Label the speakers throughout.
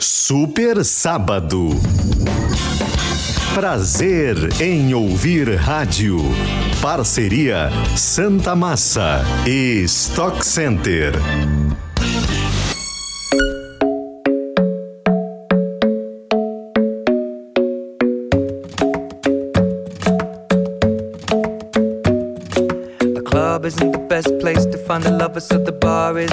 Speaker 1: Super Sábado. Prazer em ouvir rádio. Parceria Santa Massa e Stock Center.
Speaker 2: The club isn't the best place to find the lovers, so the bar is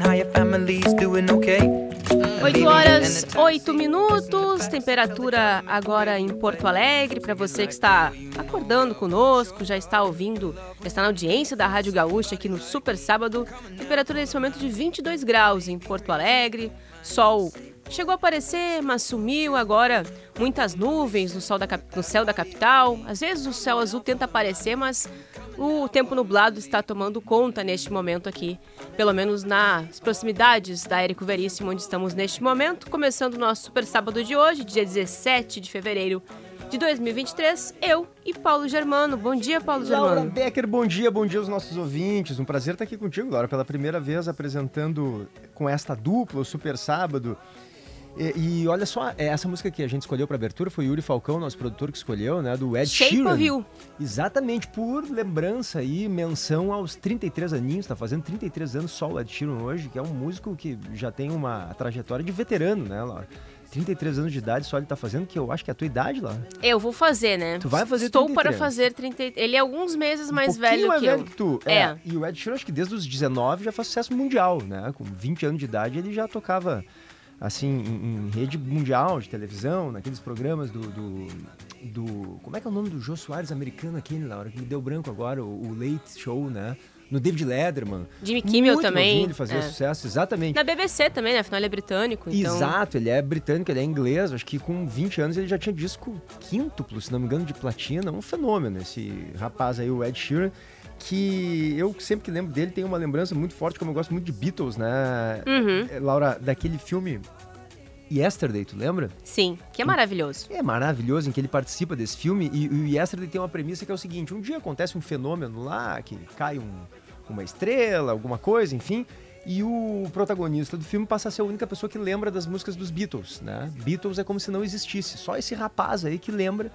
Speaker 2: How your family's doing okay.
Speaker 3: 8 horas, 8 minutos, temperatura agora em Porto Alegre, para você que está acordando conosco, já está ouvindo, já está na audiência da Rádio Gaúcha aqui no Super Sábado, temperatura nesse momento de 22 graus em Porto Alegre, sol chegou a aparecer, mas sumiu agora, muitas nuvens no, da, no céu da capital, às vezes o céu azul tenta aparecer, mas o tempo nublado está tomando conta neste momento aqui, pelo menos nas proximidades da Érico Veríssimo, onde estamos neste momento, começando o nosso Super Sábado de hoje, dia 17 de fevereiro de 2023, eu e Paulo Germano. Bom dia, Paulo
Speaker 4: Laura
Speaker 3: Germano.
Speaker 4: Becker, bom dia, bom dia aos nossos ouvintes. Um prazer estar aqui contigo, Laura, pela primeira vez apresentando com esta dupla o Super Sábado. E, e olha só, é, essa música que a gente escolheu para abertura foi o Yuri Falcão, nosso produtor que escolheu, né, do Ed
Speaker 3: Shape
Speaker 4: Sheeran.
Speaker 3: of You.
Speaker 4: Exatamente, por lembrança e menção aos 33 aninhos, tá fazendo 33 anos só o Ed Sheeran hoje, que é um músico que já tem uma trajetória de veterano, né, Laura? 33 anos de idade só ele tá fazendo, que eu acho que é a tua idade, Laura.
Speaker 3: Eu vou fazer, né?
Speaker 4: Tu vai fazer
Speaker 3: Estou
Speaker 4: 33.
Speaker 3: para fazer 30. Ele é alguns meses mais
Speaker 4: um
Speaker 3: velho
Speaker 4: mais
Speaker 3: que
Speaker 4: velho
Speaker 3: eu.
Speaker 4: que tu.
Speaker 3: É.
Speaker 4: E o Ed Sheeran, acho que desde os 19 já faz sucesso mundial, né? Com 20 anos de idade ele já tocava, assim, em, em rede mundial de televisão, naqueles programas do, do, do- Como é que é o nome do Jô Soares americano aquele, Laura? Que me deu branco agora, o, o Late Show, né? No David Letterman.
Speaker 3: Jimmy Kimmel
Speaker 4: Muito
Speaker 3: também.
Speaker 4: Ele fazia
Speaker 3: é.
Speaker 4: sucesso, exatamente.
Speaker 3: Na BBC também, né? Afinal, ele é britânico. Então...
Speaker 4: Exato, ele é britânico, ele é inglês. Acho que com 20 anos ele já tinha disco quíntuplo, se não me engano, de platina. Um fenômeno esse rapaz aí, o Ed Sheeran. Que eu sempre que lembro dele tenho uma lembrança muito forte, como eu gosto muito de Beatles, né?
Speaker 3: Uhum.
Speaker 4: Eh, Laura, daquele filme Yesterday, tu lembra?
Speaker 3: Sim, que é maravilhoso.
Speaker 4: É maravilhoso em que ele participa desse filme e, e o Yesterday tem uma premissa que é o seguinte: um dia acontece um fenômeno lá, que cai um- uma estrela, alguma coisa, enfim, e o protagonista do filme passa a ser a única pessoa que lembra das músicas dos Beatles, né? Beatles é como se não existisse, só esse rapaz aí que lembra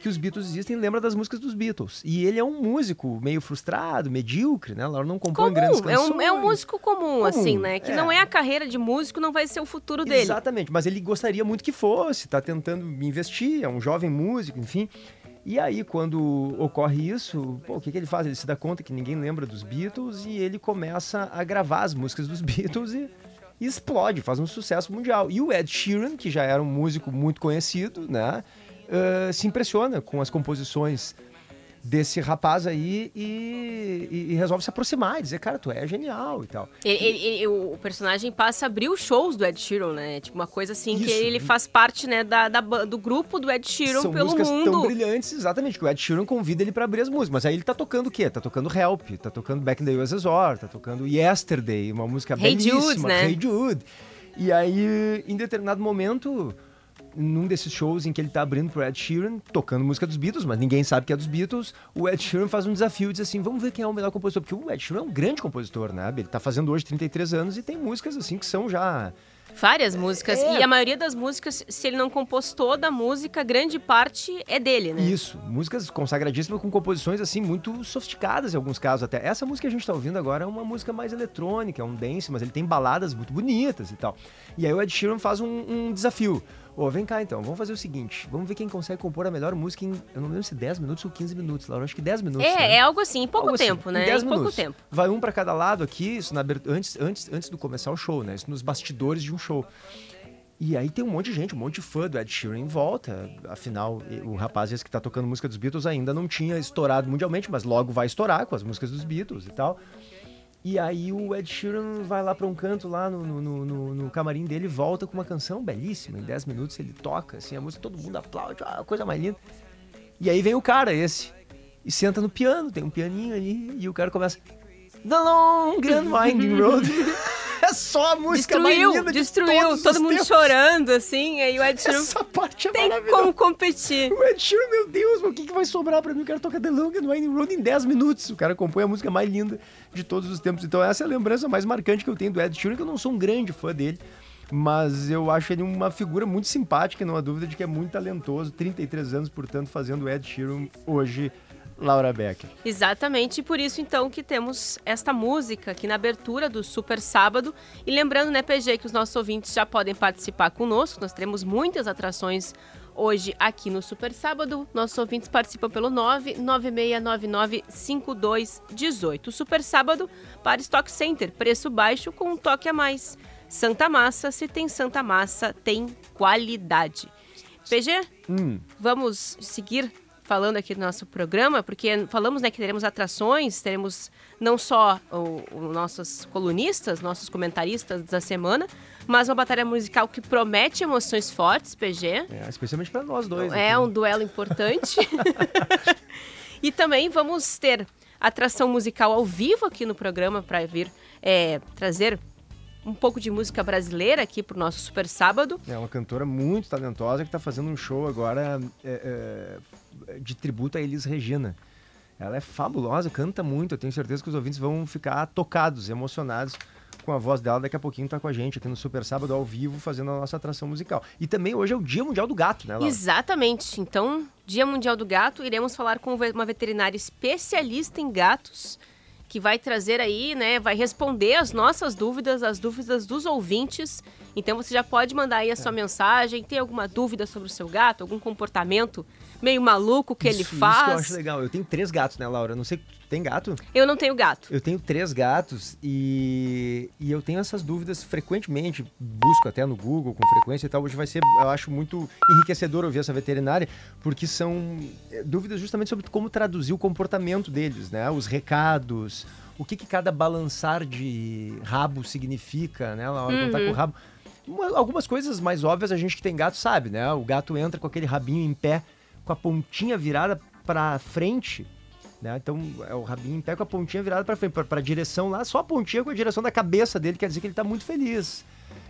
Speaker 4: que os Beatles existem lembra das músicas dos Beatles. E ele é um músico meio frustrado, medíocre, né? Ela não compõe grandes
Speaker 3: Comum, é
Speaker 4: canções.
Speaker 3: um, é um músico comum,
Speaker 4: Comum,
Speaker 3: assim, né? Que
Speaker 4: é.
Speaker 3: não é a carreira de músico, não vai ser o futuro dele.
Speaker 4: Exatamente, mas ele gostaria muito que fosse, tá tentando investir, é um jovem músico, enfim. E aí, quando ocorre isso, pô, o que, que ele faz? Ele se dá conta que ninguém lembra dos Beatles e ele começa a gravar as músicas dos Beatles e, e explode, faz um sucesso mundial. E o Ed Sheeran, que já era um músico muito conhecido, né, ah, se impressiona com as composições desse rapaz aí e, e- e resolve se aproximar e dizer, cara, tu é genial e tal.
Speaker 3: Ele- ele- ele- o personagem passa a abrir os shows do Ed Sheeran, né? Tipo, uma coisa assim que
Speaker 4: Isso.
Speaker 3: ele faz parte, né, da, da do grupo do Ed Sheeran
Speaker 4: São
Speaker 3: pelo
Speaker 4: músicas tão
Speaker 3: mundo.
Speaker 4: brilhantes, exatamente, que o Ed Sheeran convida ele pra abrir as músicas. Mas aí ele tá tocando o quê? Tá tocando Help, tá tocando Back in the USSR, tá tocando Yesterday, uma música
Speaker 3: Hey
Speaker 4: belíssima,
Speaker 3: Jude, né?
Speaker 4: Hey Jude. E aí, em determinado momento, num desses shows em que ele tá abrindo pro Ed Sheeran, tocando música dos Beatles, mas ninguém sabe que é dos Beatles, o Ed Sheeran faz um desafio e diz assim, vamos ver quem é o melhor compositor, porque o Ed Sheeran é um grande compositor, né? Ele tá fazendo hoje 33 anos e tem músicas assim que são já
Speaker 3: Várias músicas.
Speaker 4: É.
Speaker 3: E a maioria das músicas, se ele não compôs toda a música, grande parte é dele, né?
Speaker 4: Isso, músicas consagradíssimas com composições assim muito sofisticadas em alguns casos até. Essa música que a gente tá ouvindo agora é uma música mais eletrônica, é um dance, mas ele tem baladas muito bonitas e tal. E aí o Ed Sheeran faz um, um desafio. Ô, vem cá então, vamos fazer o seguinte, vamos ver quem consegue compor a melhor música em, eu não lembro se 10 minutos ou 15 minutos, Laura, acho que 10 minutos.
Speaker 3: É,
Speaker 4: né?
Speaker 3: é algo assim, em pouco
Speaker 4: Algo assim,
Speaker 3: tempo,
Speaker 4: em
Speaker 3: né?
Speaker 4: 10
Speaker 3: Em pouco
Speaker 4: minutos.
Speaker 3: tempo.
Speaker 4: Vai um pra cada lado aqui, isso na antes, antes, antes do começar o show, né? Isso nos bastidores de um show. E aí tem um monte de gente, um monte de fã do Ed Sheeran em volta. Afinal, o rapaz esse que tá tocando música dos Beatles ainda não tinha estourado mundialmente, mas logo vai estourar com as músicas dos Beatles e tal. E aí o Ed Sheeran vai lá pra um canto lá no, no, no- no- camarim dele volta com uma canção belíssima. Em 10 minutos ele toca, assim, a música todo mundo aplaude, ah, coisa mais linda. E aí vem o cara esse e senta no piano, tem um pianinho ali, e o cara começa. The Long and Winding Road. é só a música mais
Speaker 3: Destruiu,
Speaker 4: linda de
Speaker 3: destruiu,
Speaker 4: todos
Speaker 3: todo mundo
Speaker 4: tempos.
Speaker 3: chorando, assim, aí o Ed Sheeran
Speaker 4: Essa parte é
Speaker 3: tem como competir.
Speaker 4: O Ed Sheeran, meu Deus, o que, que vai sobrar pra mim? Eu quero tocar The Long and Winding Road em 10 minutos. O cara compõe a música mais linda de todos os tempos. Então essa é a lembrança mais marcante que eu tenho do Ed Sheeran, que eu não sou um grande fã dele. Mas eu acho ele uma figura muito simpática, não há dúvida de que é muito talentoso. 33 anos, portanto, fazendo Ed Sheeran hoje, Laura Becker.
Speaker 3: Exatamente, e por isso então que temos esta música aqui na abertura do Super Sábado. E lembrando, né, PG, que os nossos ouvintes já podem participar conosco, nós teremos muitas atrações hoje aqui no Super Sábado. Nossos ouvintes participam pelo 996995218. O Super Sábado para Stock Center, preço baixo com um toque a mais. Santa Massa, se tem Santa Massa, tem qualidade. PG,
Speaker 4: Hum,
Speaker 3: vamos seguir falando aqui do nosso programa, porque falamos né, que teremos atrações, teremos não só o, o nossos colunistas, nossos comentaristas da semana, mas uma batalha musical que promete emoções fortes, PG.
Speaker 4: é, especialmente pra nós dois.
Speaker 3: É
Speaker 4: aqui.
Speaker 3: um duelo importante. e também vamos ter atração musical ao vivo aqui no programa para vir é, trazer um pouco de música brasileira aqui para o nosso Super Sábado.
Speaker 4: É uma cantora muito talentosa que está fazendo um show agora é, é, de tributo a Elis Regina. Ela é fabulosa, canta muito. Eu tenho certeza que os ouvintes vão ficar tocados, emocionados com a voz dela. Daqui a pouquinho tá com a gente aqui no Super Sábado ao vivo fazendo a nossa atração musical. E também hoje é o Dia Mundial do Gato, né, Laura?
Speaker 3: Exatamente. Então, Dia Mundial do Gato, iremos falar com uma veterinária especialista em gatos que vai trazer aí, né, vai responder as nossas dúvidas, as dúvidas dos ouvintes. Então você já pode mandar aí a
Speaker 4: É.
Speaker 3: sua mensagem, tem alguma dúvida sobre o seu gato, algum comportamento meio maluco que ele
Speaker 4: Isso- Isso que eu acho
Speaker 3: faz.
Speaker 4: legal. Eu tenho três gatos, né, Laura? Não sei, tem gato?
Speaker 3: Eu não tenho gato.
Speaker 4: Eu tenho três gatos e, e eu tenho essas dúvidas frequentemente, busco até no Google com frequência e tal. Hoje vai ser, eu acho muito enriquecedor ouvir essa veterinária, porque são é, dúvidas justamente sobre como traduzir o comportamento deles, né? Os recados, o que, que cada balançar de rabo significa, né? Na hora que tá com o rabo. Uma- algumas coisas mais óbvias a gente que tem gato sabe, né? O gato entra com aquele rabinho em pé, com a pontinha virada para frente, né? Então é o rabinho em pé com a pontinha virada para frente, para a direção lá, só a pontinha com a direção da cabeça dele, quer dizer que ele tá muito feliz.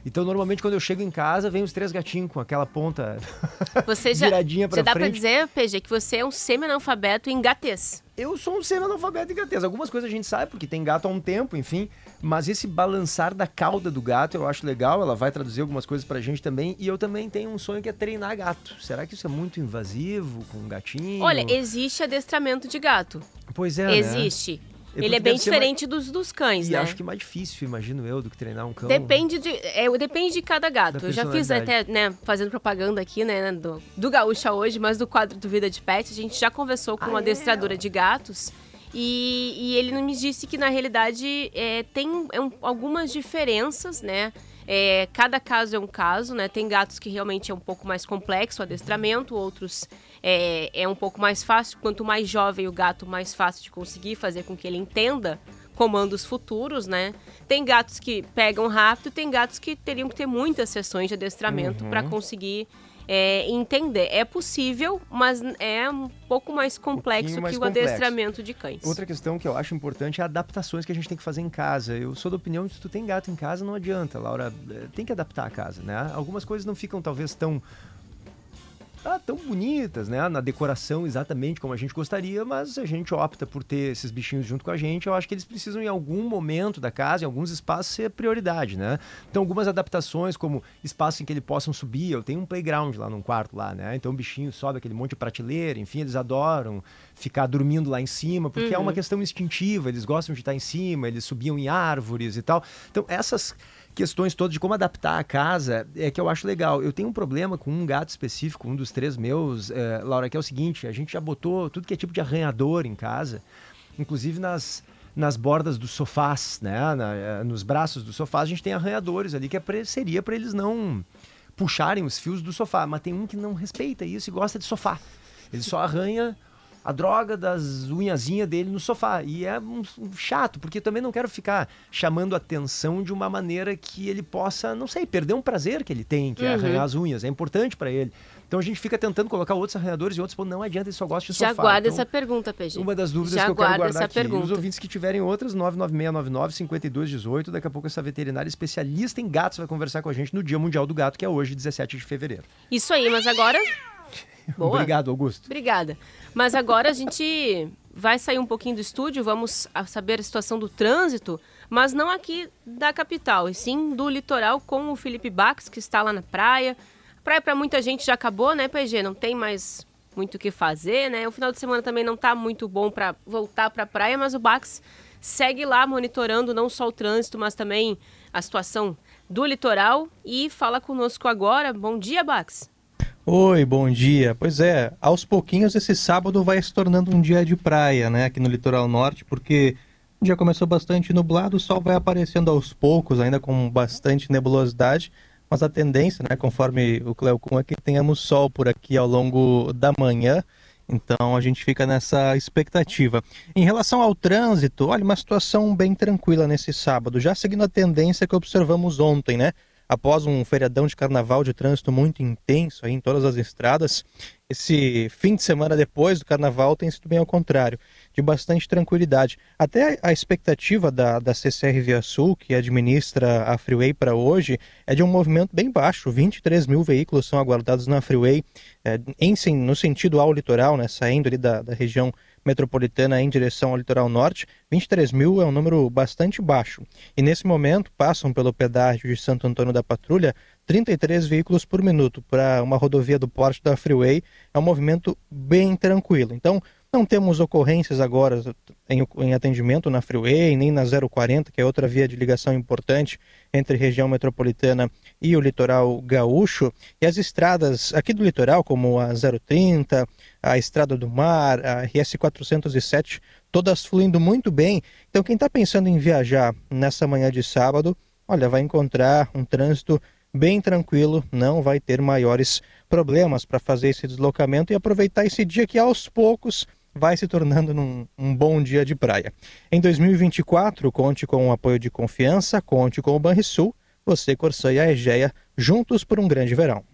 Speaker 4: Então normalmente quando eu chego em casa, vem os três gatinhos com aquela ponta
Speaker 3: Você já,
Speaker 4: viradinha para
Speaker 3: já dá pra dizer, PG, que você é um semi-analfabeto em gatês.
Speaker 4: Eu sou um semi-analfabeto em gatês. Algumas coisas a gente sabe, porque tem gato há um tempo, enfim. Mas esse balançar da cauda do gato eu acho legal. Ela vai traduzir algumas coisas pra gente também. E eu também tenho um sonho que é treinar gato. Será que isso é muito invasivo com um gatinho?
Speaker 3: Olha, existe adestramento de gato.
Speaker 4: pois é, né?
Speaker 3: Existe.
Speaker 4: É
Speaker 3: Ele é bem
Speaker 4: ser mais-
Speaker 3: diferente dos, dos cães,
Speaker 4: E
Speaker 3: né?
Speaker 4: acho que mais difícil, imagino eu, do que treinar um cão.
Speaker 3: Depende de, é, depende de cada gato. Eu já fiz até, né, fazendo propaganda aqui, né, do, do Gaúcha hoje, mas do quadro do Vida de Pet, a gente já conversou com
Speaker 4: Ah,
Speaker 3: uma
Speaker 4: é?
Speaker 3: adestradora de gatos. E, e ele me disse que, na realidade, é, tem é um- algumas diferenças, né? É, cada caso é um caso, né? Tem gatos que realmente é um pouco mais complexo o adestramento, outros é, é um pouco mais fácil. Quanto mais jovem o gato, mais fácil de conseguir fazer com que ele entenda comandos futuros, né? Tem gatos que pegam rápido, tem gatos que teriam que ter muitas sessões de adestramento
Speaker 4: Uhum.
Speaker 3: para conseguir é, entender. É possível, mas é um pouco mais complexo
Speaker 4: mais
Speaker 3: que o
Speaker 4: complexo.
Speaker 3: adestramento de cães.
Speaker 4: Outra questão que eu acho importante é adaptações que a gente tem que fazer em casa. Eu sou da opinião que se tu tem gato em casa, não adianta, Laura. eh, Tem que adaptar a casa, né? Algumas coisas não ficam talvez tão ah, tão bonitas, né? Na decoração exatamente como a gente gostaria, mas a gente opta por ter esses bichinhos junto com a gente. Eu acho que eles precisam em algum momento da casa, em alguns espaços, ser prioridade, né? Então algumas adaptações, como espaço em que eles possam subir. Eu tenho um playground lá num quarto lá, né? Então o bichinho sobe aquele monte de prateleira, enfim, eles adoram ficar dormindo lá em cima, porque é uma questão instintiva, eles gostam de estar em cima, eles subiam em árvores e tal. Então essas questões todas de como adaptar a casa é que eu acho legal. Eu tenho um problema com um gato específico, um dos três meus, eh, Laura, que é o seguinte: a gente já botou tudo que é tipo de arranhador em casa, inclusive nas, nas bordas dos sofás, né? Na- eh, nos braços dos sofás, a gente tem arranhadores ali que é pra- seria para eles não puxarem os fios do sofá. Mas tem um que não respeita isso e gosta de sofá. Ele só arranha a droga das unhazinhas dele no sofá. E é um, um chato, porque também não quero ficar chamando atenção de uma maneira que ele possa, não sei, perder um prazer que ele tem, que é
Speaker 3: Uhum.
Speaker 4: arranhar as unhas. É importante para ele. Então a gente fica tentando colocar outros arranhadores e outros, pô, não adianta, ele só gosta de
Speaker 3: Já
Speaker 4: sofá.
Speaker 3: guarda
Speaker 4: Então,
Speaker 3: essa pergunta, PG.
Speaker 4: uma das dúvidas
Speaker 3: Já
Speaker 4: que eu quero
Speaker 3: guarda
Speaker 4: guardar
Speaker 3: essa
Speaker 4: aqui.
Speaker 3: pergunta.
Speaker 4: Os ouvintes que tiverem outras, 99699-5218. Daqui a pouco essa veterinária especialista em gatos vai conversar com a gente no Dia Mundial do Gato, que é hoje, 17 de fevereiro.
Speaker 3: Isso aí, mas agora. Boa.
Speaker 4: Obrigado, Augusto.
Speaker 3: Obrigada. Mas agora a gente vai sair um pouquinho do estúdio, vamos saber a situação do trânsito, mas não aqui da capital, e sim do litoral com o Felipe Bax, que está lá na praia. A praia para muita gente já acabou, né, PG? Não tem mais muito o que fazer, né? O final de semana também não tá muito bom para voltar para a praia, mas o Bax segue lá monitorando não só o trânsito, mas também a situação do litoral e fala conosco agora. Bom dia, Bax.
Speaker 5: Oi, bom dia. Pois é, aos pouquinhos esse sábado vai se tornando um dia de praia, né, aqui no litoral norte, porque dia começou bastante nublado, o sol vai aparecendo aos poucos, ainda com bastante nebulosidade, mas a tendência, né, conforme o Cleocum, é que tenhamos sol por aqui ao longo da manhã. Então a gente fica nessa expectativa. Em relação ao trânsito, olha, uma situação bem tranquila nesse sábado, já seguindo a tendência que observamos ontem, né? Após um feriadão de carnaval de trânsito muito intenso aí em todas as estradas, esse fim de semana depois do carnaval tem sido bem ao contrário, de bastante tranquilidade. Até a expectativa da, da CCR Via Sul, que administra a Freeway para hoje, é de um movimento bem baixo. 23 mil veículos são aguardados na Freeway, é, em, no sentido ao litoral, né, saindo ali da, da região metropolitana em direção ao litoral norte, 23 mil é um número bastante baixo. E nesse momento passam pelo pedágio de Santo Antônio da Patrulha 33 veículos por minuto. Para uma rodovia do porte da Freeway é um movimento bem tranquilo. Então não temos ocorrências agora em, em atendimento na Freeway, nem na 040, que é outra via de ligação importante entre região metropolitana e o litoral gaúcho. E as estradas aqui do litoral, como a 030, a Estrada do Mar, a RS 407, todas fluindo muito bem. Então, quem está pensando em viajar nessa manhã de sábado, olha, vai encontrar um trânsito bem tranquilo, não vai ter maiores problemas para fazer esse deslocamento e aproveitar esse dia que aos poucos vai se tornando num, um bom dia de praia. Em 2024, conte com o apoio de confiança, conte com o Banrisul, você, Corsã e a Egeia, juntos por um grande verão.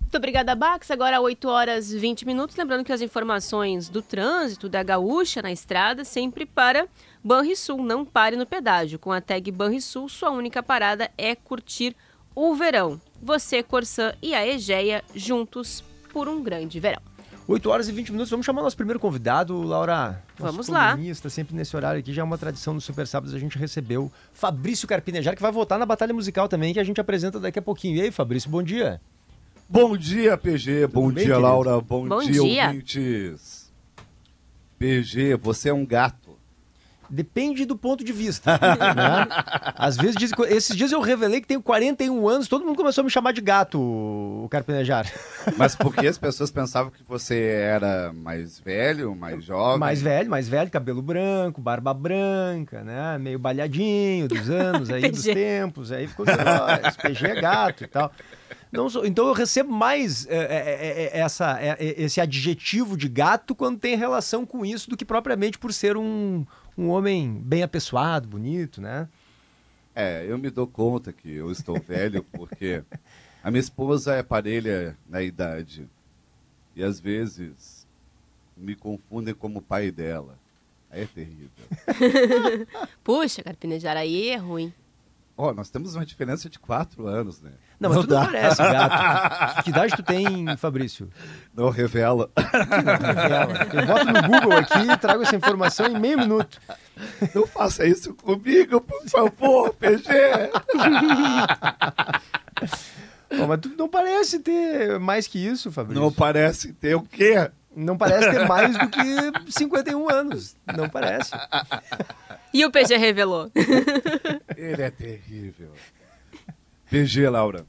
Speaker 3: Muito obrigada, Bax. Agora 8 horas e 20 minutos. Lembrando que as informações do trânsito da Gaúcha na estrada sempre para Banrisul. Não pare no pedágio. Com a tag Banrisul, sua única parada é curtir o verão. Você, Corsã e a Egeia juntos por um grande verão.
Speaker 4: 8 horas e 20 minutos, vamos chamar nosso primeiro convidado, Laura.
Speaker 3: Vamos lá.
Speaker 4: colunista, sempre nesse horário aqui, já é uma tradição do Super Sábados, a gente recebeu Fabrício Carpinejar, que vai voltar na Batalha Musical também, que a gente apresenta daqui a pouquinho. E aí, Fabrício, bom dia.
Speaker 6: Bom dia, PG. Bom
Speaker 4: bem,
Speaker 6: dia,
Speaker 4: querido?
Speaker 6: Laura. Bom,
Speaker 3: Bom
Speaker 6: dia,
Speaker 3: dia.
Speaker 6: ouvintes. PG, você é um gato.
Speaker 4: Depende do ponto de vista. né? Às vezes, diz- esses dias eu revelei que tenho 41 anos, todo mundo começou a me chamar de gato, o Carpinejar.
Speaker 6: Mas por que as pessoas pensavam que você era mais velho, mais jovem?
Speaker 4: Mais velho, mais velho, cabelo branco, barba branca, né? Meio balhadinho dos anos aí, dos tempos. Aí ficou, ó, esse PG é gato e tal. Não sou- então eu recebo mais é, é, é, é, essa, é, é, esse adjetivo de gato quando tem relação com isso do que propriamente por ser um, um homem bem apessoado, bonito, né?
Speaker 6: É, eu me dou conta que eu estou velho porque a minha esposa é parelha na idade. E às vezes me confundem como pai dela. Aí é terrível.
Speaker 3: Puxa, carpinejar aí é ruim.
Speaker 6: Ó, nós temos uma diferença de quatro anos, né?
Speaker 4: Não, mas tu não parece, gato. Que, que idade tu tem, Fabrício?
Speaker 6: Não revela.
Speaker 4: Revela. Eu boto no Google aqui e trago essa informação em meio minuto.
Speaker 6: Não faça isso comigo, por favor, PG.
Speaker 4: Bom, mas tu não parece ter mais que isso, Fabrício.
Speaker 6: Não parece ter o quê?
Speaker 4: Não parece ter mais do que 51 anos. Não parece.
Speaker 3: E o PG revelou.
Speaker 6: Ele é terrível. PG, Laura.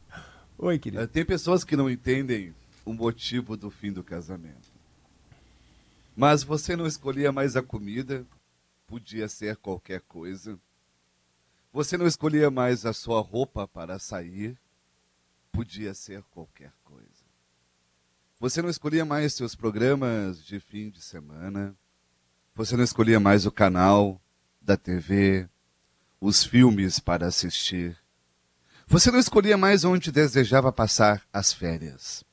Speaker 4: Oi, querido.
Speaker 6: Eh, Tem pessoas que não entendem o motivo do fim do casamento. Mas você não escolhia mais a comida, podia ser qualquer coisa. Você não escolhia mais a sua roupa para sair, podia ser qualquer coisa. Você não escolhia mais seus programas de fim de semana. Você não escolhia mais o canal da TV, os filmes para assistir. Você não escolhia mais onde desejava passar as férias.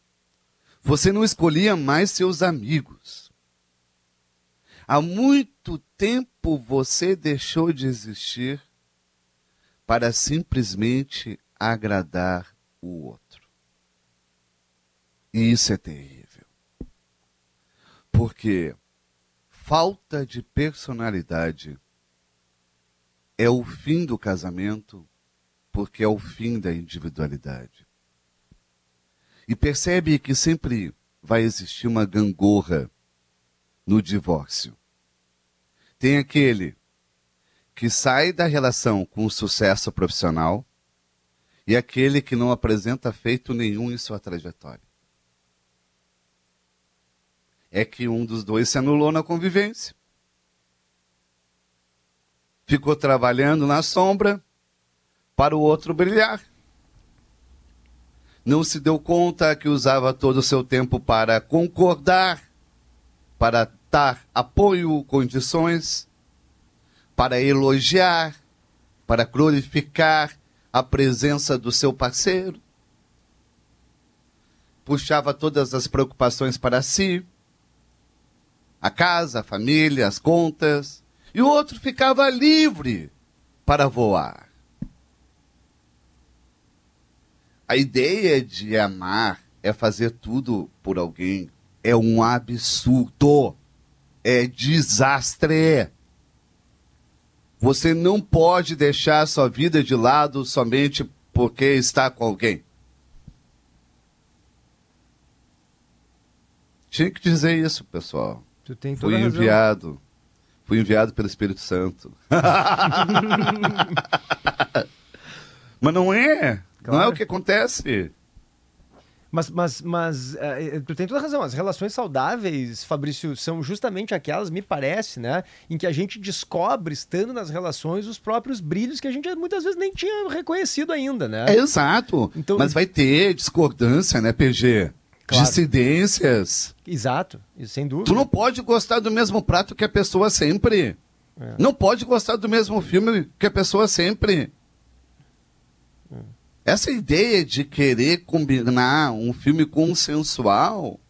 Speaker 6: Você não escolhia mais seus amigos. Há muito tempo você deixou de existir para simplesmente agradar o outro. E isso é terrível. Porque falta de personalidade é o fim do casamento, porque é o fim da individualidade. E percebe que sempre vai existir uma gangorra no divórcio. Tem aquele que sai da relação com sucesso profissional e aquele que não apresenta feito nenhum em sua trajetória. É que um dos dois se anulou na convivência. Ficou trabalhando na sombra para o outro brilhar. Não se deu conta que usava todo o seu tempo para concordar, para dar apoio, condições, para elogiar, para glorificar a presença do seu parceiro. Puxava todas as preocupações para si, a casa, a família, as contas, e o outro ficava livre para voar. A ideia de amar é fazer tudo por alguém. É um absurdo. É desastre. Você não pode deixar sua vida de lado somente porque está com alguém. Tinha que dizer isso, pessoal.
Speaker 4: Tu tem toda
Speaker 6: Fui
Speaker 4: razão.
Speaker 6: enviado. Fui enviado pelo Espírito Santo. Mas não é. Não é
Speaker 4: Claro.
Speaker 6: o que acontece.
Speaker 4: Mas, mas, mas eh, tu tem toda razão. As relações saudáveis, Fabrício, são justamente aquelas, me parece, né? Em que a gente descobre, estando nas relações, os próprios brilhos que a gente muitas vezes nem tinha reconhecido ainda, né?
Speaker 6: É exato.
Speaker 4: Então-
Speaker 6: Mas vai ter discordância, né, PG?
Speaker 4: Claro.
Speaker 6: Dissidências.
Speaker 4: Exato, sem dúvida.
Speaker 6: Tu não pode gostar do mesmo prato que a pessoa sempre.
Speaker 4: É.
Speaker 6: Não pode gostar do mesmo filme que a pessoa sempre. Essa ideia de querer combinar um filme consensual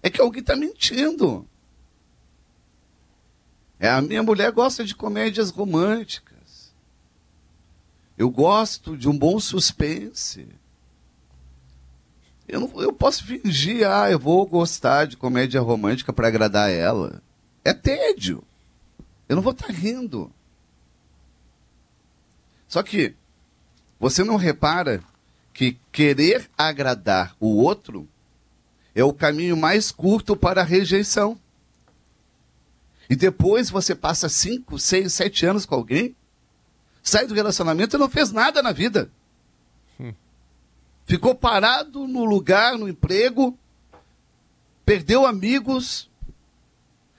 Speaker 6: é que alguém está mentindo. É, a minha mulher gosta de comédias românticas. Eu gosto de um bom suspense. Eu, não, eu posso fingir, ah, eu vou gostar de comédia romântica para agradar ela. É tédio. Eu não vou estar rindo. Só que você não repara que querer agradar o outro é o caminho mais curto para a rejeição. E depois você passa 5, 6, 7 anos com alguém, sai do relacionamento e não fez nada na vida. Ficou parado no lugar, no emprego, perdeu amigos,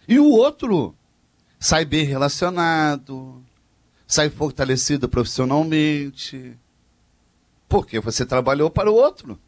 Speaker 6: e o outro sai bem relacionado, sai fortalecido profissionalmente, porque você trabalhou para o outro.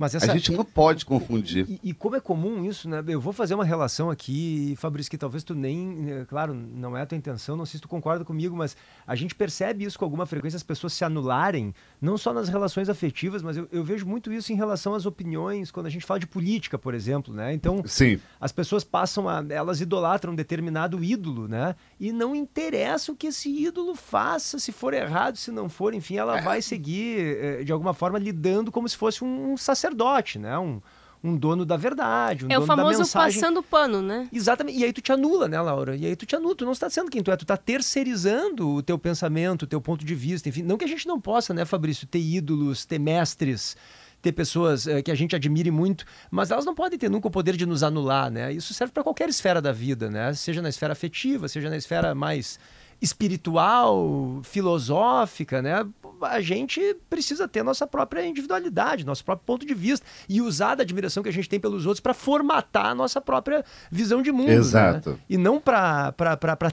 Speaker 4: Mas essa,
Speaker 6: A gente não pode confundir.
Speaker 4: E, e como é comum isso, né? Eu vou fazer uma relação aqui, Fabrício, que talvez tu nem. eh, Claro, não é a tua intenção, não sei se tu concorda comigo, mas a gente percebe isso com alguma frequência, as pessoas se anularem, não só nas relações afetivas, mas eu, eu vejo muito isso em relação às opiniões, quando a gente fala de política, por exemplo, né? Então,
Speaker 6: Sim,
Speaker 4: as pessoas passam a. Elas idolatram um determinado ídolo, né? E não interessa o que esse ídolo faça, se for errado, se não for, enfim, ela vai seguir, eh, de alguma forma, lidando como se fosse um sacerdote, né? Um, um dono da verdade, um
Speaker 3: É o
Speaker 4: dono da
Speaker 3: famoso
Speaker 4: mensagem.
Speaker 3: passando pano, né?
Speaker 4: Exatamente. E aí tu te anula, né, Laura? E aí tu te anula. Tu não está sendo quem tu é. Tu está terceirizando o teu pensamento, o teu ponto de vista. Enfim, não que a gente não possa, né, Fabrício, ter ídolos, ter mestres, ter pessoas eh, que a gente admire muito, mas elas não podem ter nunca o poder de nos anular, né? Isso serve para qualquer esfera da vida, né? Seja na esfera afetiva, seja na esfera mais espiritual, filosófica, né? A gente precisa ter nossa própria individualidade, nosso próprio ponto de vista e usar da admiração que a gente tem pelos outros para formatar a nossa própria visão de mundo, né?
Speaker 6: Exato.
Speaker 4: E não para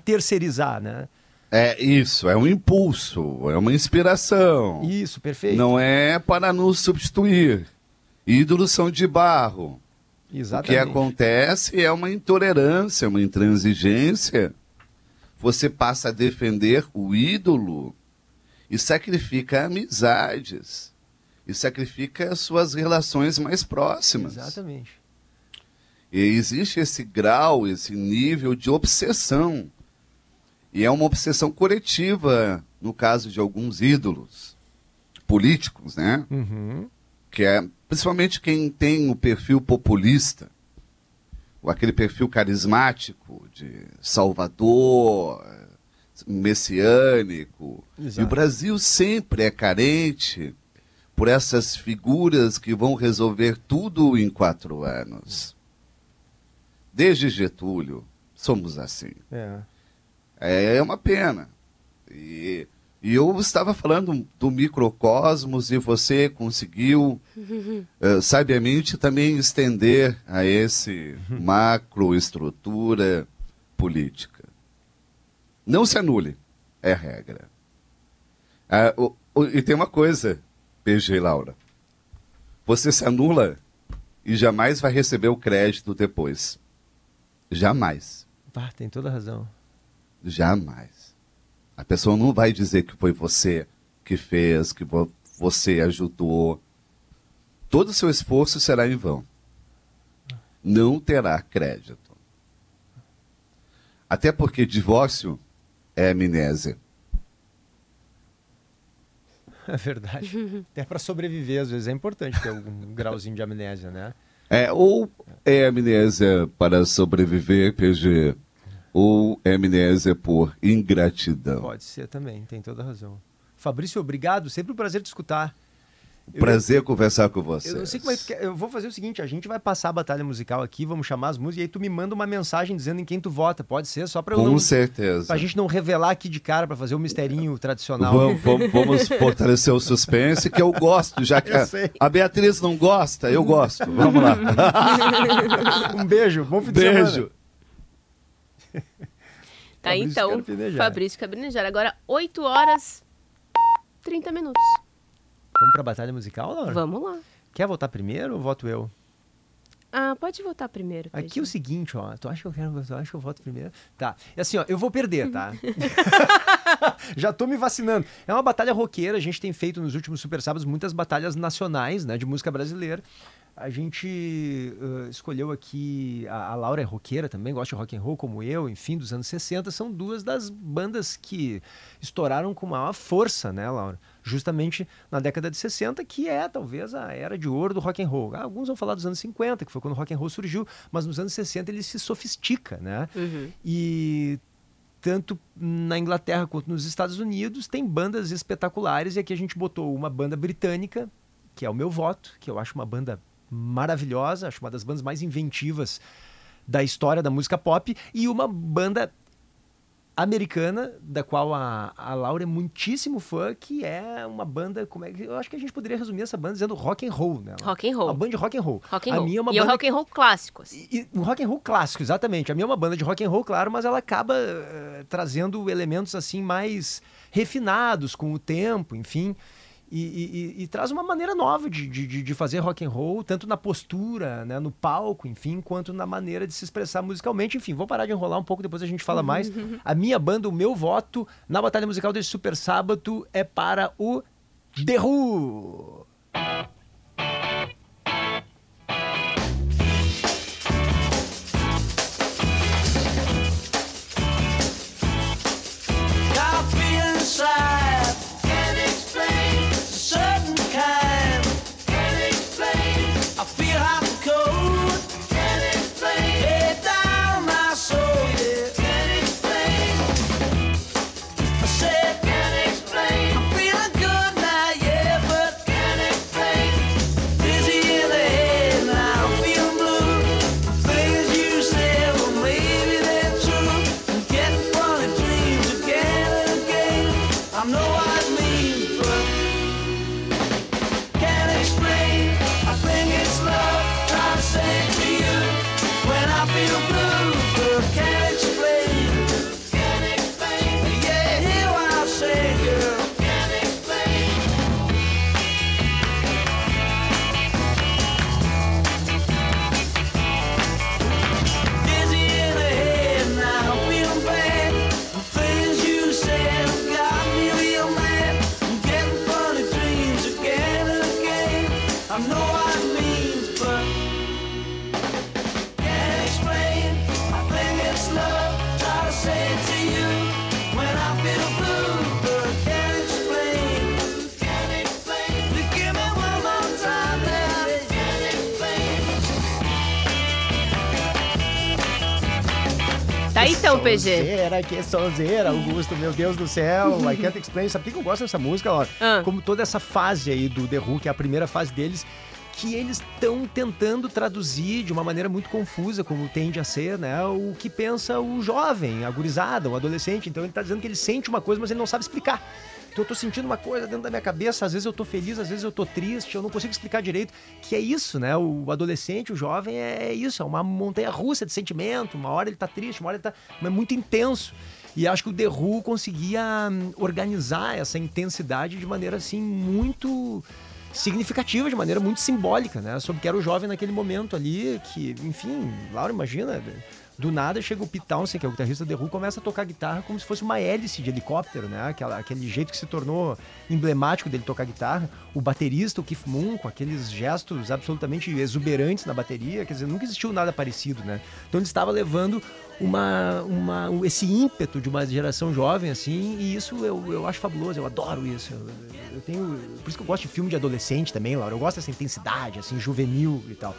Speaker 4: terceirizar, né?
Speaker 6: é isso, é um impulso, é uma inspiração.
Speaker 4: Isso, perfeito.
Speaker 6: Não é para nos substituir. Ídolos são de barro. O que
Speaker 4: Exatamente.
Speaker 6: acontece é uma intolerância, uma intransigência. Você passa a defender o ídolo e sacrifica amizades. E sacrifica as suas relações mais próximas.
Speaker 4: Exatamente.
Speaker 6: E existe esse grau, esse nível de obsessão. E é uma obsessão coletiva, no caso de alguns ídolos políticos, né?
Speaker 4: Uhum.
Speaker 6: que é principalmente quem tem o perfil populista, aquele perfil carismático de Salvador, messiânico. E o
Speaker 4: Exato.
Speaker 6: Brasil sempre é carente por essas figuras que vão resolver tudo em quatro anos. Desde Getúlio, somos assim.
Speaker 4: É.
Speaker 6: É uma pena. E, e eu estava falando do microcosmos e você conseguiu, eh, sabiamente, também estender a esse macroestrutura política. Não se anule, é regra. Ah, o- o- e tem uma coisa, PG e Laura. Você se anula e jamais vai receber o crédito depois. Jamais.
Speaker 4: Pá, tem toda a razão.
Speaker 6: Jamais. A pessoa não vai dizer que foi você que fez, que vo- você ajudou. Todo o seu esforço será em vão. Não terá crédito. Até porque divórcio é amnésia.
Speaker 4: É verdade. Até para sobreviver, às vezes, é importante ter algum grauzinho de amnésia, né?
Speaker 6: É, ou é amnésia para sobreviver, PG, ou é amnésia por ingratidão.
Speaker 4: Pode ser também, tem toda a razão. Fabrício, obrigado. Sempre um prazer te escutar. Eu-
Speaker 6: Prazer conversar com você.
Speaker 4: Eu é. Eu vou fazer o seguinte: a gente vai passar a batalha musical aqui, vamos chamar as músicas, e aí tu me manda uma mensagem dizendo em quem tu vota. Pode ser, só pra eu
Speaker 6: Com
Speaker 4: não.
Speaker 6: certeza.
Speaker 4: Pra gente não revelar aqui de cara, pra fazer o misterinho tradicional.
Speaker 6: Vamos, vamos- vamos fortalecer o suspense, que eu gosto, já que
Speaker 4: Eu
Speaker 6: a, a Beatriz não gosta, eu gosto. Vamos lá.
Speaker 4: um beijo, bom fim de semana.
Speaker 6: Beijo.
Speaker 3: Tá,
Speaker 4: Fabrício
Speaker 3: então,
Speaker 4: Carpinejar.
Speaker 3: Fabrício Cabrinejar. Agora, 8 horas 30 minutos.
Speaker 4: Vamos pra batalha musical, Laura?
Speaker 3: Vamos lá.
Speaker 4: Quer votar primeiro ou voto eu?
Speaker 3: Ah, pode votar primeiro.
Speaker 4: Aqui é o
Speaker 3: Pedro.
Speaker 4: seguinte, ó. Tu acha que eu quero, tu acha que eu voto primeiro? Tá. É assim, ó, eu vou perder, tá? Já tô me vacinando. É uma batalha roqueira, a gente tem feito nos últimos Super Sábados muitas batalhas nacionais, né, de música brasileira. A gente ãh, escolheu aqui a, a Laura é roqueira também, gosta de rock and roll como eu, enfim, dos anos 60, são duas das bandas que estouraram com maior força, né, Laura? Justamente na década de 60, que é talvez a era de ouro do rock and roll. Ah, Alguns vão falar dos anos 50, que foi quando o rock and roll surgiu, mas nos anos 60 ele se sofistica, né?
Speaker 3: Uhum.
Speaker 4: E tanto na Inglaterra quanto nos Estados Unidos tem bandas espetaculares e aqui a gente botou uma banda britânica, que é o meu voto, que eu acho uma banda maravilhosa, acho uma das bandas mais inventivas da história da música pop e uma banda americana, da qual a, a Laura é muitíssimo fã, que é uma banda, como é que eu acho que a gente poderia resumir essa banda dizendo rock and roll, né?
Speaker 3: Rock and
Speaker 4: Uma
Speaker 3: roll.
Speaker 4: banda de rock and roll.
Speaker 3: Rock and
Speaker 4: a
Speaker 3: roll.
Speaker 4: minha é uma
Speaker 3: e é
Speaker 4: banda
Speaker 3: rock and roll clássico, assim.
Speaker 4: e, e um rock and roll clássico, exatamente. A minha é uma banda de rock and roll, claro, mas ela acaba eh, trazendo elementos assim mais refinados com o tempo, enfim. E, e- e traz uma maneira nova de, de, de fazer rock and roll, tanto na postura, né, no palco, enfim, quanto na maneira de se expressar musicalmente. Enfim, vou parar de enrolar um pouco, depois a gente fala mais. A minha banda, o meu voto na batalha musical desse Super Sábado é para o The Who.
Speaker 3: Então, PG.
Speaker 4: Sonzeira, que sonzeira, Augusto, meu Deus do céu. I can't explain. Sabe por que eu gosto dessa música, Laura?
Speaker 3: Ah.
Speaker 4: Como toda essa fase aí do The Who, que é a primeira fase deles, que eles estão tentando traduzir de uma maneira muito confusa, como tende a ser, né? O que pensa o jovem, a gurizada, o adolescente. Então ele tá dizendo que ele sente uma coisa, mas ele não sabe explicar. Então eu tô sentindo uma coisa dentro da minha cabeça, às vezes eu tô feliz, às vezes eu tô triste, eu não consigo explicar direito, que é isso, né? O adolescente, o jovem é isso, é uma montanha russa de sentimento, uma hora ele tá triste, uma hora ele tá é muito intenso. E acho que o Who conseguia hum, organizar essa intensidade de maneira assim muito significativa, de maneira muito simbólica, né? Sobre que era o jovem naquele momento ali, que, enfim, Laura, imagina, do nada chega o Pete que é o guitarrista The Who, começa a tocar guitarra como se fosse uma hélice de helicóptero, né? Aquela, aquele jeito que se tornou emblemático dele tocar guitarra. O baterista, o Keith Moon, com aqueles gestos absolutamente exuberantes na bateria, quer dizer, nunca existiu nada parecido, né? Então ele estava levando uma, uma, esse ímpeto de uma geração jovem, assim, e isso eu, eu acho fabuloso, eu adoro isso. Eu, eu tenho. Por isso que eu gosto de filme de adolescente também, Laura. Eu gosto dessa intensidade, assim, juvenil e tal.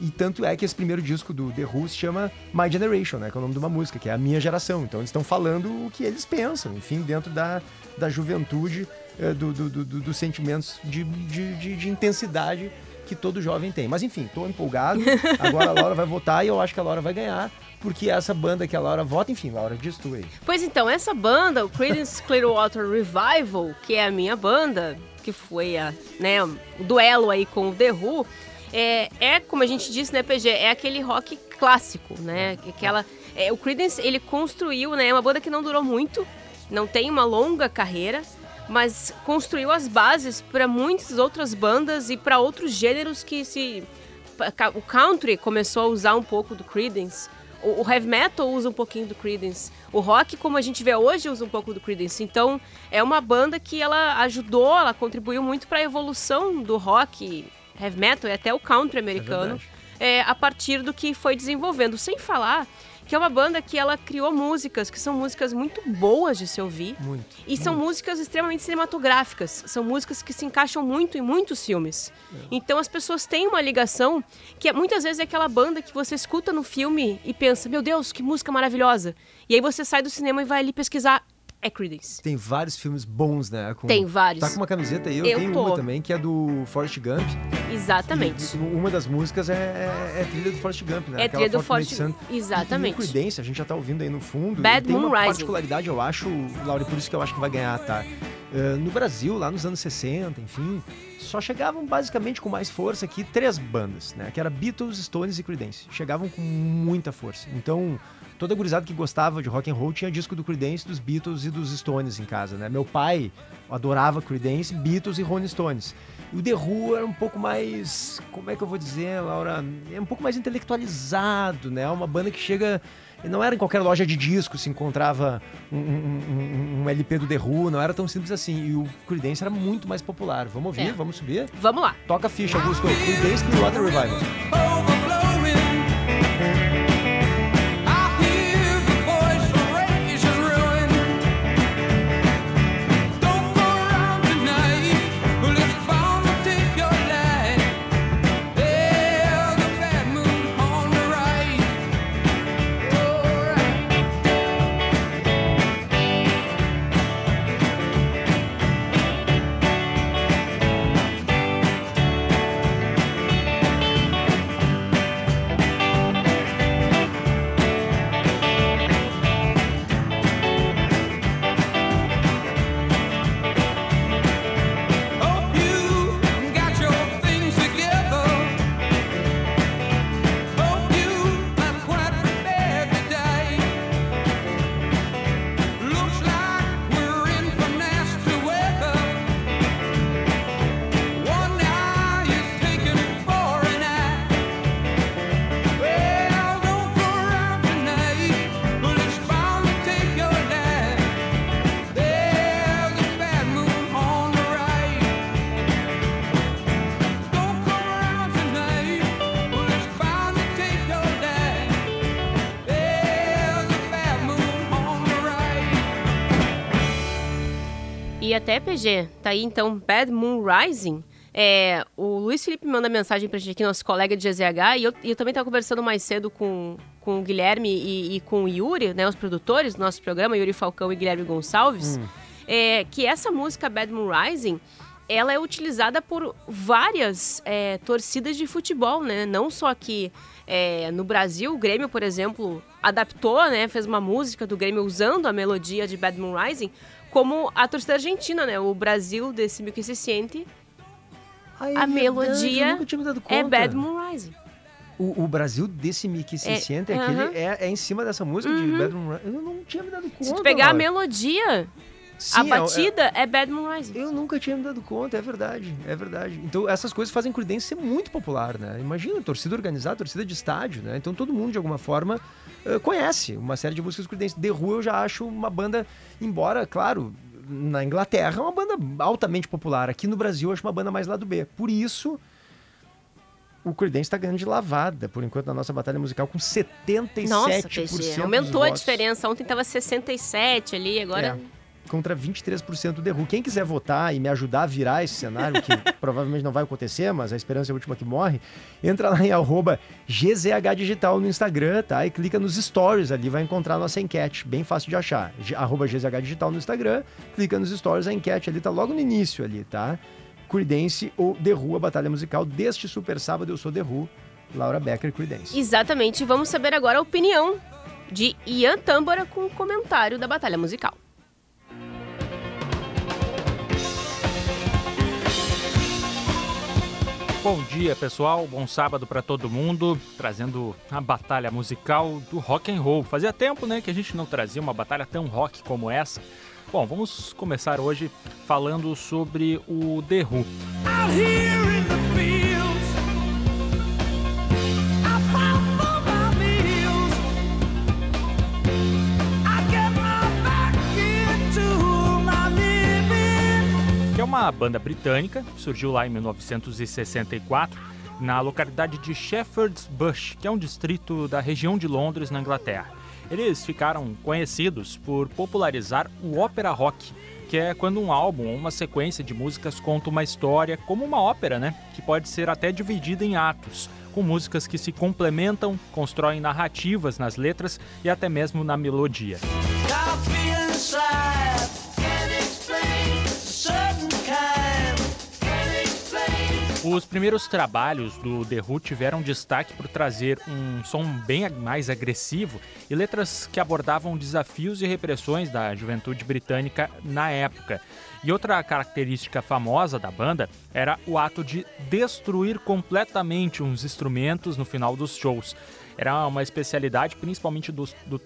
Speaker 4: E tanto é que esse primeiro disco do The Who se chama My Generation, né? Que é o nome de uma música, que é a minha geração. Então eles estão falando o que eles pensam, enfim, dentro da, da juventude, eh, do, do- do- do- dos sentimentos de, de, de- de intensidade que todo jovem tem. Mas enfim, tô empolgado. Agora a Laura vai votar e eu acho que a Laura vai ganhar, porque essa banda que a Laura vota, enfim, Laura, diz tu aí.
Speaker 3: Pois então, essa banda, o Creedence Clearwater Revival, que é a minha banda, que foi a, né, o duelo aí com o The Who, é, é, como a gente disse, né, PG, é aquele rock clássico, né? Aquela, é, o Creedence, ele construiu, né, é uma banda que não durou muito, não tem uma longa carreira, mas construiu as bases para muitas outras bandas e para outros gêneros que se o country começou a usar um pouco do Creedence. O o heavy metal usa um pouquinho do Creedence. O rock, como a gente vê hoje, usa um pouco do Creedence. Então, é uma banda que ela ajudou, ela contribuiu muito para a evolução do rock, heavy metal e até o country americano,
Speaker 4: verdade.
Speaker 3: é, a partir do que foi desenvolvendo. Sem falar que é uma banda que ela criou músicas que são músicas muito boas de se ouvir.
Speaker 4: Muito.
Speaker 3: E são músicas extremamente cinematográficas. São músicas que se encaixam muito em muitos filmes. Então as pessoas têm uma ligação que é- muitas vezes é aquela banda que você escuta no filme e pensa, meu Deus, que música maravilhosa. E aí você sai do cinema e vai ali pesquisar. É Creedence.
Speaker 4: Tem vários filmes bons, né? com-
Speaker 3: Tem vários.
Speaker 4: Tá com uma camiseta aí, eu,
Speaker 3: Eu
Speaker 4: tenho
Speaker 3: tô.
Speaker 4: uma também, que é do Forrest Gump.
Speaker 3: Exatamente.
Speaker 4: E uma das músicas é, é, é trilha do Forrest Gump, né?
Speaker 3: É
Speaker 4: Aquela
Speaker 3: trilha do Forrest-
Speaker 4: Sun.
Speaker 3: Exatamente.
Speaker 4: E, e Creedence, a gente já tá ouvindo aí no fundo.
Speaker 3: Bad
Speaker 4: e tem
Speaker 3: Moon
Speaker 4: uma
Speaker 3: Rising.
Speaker 4: particularidade, eu acho, Laura, por isso que eu acho que vai ganhar, tá? eh, no Brasil, lá nos anos 60, enfim, só chegavam basicamente com mais força aqui três bandas, né? Que era Beatles, Stones e Creedence. Chegavam com muita força. Então, toda gurizada que gostava de rock and roll tinha disco do Creedence, dos Beatles e dos Stones em casa, né? Meu pai adorava Creedence, Beatles e Rolling Stones. E o The Who era um pouco mais, como é que eu vou dizer, Laura, é um pouco mais intelectualizado, né? Uma banda que chega não era em qualquer loja de disco se encontrava um, um- um- um LP do The Who, não era tão simples assim. E o Creedence era muito mais popular. Vamos ouvir?
Speaker 3: É.
Speaker 4: Vamos subir?
Speaker 3: Vamos lá.
Speaker 4: Toca a ficha, Augusto. Creedence Clearwater Revival.
Speaker 3: E até PG, tá aí então Bad Moon Rising. É, o Luiz Felipe manda mensagem pra gente aqui, nosso colega de GZH, e eu, eu também estava conversando mais cedo com, com o Guilherme e, e com o Yuri, né, os produtores do nosso programa, Yuri Falcão e Guilherme Gonçalves, é, que essa música Bad Moon Rising, ela é utilizada por várias é, torcidas de futebol, né? Não só aqui é, no Brasil, o Grêmio, por exemplo, adaptou, né? Fez uma música do Grêmio usando a melodia de Bad Moon Rising, como a torcida argentina, né? O Brasil o que se sente
Speaker 4: é
Speaker 3: A
Speaker 4: verdade,
Speaker 3: melodia
Speaker 4: eu nunca tinha me dado
Speaker 3: é. Bad Moon Rising.
Speaker 4: O, o Brasil desse Mickey se
Speaker 3: É,
Speaker 4: sente,
Speaker 3: aham.
Speaker 4: aquele é, é em cima dessa música de Bad Moon Rising. Eu não tinha me dado conta.
Speaker 3: Se tu pegar a melodia,
Speaker 4: Sim,
Speaker 3: a
Speaker 4: é-
Speaker 3: batida é, Bad Moon Rising.
Speaker 4: Eu nunca tinha me dado conta, é verdade, é verdade. Então essas coisas fazem Creedence ser muito popular, né? Imagina, torcida organizada, torcida de estádio, né? Então todo mundo, de alguma forma, eh, conhece uma série de músicas do Creedence. The Who eu já acho uma banda, embora, claro, na Inglaterra é uma banda altamente popular. Aqui no Brasil eu acho uma banda mais lado B. Por isso, o Creedence tá ganhando de lavada, por enquanto, na nossa batalha musical, com 77%
Speaker 3: Nossa, aumentou a diferença. Ontem tava 67 ali, agora...
Speaker 4: É, contra 23% do The Who. Quem quiser votar e me ajudar a virar esse cenário, que provavelmente não vai acontecer, mas a esperança é a última que morre, entra lá em arroba GZH Digital no Instagram, tá? E clica nos stories ali, vai encontrar a nossa enquete, bem fácil de achar. Arroba GZH Digital no Instagram, clica nos stories, a enquete ali tá logo no início ali, tá? Creedence ou Who, a batalha musical deste super sábado. Eu sou Who, Laura Becker, Creedence.
Speaker 3: Exatamente. Vamos saber agora a opinião de Ian Tâmbora com o comentário da batalha musical.
Speaker 7: Bom dia, pessoal. Bom sábado para todo mundo, trazendo a batalha musical do rock and roll. Fazia tempo, né, que a gente não trazia uma batalha tão rock como essa. Bom, vamos começar hoje falando sobre o The Who. É uma banda britânica, surgiu lá em 1964, na localidade de Shepherd's Bush, que é um distrito da região de Londres, na Inglaterra. Eles ficaram conhecidos por popularizar o ópera rock, que é quando um álbum ou uma sequência de músicas conta uma história como uma ópera, né? Que pode ser até dividida em atos, com músicas que se complementam, constroem narrativas nas letras e até mesmo na melodia. Os primeiros trabalhos do The Who tiveram destaque por trazer um som bem mais agressivo e letras que abordavam desafios e repressões da juventude britânica na época. E outra característica famosa da banda era o ato de destruir completamente uns instrumentos no final dos shows. Era uma especialidade principalmente do, do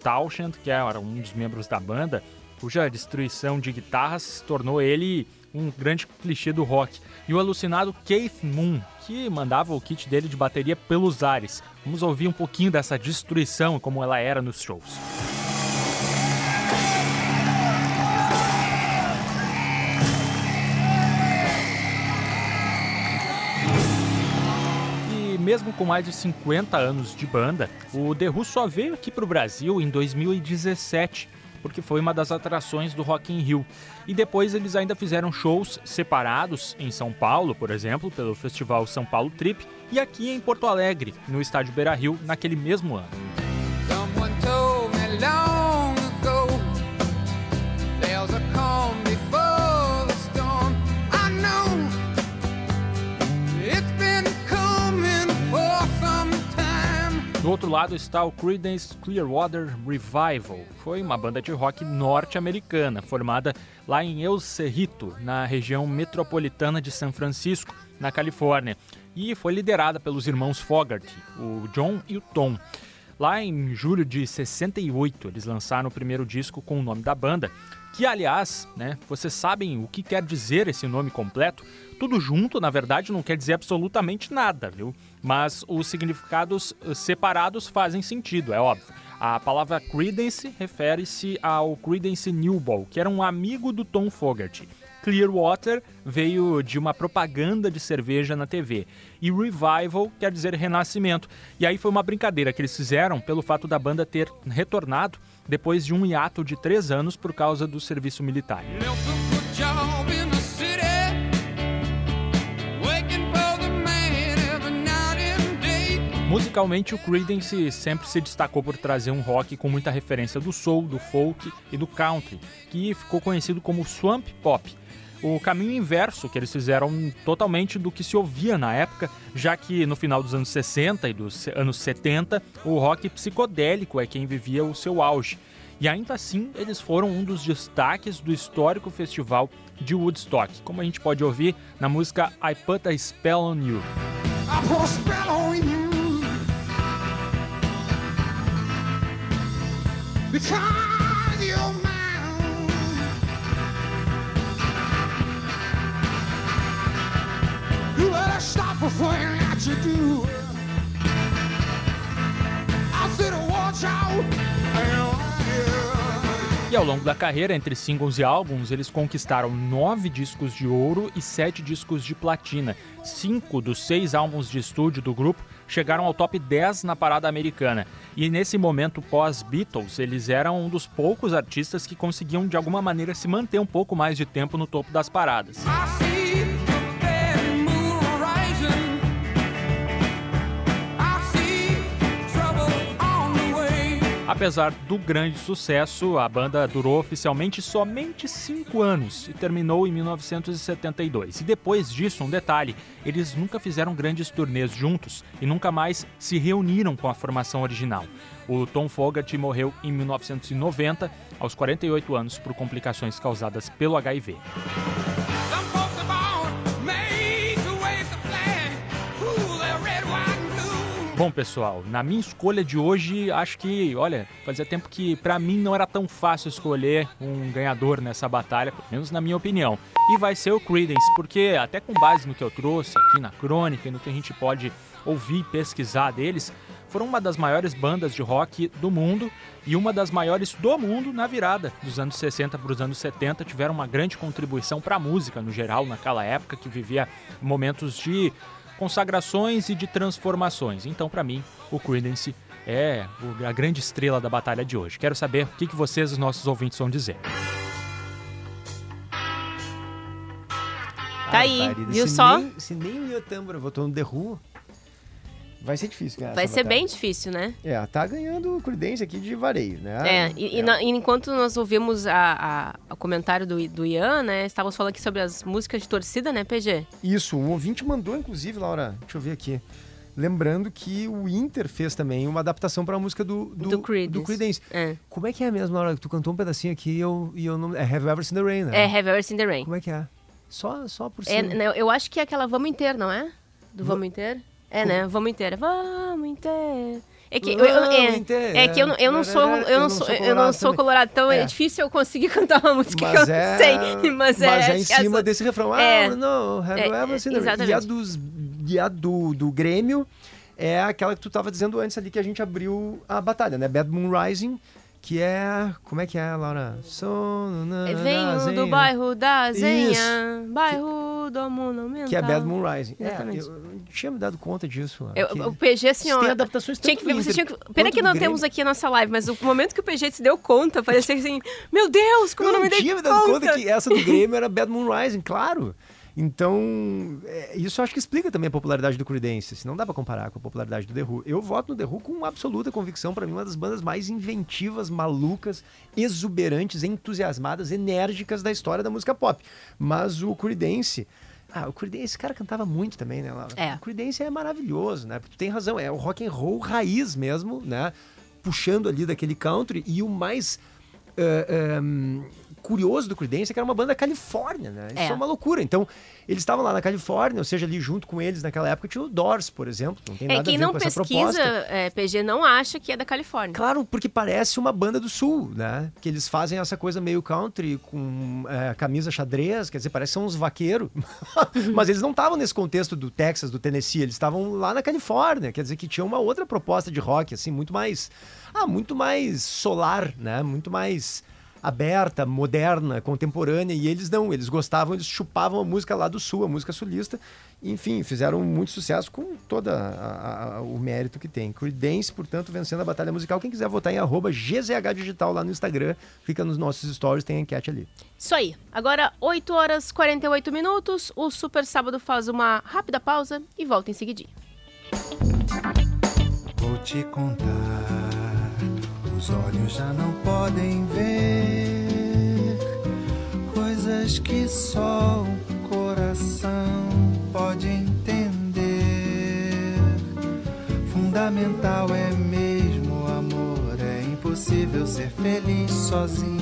Speaker 7: que era um dos membros da banda, cuja destruição de guitarras tornou ele um grande clichê do rock. E o alucinado Keith Moon, que mandava o kit dele de bateria pelos ares. Vamos ouvir um pouquinho dessa destruição, como ela era nos shows. E mesmo com mais de 50 anos de banda, o The Who só veio aqui para o Brasil em 2017 porque foi uma das atrações do Rock in Rio. E depois eles ainda fizeram shows separados em São Paulo, por exemplo, pelo Festival São Paulo Trip, e aqui em Porto Alegre, no estádio Beira Rio, naquele mesmo ano. Do outro lado está o Creedence Clearwater Revival. Foi uma banda de rock norte-americana, formada lá em El Cerrito, na região metropolitana de São Francisco, na Califórnia, e foi liderada pelos irmãos Fogarty, o John e o Tom. Lá em julho de 68, eles lançaram o primeiro disco com o nome da banda, que aliás, né, vocês sabem o que quer dizer esse nome completo? Tudo junto, na verdade, não quer dizer absolutamente nada, viu? Mas os significados eh, separados fazem sentido, é óbvio. A palavra Creedence refere-se ao Creedence Newball, que era um amigo do Tom Fogerty. Clearwater veio de uma propaganda de cerveja na TV. E Revival quer dizer renascimento. E aí foi uma brincadeira que eles fizeram pelo fato da banda ter retornado depois de um hiato de três anos por causa do serviço militar. Musicalmente, o Creedence sempre se destacou por trazer um rock com muita referência do soul, do folk e do country, que ficou conhecido como swamp pop. O caminho inverso que eles fizeram totalmente do que se ouvia na época, já que no final dos anos 60 e dos anos 70, o rock psicodélico é quem vivia o seu auge. E ainda assim, eles foram um dos destaques do histórico festival de Woodstock, como a gente pode ouvir na música I Put a Spell on You.
Speaker 2: Because you're mine. You better stop before what you do. I said, watch out.
Speaker 7: E ao longo da carreira, entre singles e álbuns, eles conquistaram nove discos de ouro e sete discos de platina. Cinco dos seis álbuns de estúdio do grupo chegaram ao top 10 na parada americana. E nesse momento pós-Beatles, eles eram um dos poucos artistas que conseguiam de alguma maneira se manter um pouco mais de tempo no topo das paradas. Apesar do grande sucesso, a banda durou oficialmente somente cinco anos e terminou em 1972. E depois disso, um detalhe: eles nunca fizeram grandes turnês juntos e nunca mais se reuniram com a formação original. O Tom Fogerty morreu em 1990, aos 48 anos, por complicações causadas pelo HIV. Bom, pessoal, na minha escolha de hoje, acho que, olha, fazia tempo que pra mim não era tão fácil escolher um ganhador nessa batalha, pelo menos na minha opinião. E vai ser o Creedence, porque até com base no que eu trouxe aqui na crônica e no que a gente pode ouvir e pesquisar deles, foram uma das maiores bandas de rock do mundo e uma das maiores do mundo na virada dos anos 60 para os anos 70. Tiveram uma grande contribuição para a música no geral naquela época que vivia momentos de consagrações e de transformações. Então, para mim, o Creedence é a grande estrela da batalha de hoje. Quero saber o que, vocês, os nossos ouvintes, vão dizer.
Speaker 3: Tá aí, viu só?
Speaker 4: Nem, se nem o Ian Tambora votou no The Who, Vai ser difícil ganhar
Speaker 3: Vai ser
Speaker 4: batalha.
Speaker 3: bem difícil, né?
Speaker 4: É, tá ganhando o Creedence aqui de vareio, né?
Speaker 3: É, e, e na- e enquanto nós ouvimos a, a- o comentário do, do Ian, né? Estávamos falando aqui sobre as músicas de torcida, né, PG?
Speaker 4: Isso, um ouvinte mandou, inclusive, Laura, deixa eu ver aqui. Lembrando que o Inter fez também uma adaptação para a música do, do,
Speaker 3: Do Creedence.
Speaker 4: do Creedence.
Speaker 3: É.
Speaker 4: Como é que é mesmo, Laura? Tu cantou um pedacinho aqui e eu, e eu não. É Have You Ever Seen the Rain, né?
Speaker 3: É Have Ever Seen the Rain.
Speaker 4: Como é que é? Só, só por
Speaker 3: É,
Speaker 4: cima.
Speaker 3: né, eu acho que é aquela Vamos Inteiro, não é? Do
Speaker 4: Va-
Speaker 3: Vamos Inteiro? É, né? Vamos Inteiro. Vamos Inteiro. É que, eu, é, é que eu, não- eu não sou eu não sou eu não sou colorado, então é.
Speaker 4: É.
Speaker 3: difícil eu conseguir cantar uma música que eu
Speaker 4: Mas é,
Speaker 3: sei, mas é,
Speaker 4: em
Speaker 3: acho que
Speaker 4: cima
Speaker 3: essa-
Speaker 4: desse refrão. Ah,
Speaker 3: É.
Speaker 4: não, have
Speaker 3: É,
Speaker 4: ever seen
Speaker 3: exatamente.
Speaker 4: E a, dos, e a do, do Grêmio é aquela que tu tava dizendo antes ali que a gente abriu a batalha, né? Bad Moon Rising, que é. Como é que é, Laura? Sono na-
Speaker 3: Eu
Speaker 4: na
Speaker 3: venho do bairro da Zenha, bairro do Monumental.
Speaker 4: Que é Bad Moon Rising. É,
Speaker 3: Exatamente.
Speaker 4: eu, eu tinha me dado conta disso.
Speaker 3: Eu- o PG, assim, ó.
Speaker 4: tem adaptações
Speaker 3: Tinha que, você tinha que, pena que não temos aqui a nossa live, mas o momento que o PG se deu conta, parecia assim, meu Deus, como eu não me
Speaker 4: eu
Speaker 3: dei
Speaker 4: tinha me dado
Speaker 3: conta.
Speaker 4: conta que essa do Grêmio era Bad Moon Rising, claro. Então, é, isso acho que explica também a popularidade do Creedence. Se não dá pra comparar com a popularidade do The Who. Eu voto no The Who com absoluta convicção. Pra mim, uma das bandas mais inventivas, malucas, exuberantes, entusiasmadas, enérgicas da história da música pop. Mas o Creedence... Ah, o Creedence, esse cara cantava muito também, né, Laura?
Speaker 3: É.
Speaker 4: O Creedence é maravilhoso, né? Tu tem razão, é o rock and roll raiz mesmo, né? Puxando ali daquele country. E o mais é, é, hum, curioso do Creedence é que era uma banda da Califórnia, né? Isso é.
Speaker 3: É.
Speaker 4: uma loucura. Então, eles estavam lá na Califórnia, ou seja, ali junto com eles naquela época tinha o Doors, por exemplo. Não tem
Speaker 3: É,
Speaker 4: nada
Speaker 3: quem
Speaker 4: a ver
Speaker 3: não
Speaker 4: com essa
Speaker 3: pesquisa
Speaker 4: proposta.
Speaker 3: é, PG não acha que é da Califórnia.
Speaker 4: Claro, porque parece uma banda do sul, né? Que eles fazem essa coisa meio country, com é, camisa xadrez, quer dizer, parece que são uns vaqueiros. Mas eles não estavam nesse contexto do Texas, do Tennessee, eles estavam lá na Califórnia, quer dizer que tinha uma outra proposta de rock, assim, muito mais. Ah, muito mais solar, né? Muito mais aberta, moderna, contemporânea, e eles não, eles gostavam, eles chupavam a música lá do sul, a música sulista, enfim, fizeram muito sucesso com todo o mérito que tem. Creedence, portanto, vencendo a batalha musical. Quem quiser votar em arroba GZH Digital lá no Instagram, fica nos nossos stories, tem a enquete ali.
Speaker 3: Isso aí. Agora, 8 horas e 48 minutos. O Super Sábado faz uma rápida pausa e volta em seguidinho.
Speaker 8: Vou te contar, os olhos já não podem ver coisas que só o coração pode entender. Fundamental é mesmo o amor, é impossível ser feliz sozinho.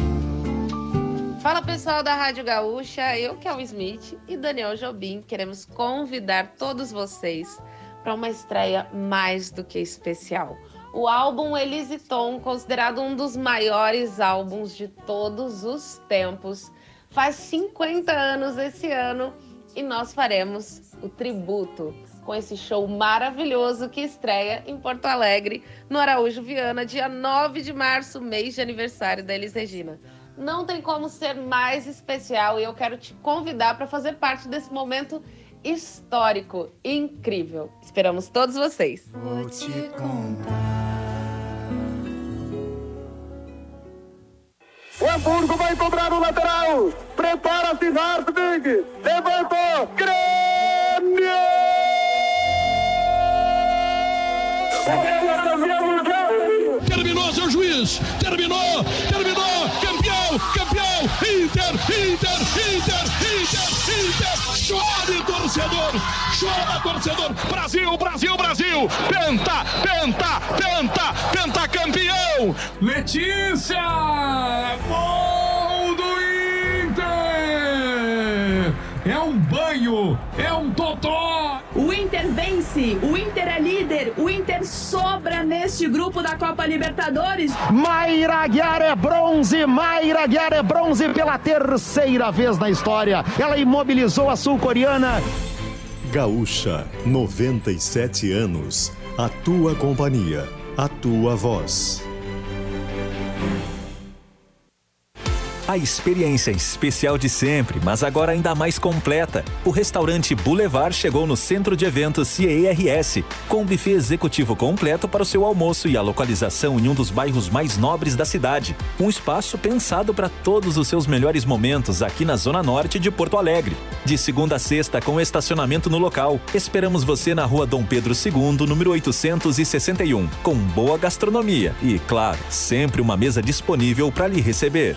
Speaker 9: Fala pessoal da Rádio Gaúcha, eu, Kel Smith e Daniel Jobim queremos convidar todos vocês para uma estreia mais do que especial. O álbum Elise Tom, considerado um dos maiores álbuns de todos os tempos, faz 50 anos esse ano e nós faremos o tributo com esse show maravilhoso que estreia em Porto Alegre, no Araújo Viana, dia 9 de março, mês de aniversário da Elis Regina. Não tem como ser mais especial e eu quero te convidar para fazer parte desse momento histórico e incrível. Esperamos todos vocês.
Speaker 8: Vou te contar.
Speaker 10: O Hamburgo vai cobrar o lateral. Prepara-se, Hartwig. Levantou. Grêmio!
Speaker 11: Terminou, seu juiz! Terminou! Terminou! Campeão! Campeão! Inter! Inter! Inter! Inter! Inter! Chore, torcedor! Chora, torcedor! Brasil! Brasil! Brasil! Penta! Penta! Penta! Penta campeão! Letícia! Gol É um banho! É um totó!
Speaker 12: O Inter vence, o Inter é líder, o Inter sobra neste grupo da Copa Libertadores.
Speaker 10: Mayra Aguiar é bronze, Mayra Aguiar é bronze pela terceira vez na história. Ela imobilizou a sul-coreana.
Speaker 1: Gaúcha, 97 anos. A tua companhia, a tua voz.
Speaker 13: A experiência especial de sempre, mas agora ainda mais completa. O restaurante Boulevard chegou no centro de eventos CERS, com buffet executivo completo para o seu almoço e a localização em um dos bairros mais nobres da cidade. Um espaço pensado para todos os seus melhores momentos aqui na Zona Norte de Porto Alegre. De segunda a sexta, com estacionamento no local. Esperamos você na rua Dom Pedro II, número 861, com boa gastronomia e, claro, sempre uma mesa disponível para lhe receber.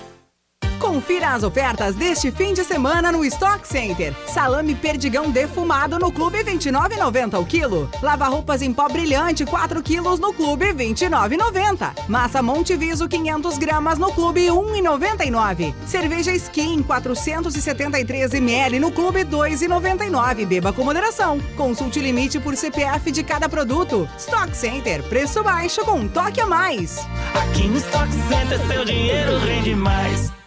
Speaker 14: Confira as ofertas deste fim de semana no Stock Center. Salame perdigão defumado no Clube 29,90 o quilo. Lava-roupas em pó brilhante 4 quilos no Clube 29,90. Massa Monteviso 500 gramas no Clube 1,99. Cerveja Skin 473 ml no Clube 2,99. Beba com moderação. Consulte limite por CPF de cada produto. Stock Center, preço baixo com um toque a mais.
Speaker 15: Aqui no Stock Center seu dinheiro rende mais.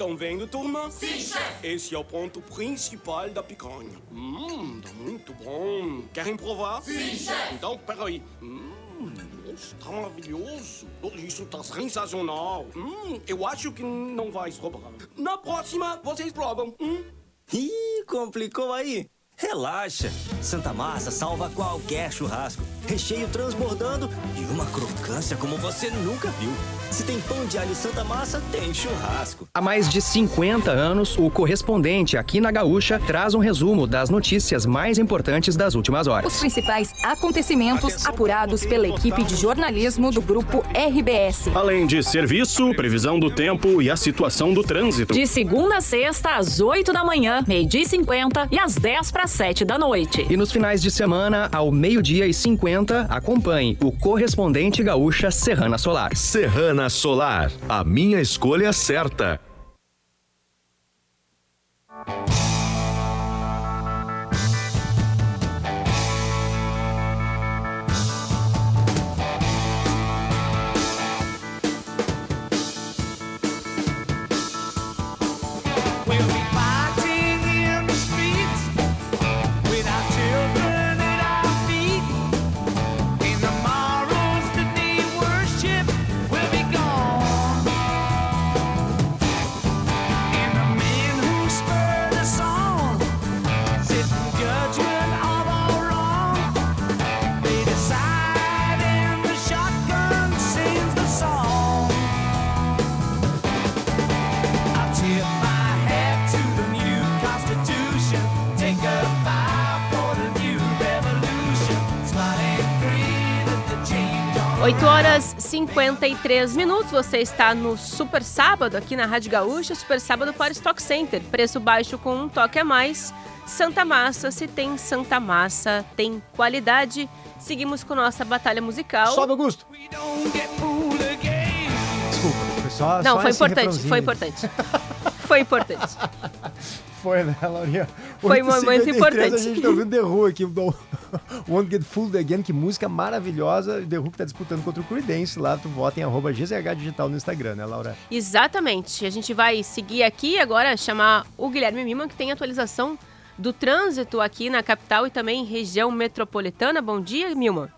Speaker 15: Estão vendo, turma? Sim, chefe! Esse é o ponto principal da picanha. Hum, tá muito bom. Querem provar?
Speaker 16: Sim, chefe!
Speaker 15: Então, peraí. Hum, está maravilhoso. Isso tá sensacional. Hum, eu acho que não vai sobrar. Na próxima, vocês provam. Hum?
Speaker 17: Ih, complicou aí. Relaxa. Santa Massa salva qualquer churrasco. Recheio transbordando e uma crocância como você nunca viu. Se tem pão de alho Santa Massa, tem churrasco.
Speaker 18: Há mais de 50 anos, o correspondente aqui na Gaúcha traz um resumo das notícias mais importantes das últimas horas.
Speaker 19: Os principais acontecimentos apurados pela equipe de jornalismo do grupo RBS.
Speaker 20: Além de serviço, previsão do tempo e a situação do trânsito.
Speaker 19: De segunda a sexta, às 8 da manhã, meio-dia e 50 e às 10 para 7 da noite.
Speaker 18: E nos finais de semana, ao meio-dia e 50, acompanhe o correspondente gaúcha Serrana Solar.
Speaker 1: Serrana Solar, a minha escolha certa.
Speaker 3: 8 horas 53 minutos. Você está no Super Sábado aqui na Rádio Gaúcha. Super Sábado para Stock Center. Preço baixo com um toque a mais. Santa Massa, se tem Santa Massa, tem qualidade. Seguimos com nossa batalha musical.
Speaker 4: Sobe, Augusto. Desculpa, foi só
Speaker 3: Não,
Speaker 4: só
Speaker 3: foi importante, foi
Speaker 4: aí.
Speaker 3: importante. foi importante.
Speaker 4: Foi, né, Laurinha?
Speaker 3: Foi um momento
Speaker 4: 8h53,
Speaker 3: importante.
Speaker 4: A gente tá ouvindo The Who aqui, Won't Get Fooled Again, que música maravilhosa. The Who que tá disputando contra o Creedence lá, tu vota em arroba GZH Digital no Instagram, né, Laura?
Speaker 3: Exatamente. A gente vai seguir aqui agora, chamar o Guilherme Mima, que tem atualização do trânsito aqui na capital e também região metropolitana. Bom dia, Milman.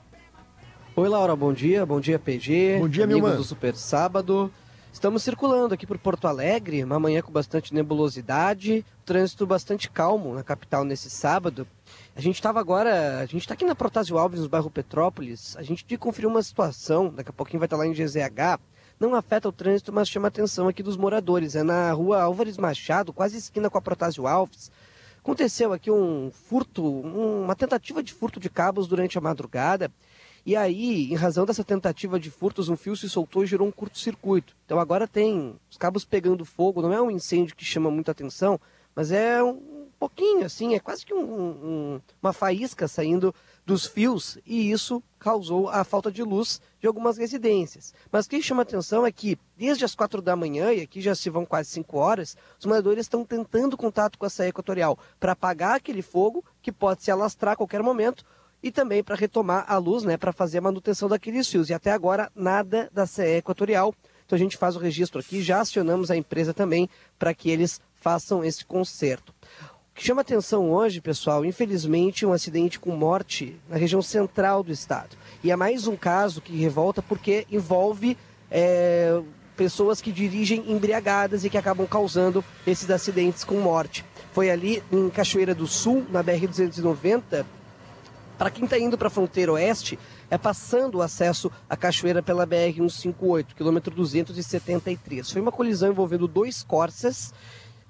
Speaker 21: Oi, Laura, bom dia. Bom dia, PG.
Speaker 4: Bom dia,
Speaker 21: amigos
Speaker 4: Milman.
Speaker 21: do Super Sábado. Estamos circulando aqui por Porto Alegre, uma manhã com bastante nebulosidade, trânsito bastante calmo na capital nesse sábado. A gente estava agora, a gente está aqui na Protásio Alves, no bairro Petrópolis. A gente conferiu uma situação, daqui a pouquinho vai estar lá em GZH. Não afeta o trânsito, mas chama a atenção aqui dos moradores. É na rua Álvares Machado, quase esquina com a Protásio Alves. Aconteceu aqui um furto, um- uma tentativa de furto de cabos durante a madrugada. E aí, em razão dessa tentativa de furtos, um fio se soltou e gerou um curto-circuito. Então agora tem os cabos pegando fogo, não é um incêndio que chama muita atenção, mas é um pouquinho assim, é quase que um- um- uma faísca saindo dos fios e isso causou a falta de luz de algumas residências. Mas o que chama atenção é que desde as quatro da manhã, e aqui já se vão quase cinco horas, os moradores estão tentando contato com a CE Equatorial para apagar aquele fogo que pode se alastrar a qualquer momento e também para retomar a luz, né, para fazer a manutenção daqueles fios. E até agora nada da CE Equatorial. Então a gente faz o registro aqui, já acionamos a empresa também para que eles façam esse conserto. Que chama atenção hoje, pessoal, infelizmente, um acidente com morte na região central do estado. E é mais um caso que revolta porque envolve é, pessoas que dirigem embriagadas e que acabam causando esses acidentes com morte. Foi ali em Cachoeira do Sul, na BR-290, para quem está indo para a fronteira oeste, é passando o acesso à cachoeira pela BR-158, quilômetro 273. Foi uma colisão envolvendo dois Corsas.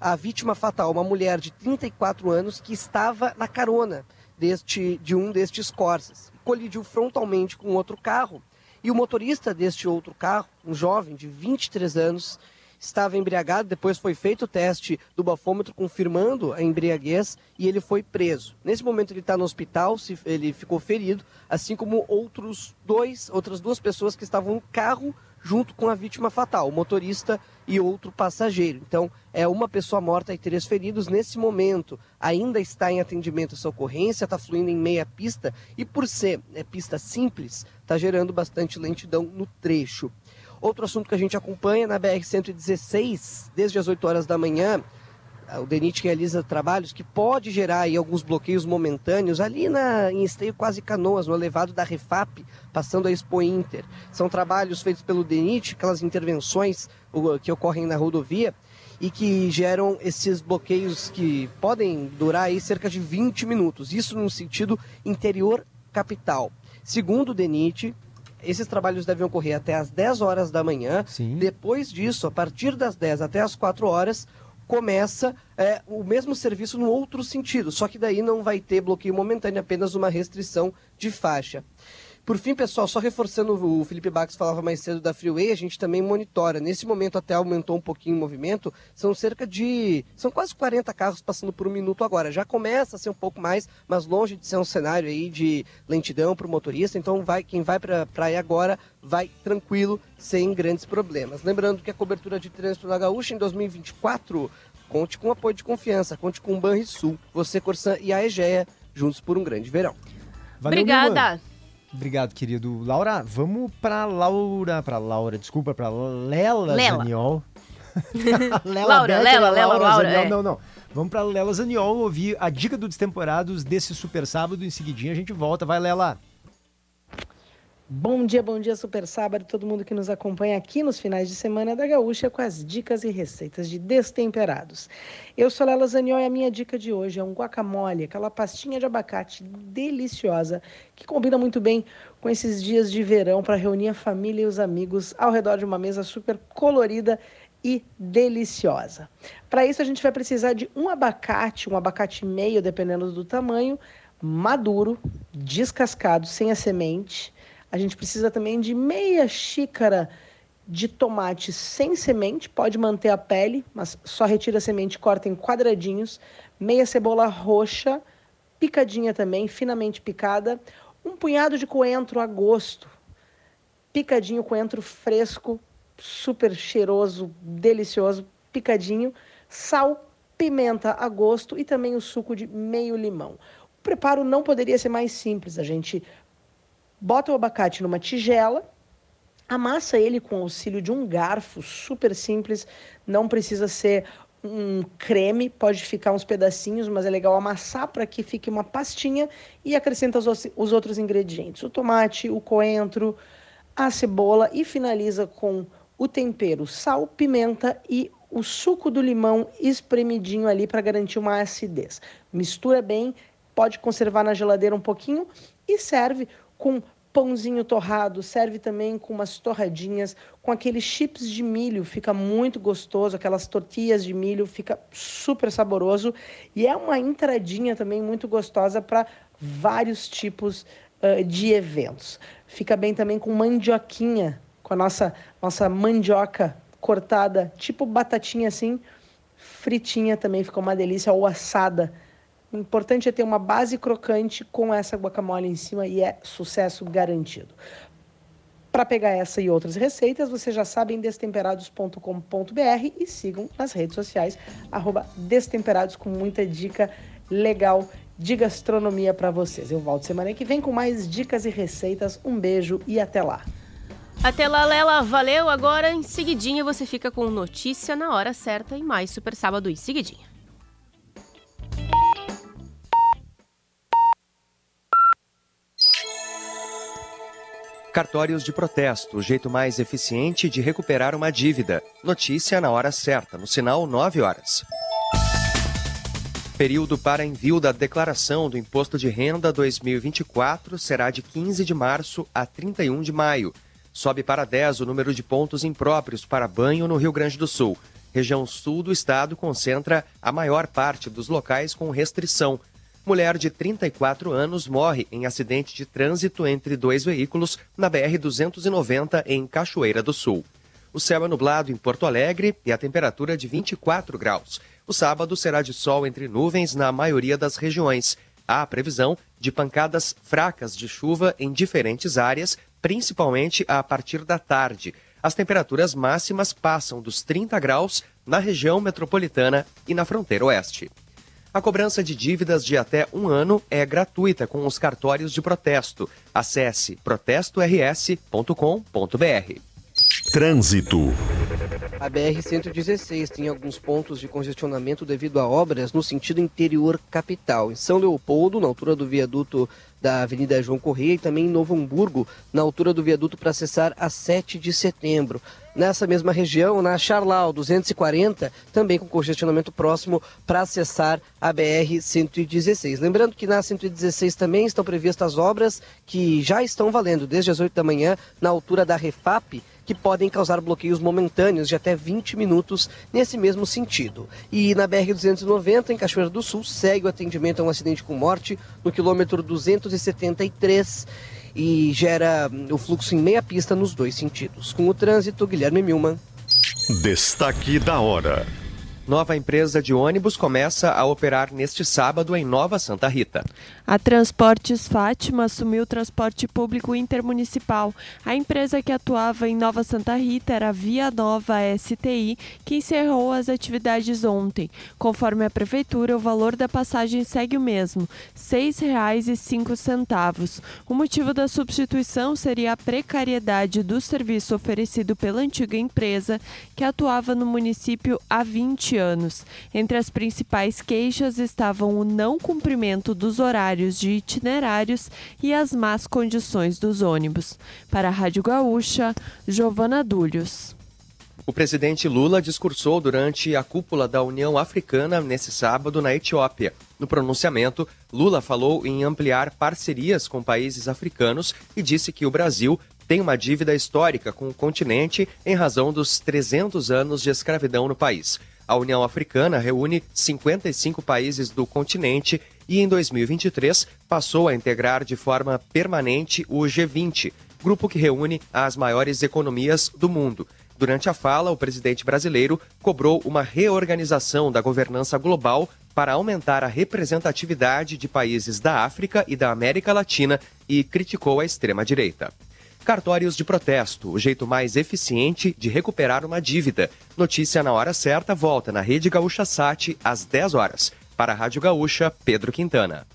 Speaker 21: A vítima fatal, uma mulher de 34 anos que estava na carona deste, de um destes Corsas. Colidiu frontalmente com outro carro. E o motorista deste outro carro, um jovem de 23 anos, estava embriagado. Depois foi feito o teste do bafômetro confirmando a embriaguez e ele foi preso. Nesse momento ele está no hospital, ele ficou ferido, assim como outros dois, outras duas pessoas que estavam no carro junto com a vítima fatal, o motorista e outro passageiro. Então, é uma pessoa morta e três feridos. Nesse momento, ainda está em atendimento essa ocorrência, está fluindo em meia pista e, por ser é, pista simples, está gerando bastante lentidão no trecho. Outro assunto que a gente acompanha na BR-116, desde as 8 horas da manhã, o DENIT realiza trabalhos que pode gerar aí alguns bloqueios momentâneos ali na, em Esteio Quase Canoas, no elevado da Refap, passando a Expo Inter. São trabalhos feitos pelo DENIT, aquelas intervenções que ocorrem na rodovia e que geram esses bloqueios que podem durar aí cerca de 20 minutos. Isso no sentido interior capital. Segundo o DENIT, esses trabalhos devem ocorrer até às 10 horas da manhã. Depois disso, a partir das 10 até às 4 horas, começa é, o mesmo serviço no outro sentido, só que daí não vai ter bloqueio momentâneo, apenas uma restrição de faixa. Por fim, pessoal, só reforçando o Felipe Bax falava mais cedo da Freeway, a gente também monitora. Nesse momento até aumentou um pouquinho o movimento, são cerca de. são quase 40 carros passando por um minuto agora. Já começa a ser um pouco mais, mas longe de ser um cenário aí de lentidão para o motorista. Então vai, quem vai para a praia agora vai tranquilo, sem grandes problemas. Lembrando que a cobertura de trânsito na Gaúcha em 2024 conte com apoio de confiança, conte com o Banrisul, você, Corsan e a Egea, juntos por um grande verão.
Speaker 4: Valeu,
Speaker 3: Obrigada.
Speaker 4: Obrigado, querido. Laura, vamos pra Laura, pra Laura, desculpa, pra Lela,
Speaker 3: Lela.
Speaker 4: Zaniol.
Speaker 3: Laura,
Speaker 4: Beth,
Speaker 3: Lela, Lela, Laura,
Speaker 4: Zaniol.
Speaker 3: é.
Speaker 4: Não, não. Vamos pra Lela Zaniol ouvir a dica do Destemperados desse super sábado. Em seguidinho a gente volta. Vai, Lela.
Speaker 22: Bom dia, bom dia, super sábado, todo mundo que nos acompanha aqui nos finais de semana da Gaúcha com as dicas e receitas de destemperados. Eu sou Lela Zaniol e a minha dica de hoje é um guacamole, aquela pastinha de abacate deliciosa que combina muito bem com esses dias de verão para reunir a família e os amigos ao redor de uma mesa super colorida e deliciosa. Para isso a gente vai precisar de um abacate, um abacate meio, dependendo do tamanho, maduro, descascado, sem a semente. A gente precisa também de meia xícara de tomate sem semente, pode manter a pele, mas só retira a semente, corta em quadradinhos. Meia cebola roxa, picadinha também, finamente picada. Um punhado de coentro a gosto, picadinho coentro fresco, super cheiroso, delicioso, picadinho. Sal, pimenta a gosto e também o suco de meio limão. O preparo não poderia ser mais simples. A gente bota o abacate numa tigela, amassa ele com auxílio de um garfo, super simples, não precisa ser um creme, pode ficar uns pedacinhos, mas é legal amassar para que fique uma pastinha e acrescenta os, os- os outros ingredientes: o tomate, o coentro, a cebola e finaliza com o tempero, sal, pimenta e o suco do limão espremidinho ali para garantir uma acidez. Mistura bem, pode conservar na geladeira um pouquinho e serve com pãozinho torrado, serve também com umas torradinhas, com aqueles chips de milho, fica muito gostoso, aquelas tortilhas de milho, fica super saboroso e é uma entradinha também muito gostosa para vários tipos ah, de eventos. Fica bem também com mandioquinha, com a nossa, nossa mandioca cortada, tipo batatinha assim, fritinha também fica uma delícia, ou assada. O importante é ter uma base crocante com essa guacamole em cima e é sucesso garantido. Para pegar essa e outras receitas, você já sabe em destemperados.com.br e sigam nas redes sociais, destemperados, com muita dica legal de gastronomia para vocês. Eu volto semana que vem com mais dicas e receitas. Um beijo e até lá.
Speaker 3: Até lá, Lela, valeu. Agora, em seguidinha, você fica com notícia na hora certa e mais Super Sábado em seguidinha.
Speaker 18: Cartórios de protesto, o jeito mais eficiente de recuperar uma dívida. Notícia na hora certa, no sinal 9 horas. Período para envio da declaração do Imposto de Renda 2024 será de 15 de março a 31 de maio. Sobe para 10 o número de pontos impróprios para banho no Rio Grande do Sul. Região sul do estado concentra a maior parte dos locais com restrição. Mulher de 34 anos morre em acidente de trânsito entre dois veículos na BR-290 em Cachoeira do Sul. O céu é nublado em Porto Alegre e a temperatura de 24 graus. O sábado será de sol entre nuvens na maioria das regiões. Há previsão de pancadas fracas de chuva em diferentes áreas, principalmente a partir da tarde. As temperaturas máximas passam dos 30 graus na região metropolitana e na fronteira oeste. A cobrança de dívidas de até um ano é gratuita com os cartórios de protesto. Acesse protestors.com.br.
Speaker 1: Trânsito.
Speaker 21: A BR-116 tem alguns pontos de congestionamento devido a obras no sentido interior capital. Em São Leopoldo, na altura do viaduto da Avenida João Correia, e também em Novo Hamburgo, na altura do viaduto para acessar a 7 de setembro. Nessa mesma região, na Charlau 240, também com congestionamento próximo para acessar a BR-116. Lembrando que na 116 também estão previstas obras que já estão valendo desde as 8 da manhã na altura da Refap que podem causar bloqueios momentâneos de até 20 minutos nesse mesmo sentido. E na BR-290, em Cachoeira do Sul, segue o atendimento a um acidente com morte no quilômetro 273 e gera hum, o fluxo em meia pista nos dois sentidos. Com o trânsito, Guilherme Milman.
Speaker 1: Destaque da hora.
Speaker 18: Nova empresa de ônibus começa a operar neste sábado em Nova Santa Rita.
Speaker 23: A Transportes Fátima assumiu o transporte público intermunicipal. A empresa que atuava em Nova Santa Rita era a Via Nova STI, que encerrou as atividades ontem. Conforme a prefeitura, o valor da passagem segue o mesmo, R$ 6,05. O motivo da substituição seria a precariedade do serviço oferecido pela antiga empresa, que atuava no município há 20 anos. Entre as principais queixas estavam o não cumprimento dos horários de itinerários e as más condições dos ônibus. Para a Rádio Gaúcha, Giovana Dúlios.
Speaker 18: O presidente Lula discursou durante a cúpula da União Africana nesse sábado na Etiópia. No pronunciamento, Lula falou em ampliar parcerias com países africanos e disse que o Brasil tem uma dívida histórica com o continente em razão dos 300 anos de escravidão no país. A União Africana reúne 55 países do continente e, em 2023, passou a integrar de forma permanente o G20, grupo que reúne as maiores economias do mundo. Durante a fala, o presidente brasileiro cobrou uma reorganização da governança global para aumentar a representatividade de países da África e da América Latina e criticou a extrema-direita. Cartórios de protesto, o jeito mais eficiente de recuperar uma dívida. Notícia na hora certa volta na Rede Gaúcha Sat às 10 horas. Para a Rádio Gaúcha, Pedro Quintana.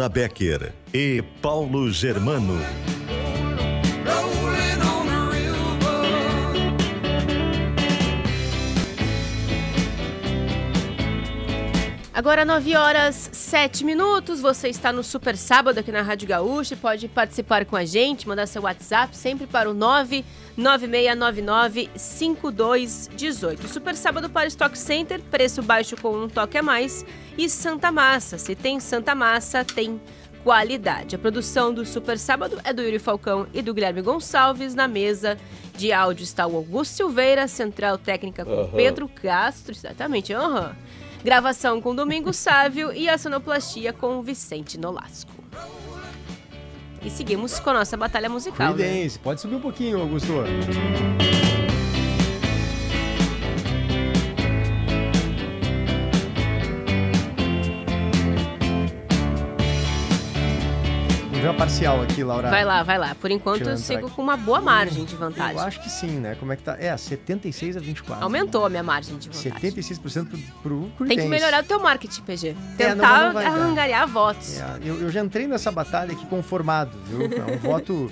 Speaker 1: Laura Becker e Paulo Germano.
Speaker 3: Agora 9 horas 7 minutos, você está no Super Sábado aqui na Rádio Gaúcha, pode participar com a gente, mandar seu WhatsApp sempre para o 996995218. Super Sábado para Stock Center, preço baixo com um toque a mais e Santa Massa. Se tem Santa Massa, tem qualidade. A produção do Super Sábado é do Yuri Falcão e do Guilherme Gonçalves. Na mesa de áudio está o Augusto Silveira, central técnica com
Speaker 24: Aham.
Speaker 3: Pedro Castro, exatamente, aham. Gravação com Domingo Sávio e a sonoplastia com Vicente Nolasco. E seguimos com a nossa batalha musical. né?
Speaker 4: Pode subir um pouquinho, Augusto. Uma parcial aqui, Laura.
Speaker 3: Vai lá, vai lá. Por enquanto eu sigo
Speaker 4: track.
Speaker 3: com uma boa margem de vantagem.
Speaker 4: Eu acho que sim, né? Como é que tá? É, 76 a 24.
Speaker 3: Aumentou a minha margem de vantagem.
Speaker 4: 76% pro, pro Creedence.
Speaker 3: Tem que melhorar o teu marketing, PG.
Speaker 4: É,
Speaker 3: Tentar
Speaker 4: dar.
Speaker 3: arrangarear votos.
Speaker 4: É, eu, eu já entrei nessa batalha aqui conformado, viu? É um voto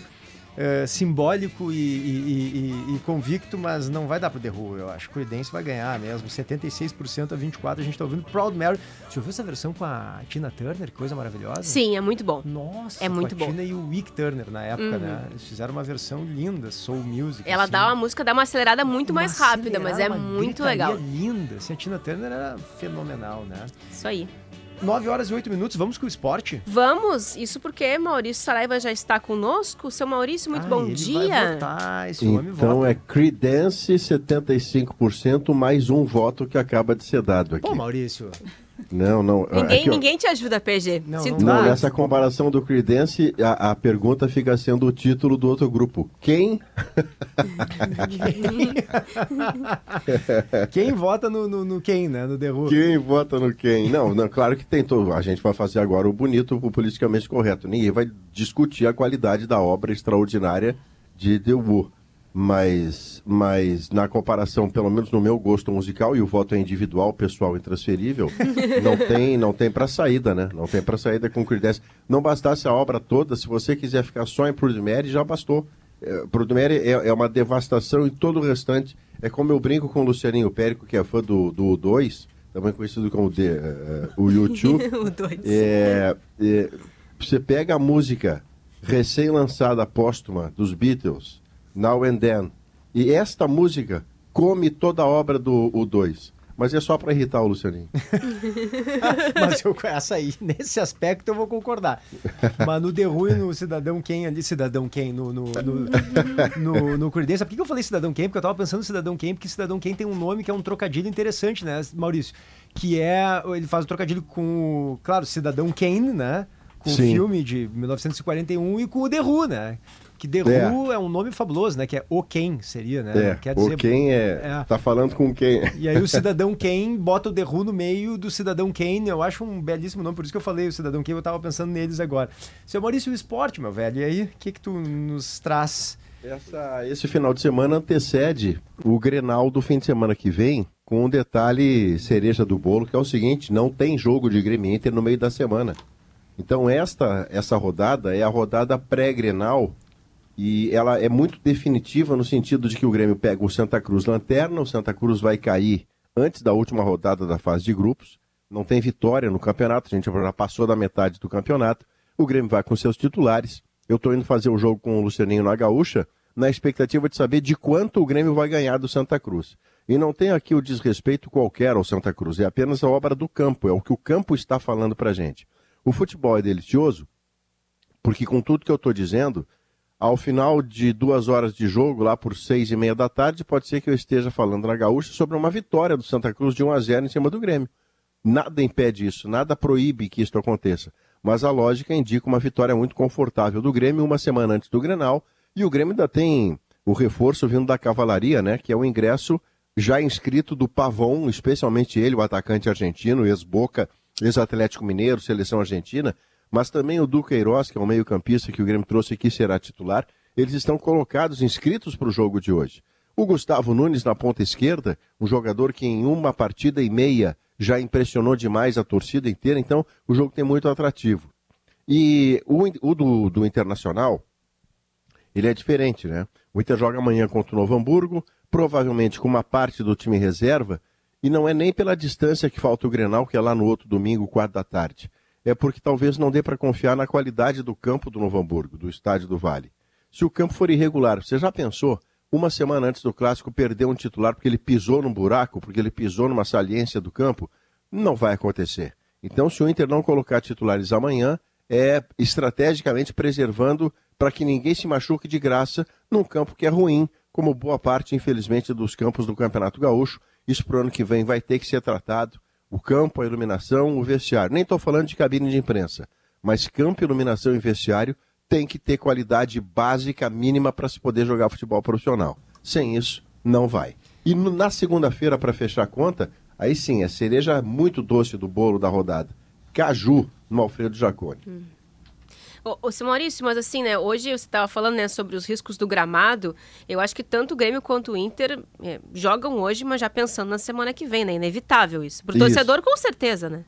Speaker 4: eh, simbólico e, e- e- e convicto, mas não vai dar pro The Who, eu acho. Creedence vai ganhar mesmo, 76% a 24%. A gente tá ouvindo Proud Mary. Você ouviu essa versão com a Tina Turner? Que coisa maravilhosa.
Speaker 3: Sim, é muito bom.
Speaker 4: Nossa,
Speaker 3: é muito
Speaker 4: a
Speaker 3: bom.
Speaker 4: Tina e o Wick Turner na época,
Speaker 3: Uhum.
Speaker 4: né? Eles fizeram uma versão linda, soul music.
Speaker 3: Ela
Speaker 4: assim.
Speaker 3: dá uma música, dá uma acelerada muito
Speaker 4: Uma
Speaker 3: mais rápida, mas é
Speaker 4: acelerada,
Speaker 3: muito legal.
Speaker 4: linda. Assim, a Tina Turner era fenomenal, né?
Speaker 3: Isso aí.
Speaker 4: 9 horas e 8 minutos, vamos com o esporte?
Speaker 3: Vamos, isso porque Maurício Saraiva já está conosco. Seu Maurício, muito
Speaker 4: Ah,
Speaker 3: bom
Speaker 4: ele
Speaker 3: dia.
Speaker 4: vai votar, esse homem
Speaker 24: Então
Speaker 4: vota.
Speaker 24: é Creedence 75% mais um voto que acaba de ser dado aqui.
Speaker 4: Pô, Maurício.
Speaker 24: Não, não.
Speaker 3: Ninguém,
Speaker 24: aqui, ó.
Speaker 3: ninguém te ajuda, PG. Sinto
Speaker 24: Não, nessa comparação do Creedence, a, a pergunta fica sendo o título do outro grupo. Quem?
Speaker 4: Quem vota no, no, no quem, né? No The Who.
Speaker 24: Quem vota no quem? Não, não, claro que tem todo. A gente vai fazer agora o bonito, o politicamente correto. Ninguém vai discutir a qualidade da obra extraordinária de The. Mas, mas na comparação, pelo menos no meu gosto musical, e o voto é individual, pessoal, intransferível, não tem, não tem para saída, né? Não tem para saída com Creedence. Não bastasse a obra toda, se você quiser ficar só em Proud Mary, já bastou. É, Proud Mary é, é uma devastação em todo o restante. É como eu brinco com o Lucianinho Périco, que é fã do, do 2, também conhecido como The, eh, o YouTube.
Speaker 3: O dois.
Speaker 24: É, é, você pega a música recém-lançada póstuma dos Beatles, Now and Then, e esta música come toda a obra do 2. Mas é só para irritar o Lucianinho.
Speaker 4: Mas eu, essa aí, nesse aspecto eu vou concordar. Mas no The e no Cidadão Quem ali, Cidadão Quem, no, no, no, no, no Creedence. Por que eu falei Cidadão Quem? Porque eu tava pensando no Cidadão Quem, porque Cidadão Quem tem um nome que é um trocadilho interessante, né, Maurício? Que é, ele faz o trocadilho com, o, claro, Cidadão Kane, né? Com
Speaker 24: Sim.
Speaker 4: o filme de 1941 e com o The Who, né? Que The
Speaker 24: É.
Speaker 4: Who é um nome fabuloso, né? Que é O Quem, seria, né?
Speaker 24: É,
Speaker 4: Quer
Speaker 24: o quem é, Tá falando com quem?
Speaker 4: e aí o Cidadão Kane bota o The Who no meio do Cidadão Kane. Eu acho um belíssimo nome, por isso que eu falei o Cidadão Kane, eu tava pensando neles agora. Seu Maurício, o esporte, meu velho, e aí, o que que tu nos traz?
Speaker 24: Essa- esse final de semana antecede o Grenal do fim de semana que vem, com um detalhe cereja do bolo, que é o seguinte, não tem jogo de Grêmio Inter no meio da semana. Então esta, essa rodada é a rodada pré-Grenal e ela é muito definitiva no sentido de que o Grêmio pega o Santa Cruz lanterna, o Santa Cruz vai cair antes da última rodada da fase de grupos, não tem vitória no campeonato, a gente já passou da metade do campeonato, o Grêmio vai com seus titulares, eu estou indo fazer o jogo com o Lucianinho na Gaúcha, na expectativa de saber de quanto o Grêmio vai ganhar do Santa Cruz. E não tem aqui o desrespeito qualquer ao Santa Cruz, é apenas a obra do campo, é o que o campo está falando pra gente. O futebol é delicioso, porque com tudo que eu estou dizendo, ao final de duas horas de jogo, lá por seis e meia da tarde, pode ser que eu esteja falando na Gaúcha sobre uma vitória do Santa Cruz de 1 a 0 em cima do Grêmio. Nada impede isso, nada proíbe que isso aconteça. Mas a lógica indica uma vitória muito confortável do Grêmio uma semana antes do Grenal. E o Grêmio ainda tem o reforço vindo da cavalaria, né? Que é o ingresso já inscrito do Pavon, especialmente ele, o atacante argentino, ex-Boca, ex-Atlético Mineiro, seleção argentina, mas também o Duqueiroz, que é um meio-campista que o Grêmio trouxe aqui, será titular. Eles estão colocados, inscritos para o jogo de hoje. O Gustavo Nunes na ponta esquerda, um jogador que em uma partida e meia já impressionou demais a torcida inteira, então o jogo tem muito atrativo. E o, o do, do Internacional, ele é diferente, né? O Inter joga amanhã contra o Novo Hamburgo, provavelmente com uma parte do time reserva, E não é nem pela distância que falta o Grenal, que é lá no outro domingo, quatro da tarde. É porque talvez não dê para confiar na qualidade do campo do Novo Hamburgo, do estádio do Vale. Se o campo for irregular, você já pensou, uma semana antes do clássico, perder um titular porque ele pisou num buraco, porque ele pisou numa saliência do campo? Não vai acontecer. Então, se o Inter não colocar titulares amanhã, é estrategicamente preservando para que ninguém se machuque de graça num campo que é ruim, como boa parte, infelizmente, dos campos do Campeonato Gaúcho. Isso para o ano que vem vai ter que ser tratado. O campo, a iluminação, o vestiário. Nem estou falando de cabine de imprensa, mas campo, iluminação e vestiário tem que ter qualidade básica mínima para se poder jogar futebol profissional. Sem isso, não vai. E no- na segunda-feira, para fechar a conta, aí sim, a cereja muito doce do bolo da rodada. Caju no Alfredo Jaconi.
Speaker 3: Ô, ô, Maurício, mas assim, né, hoje você estava falando, né, sobre os riscos do gramado, eu acho que tanto o Grêmio quanto o Inter é, jogam hoje, mas já pensando na semana que vem, né, inevitável isso. Pro
Speaker 24: Isso.
Speaker 3: torcedor, com certeza, né?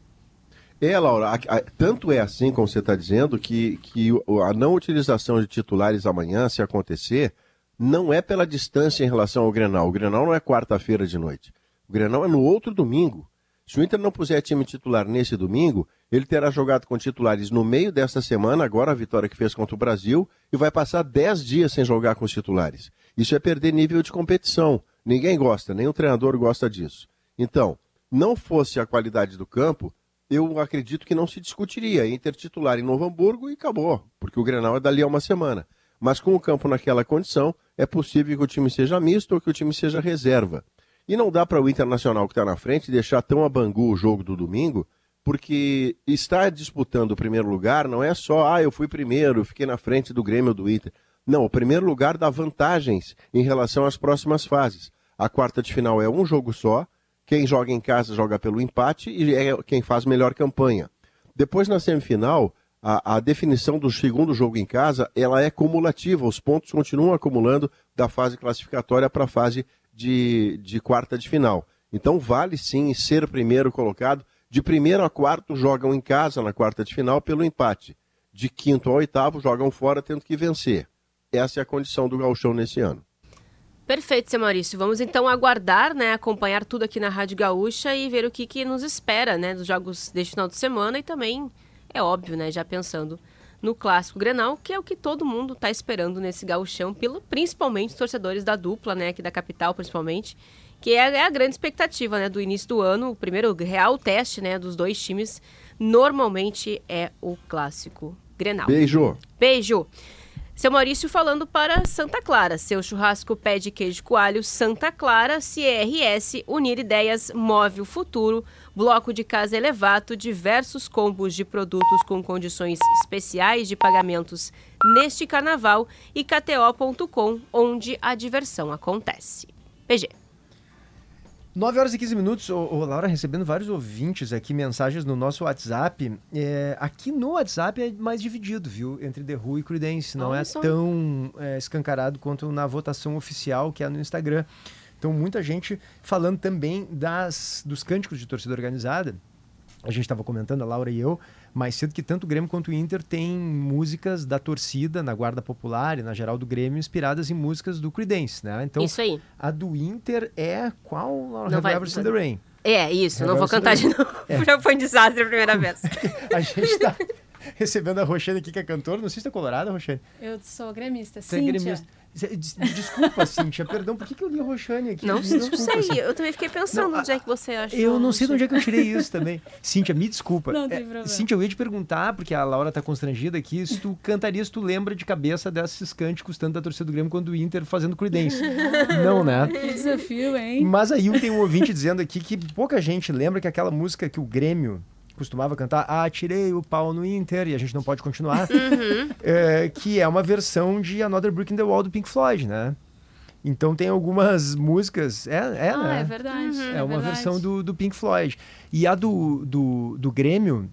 Speaker 24: É, Laura, a- a- tanto é assim como você está dizendo que, que o- a não utilização de titulares amanhã, se acontecer, não é pela distância em relação ao Grenal. O Grenal não é quarta-feira de noite. O Grenal é no outro domingo. Se o Inter não puser time titular nesse domingo, ele terá jogado com titulares no meio desta semana, agora a vitória que fez contra o Brasil, e vai passar 10 dias sem jogar com os titulares. Isso é perder nível de competição. Ninguém gosta, nem o treinador gosta disso. Então, não fosse a qualidade do campo, eu acredito que não se discutiria. Inter titular em Novo Hamburgo e acabou, porque o Grenal é dali a uma semana. Mas com o campo naquela condição, é possível que o time seja misto ou que o time seja reserva. E não dá para o Internacional que está na frente deixar tão a bangu o jogo do domingo, porque estar disputando o primeiro lugar não é só, ah, eu fui primeiro, fiquei na frente do Grêmio do Inter. Não, o primeiro lugar dá vantagens em relação às próximas fases. A quarta de final é um jogo só, quem joga em casa joga pelo empate e é quem faz melhor campanha. Depois, na semifinal, a, a definição do segundo jogo em casa ela é cumulativa, os pontos continuam acumulando da fase classificatória para a fase de, de quarta de final. Então vale sim ser primeiro colocado. De primeiro a quarto jogam em casa na quarta de final pelo empate. De quinto a oitavo jogam fora tendo que vencer. Essa é a condição do gauchão nesse ano.
Speaker 3: Perfeito, seu Maurício. Vamos então aguardar, né, acompanhar tudo aqui na Rádio Gaúcha e ver o que, que nos espera, né, dos jogos deste final de semana e também, é óbvio, né, já pensando no clássico Grenal, que é o que todo mundo está esperando nesse gauchão, pelo, principalmente os torcedores da dupla, né, aqui da capital principalmente, que é, é a grande expectativa, né, do início do ano, o primeiro real teste, né, dos dois times, normalmente é o clássico Grenal.
Speaker 24: Beijo.
Speaker 3: Beijo. Seu Maurício falando para Santa Clara. Seu churrasco pé de queijo coalho Santa Clara, CRS, Unir Ideias, Move o Futuro, Bloco de Casa Elevato, diversos combos de produtos com condições especiais de pagamentos neste carnaval e KTO.com, onde a diversão acontece. PG.
Speaker 4: 9 horas e 15 minutos. Ô, ô, Laura, recebendo vários ouvintes aqui, mensagens no nosso WhatsApp. É, aqui no WhatsApp é mais dividido, viu? Entre The Who e Creedence. Não
Speaker 3: Olha
Speaker 4: é
Speaker 3: só.
Speaker 4: tão é, escancarado quanto na votação oficial, que é no Instagram. Então, muita gente falando também das, dos cânticos de torcida organizada. A gente estava comentando, a Laura e eu, mais cedo que tanto o Grêmio quanto o Inter tem músicas da torcida na Guarda Popular e na geral do Grêmio inspiradas em músicas do Creedence, né? Então,
Speaker 3: Isso aí.
Speaker 4: a do Inter é qual? Laura?
Speaker 3: Não
Speaker 4: Have
Speaker 3: vai-
Speaker 4: You Ever Seen the Rain.
Speaker 3: É, isso, não vou cantar de novo.
Speaker 4: É.
Speaker 3: Já foi um desastre a primeira vez.
Speaker 4: A gente tá recebendo a Roxane aqui, que é cantora. Não sei se tá colorada, Roxane.
Speaker 25: Eu sou gremista,
Speaker 4: Você é gremista. Desculpa, Cíntia, perdão. Por que, que eu li Roxane aqui?
Speaker 3: Não, não
Speaker 4: Desculpa,
Speaker 3: sei,
Speaker 4: Cíntia.
Speaker 3: eu também fiquei pensando onde é que você achou.
Speaker 4: Eu não sei de onde é que eu tirei isso também. Cíntia, me desculpa.
Speaker 25: Não tem
Speaker 4: É,
Speaker 25: problema.
Speaker 4: Cíntia, eu ia te perguntar, porque a Laura tá constrangida aqui, se tu cantaria, se tu lembra de cabeça desses cânticos, tanto da torcida do Grêmio quanto do Inter fazendo Creedence. não, né?
Speaker 25: Que desafio, hein?
Speaker 4: Mas aí tem um ouvinte dizendo aqui que pouca gente lembra que aquela música que o Grêmio costumava cantar, ah, tirei o pau no Inter, e a gente não pode continuar,
Speaker 25: Uhum.
Speaker 4: é, que é uma versão de Another Brick in the Wall do Pink Floyd, né? Então tem algumas músicas, é, é
Speaker 25: ah,
Speaker 4: né?
Speaker 25: é verdade.
Speaker 4: É uma
Speaker 25: verdade.
Speaker 4: versão do, do Pink Floyd. E a do, do, do Grêmio,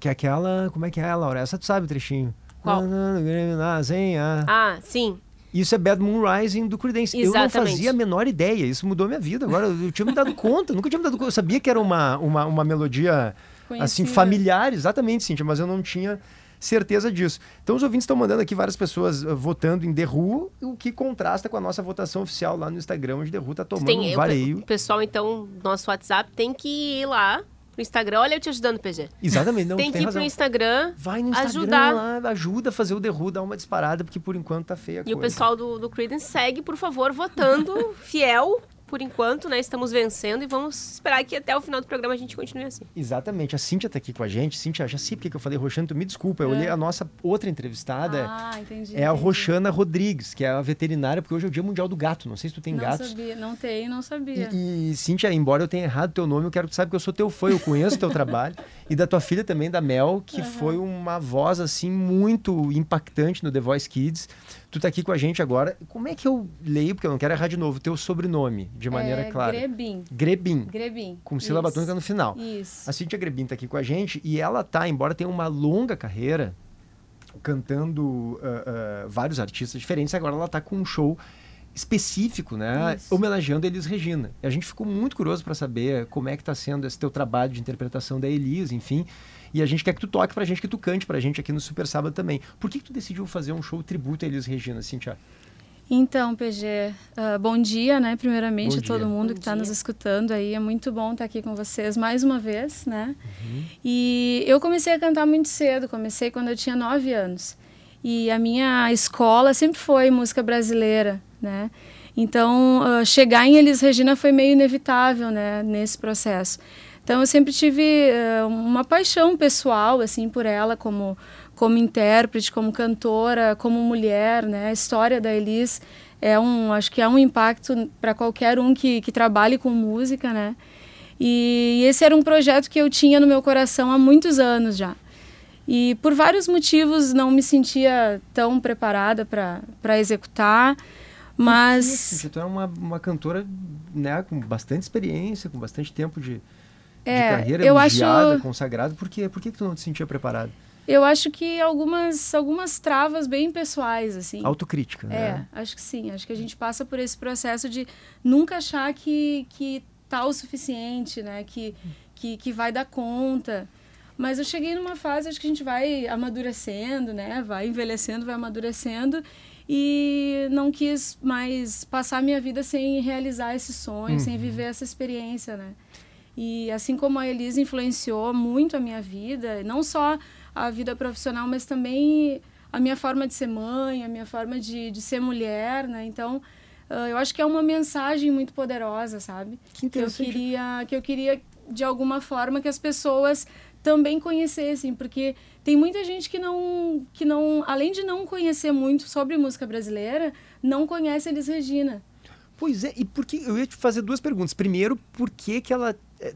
Speaker 4: que é aquela, como é que é, Laura? Essa tu sabe o trechinho.
Speaker 3: Qual?
Speaker 4: Ah, Grêmio na zenha.
Speaker 3: Ah, sim.
Speaker 4: Isso é Bad Moon Rising do Creedence. Eu não fazia a menor ideia. Isso mudou minha vida. Agora eu tinha me dado conta. Nunca tinha me dado conta. Eu sabia que era uma, uma, uma melodia assim familiar, exatamente, Cíntia, mas eu não tinha certeza disso. Então os ouvintes estão mandando aqui várias pessoas uh, votando em The Who, o que contrasta com a nossa votação oficial lá no Instagram, onde The Who tá tomando
Speaker 3: Tem,
Speaker 4: um
Speaker 3: o
Speaker 4: vareio.
Speaker 3: o pessoal, então, nosso WhatsApp tem que ir lá pro Instagram. Olha eu te ajudando, PG.
Speaker 4: Exatamente, não,
Speaker 3: tem
Speaker 4: tu
Speaker 3: que
Speaker 4: tem
Speaker 3: ir
Speaker 4: razão.
Speaker 3: pro Instagram,
Speaker 4: Vai no Instagram
Speaker 3: ajudar.
Speaker 4: lá, ajuda a fazer o The Who, dar uma disparada, porque por enquanto tá feia a
Speaker 3: E o
Speaker 4: coisa.
Speaker 3: pessoal do, do Creedence segue, por favor, votando fiel. Por enquanto, né? Estamos vencendo e vamos esperar que até o final do programa a gente continue assim.
Speaker 4: Exatamente, a Cíntia tá aqui com a gente. Cíntia, já sei porque que eu falei Roxana, tu me desculpa. Eu olhei a nossa outra entrevistada.
Speaker 25: Ah, entendi.
Speaker 4: É a
Speaker 25: entendi.
Speaker 4: Roxana Rodrigues, que é a veterinária, porque hoje é o Dia Mundial do Gato. Não sei se tu tem
Speaker 25: não
Speaker 4: gatos.
Speaker 25: sabia, não tem, não sabia.
Speaker 4: E, e, Cíntia, embora eu tenha errado teu nome, eu quero que tu saiba que eu sou teu fã, eu conheço teu trabalho. E da tua filha também, da Mel, que foi uma voz, assim, muito impactante no The Voice Kids. Tu tá aqui com a gente agora. Como é que eu leio, porque eu não quero errar de novo, teu sobrenome, de maneira
Speaker 25: é
Speaker 4: clara?
Speaker 25: Grebin.
Speaker 4: Grebin.
Speaker 25: Grebin.
Speaker 4: Com sílaba tônica no final.
Speaker 25: Isso.
Speaker 4: A Cíntia Grebin tá aqui com a gente e ela tá, embora tenha uma longa carreira cantando ah, ah, vários artistas diferentes, agora ela tá com um show específico, né,
Speaker 25: Isso.
Speaker 4: homenageando a Elis Regina. E a gente ficou muito curioso para saber como é que tá sendo esse teu trabalho de interpretação da Elis, enfim. E a gente quer que tu toque pra gente, que tu cante pra gente aqui no Super Sábado também. Por que, que tu decidiu fazer um show tributo a Elis Regina, Cíntia?
Speaker 25: Então, PG, ah, bom dia, né? Primeiramente,
Speaker 4: Bom
Speaker 25: a todo
Speaker 4: dia.
Speaker 25: mundo
Speaker 3: Bom
Speaker 25: que está nos escutando aí. É muito bom estar aqui com vocês mais uma vez, né?
Speaker 4: Uhum.
Speaker 25: E eu comecei a cantar muito cedo, comecei quando eu tinha nove anos. E a minha escola sempre foi música brasileira, né? Então, ah, chegar em Elis Regina foi meio inevitável, né? Nesse processo. Então, eu sempre tive ah, uma paixão pessoal, assim, por ela como como intérprete, como cantora, como mulher, né? A história da Elis é um, acho que é um impacto para qualquer um que, que trabalhe com música, né? E esse era um projeto que eu tinha no meu coração há muitos anos já. E por vários motivos não me sentia tão preparada para executar, mas
Speaker 4: Cíntia, tu é uma, uma cantora né, com bastante experiência, com bastante tempo de, de
Speaker 25: É,
Speaker 4: carreira
Speaker 25: eu
Speaker 4: elogiada,
Speaker 25: acho-
Speaker 4: consagrada. Por quê? Por que, que tu não te sentia preparado?
Speaker 25: eu acho que algumas algumas travas bem pessoais assim.
Speaker 4: Autocrítica,
Speaker 25: É,
Speaker 4: né?
Speaker 25: acho que sim. Acho que a gente passa por esse processo de nunca achar que, que tá o suficiente, né? Que, que, que vai dar conta. Mas eu cheguei numa fase, acho que a gente vai amadurecendo, né? Vai envelhecendo, vai amadurecendo. E não quis mais passar minha vida sem realizar esse sonho, sem
Speaker 26: Uhum.
Speaker 25: viver essa experiência, né? E assim como a Elisa influenciou muito a minha vida, não só a vida profissional, mas também a minha forma de ser mãe, a minha forma de, de ser mulher, né? Então, ah, eu acho que é uma mensagem muito poderosa, sabe? Que, eu
Speaker 4: interessante.
Speaker 25: queria, que eu queria de alguma forma que as pessoas também conhecessem, porque tem muita gente que não, que não, além de não conhecer muito sobre música brasileira, não conhece Elis Regina.
Speaker 4: Pois é, e por que eu ia te fazer duas perguntas. Primeiro, por que que ela eh,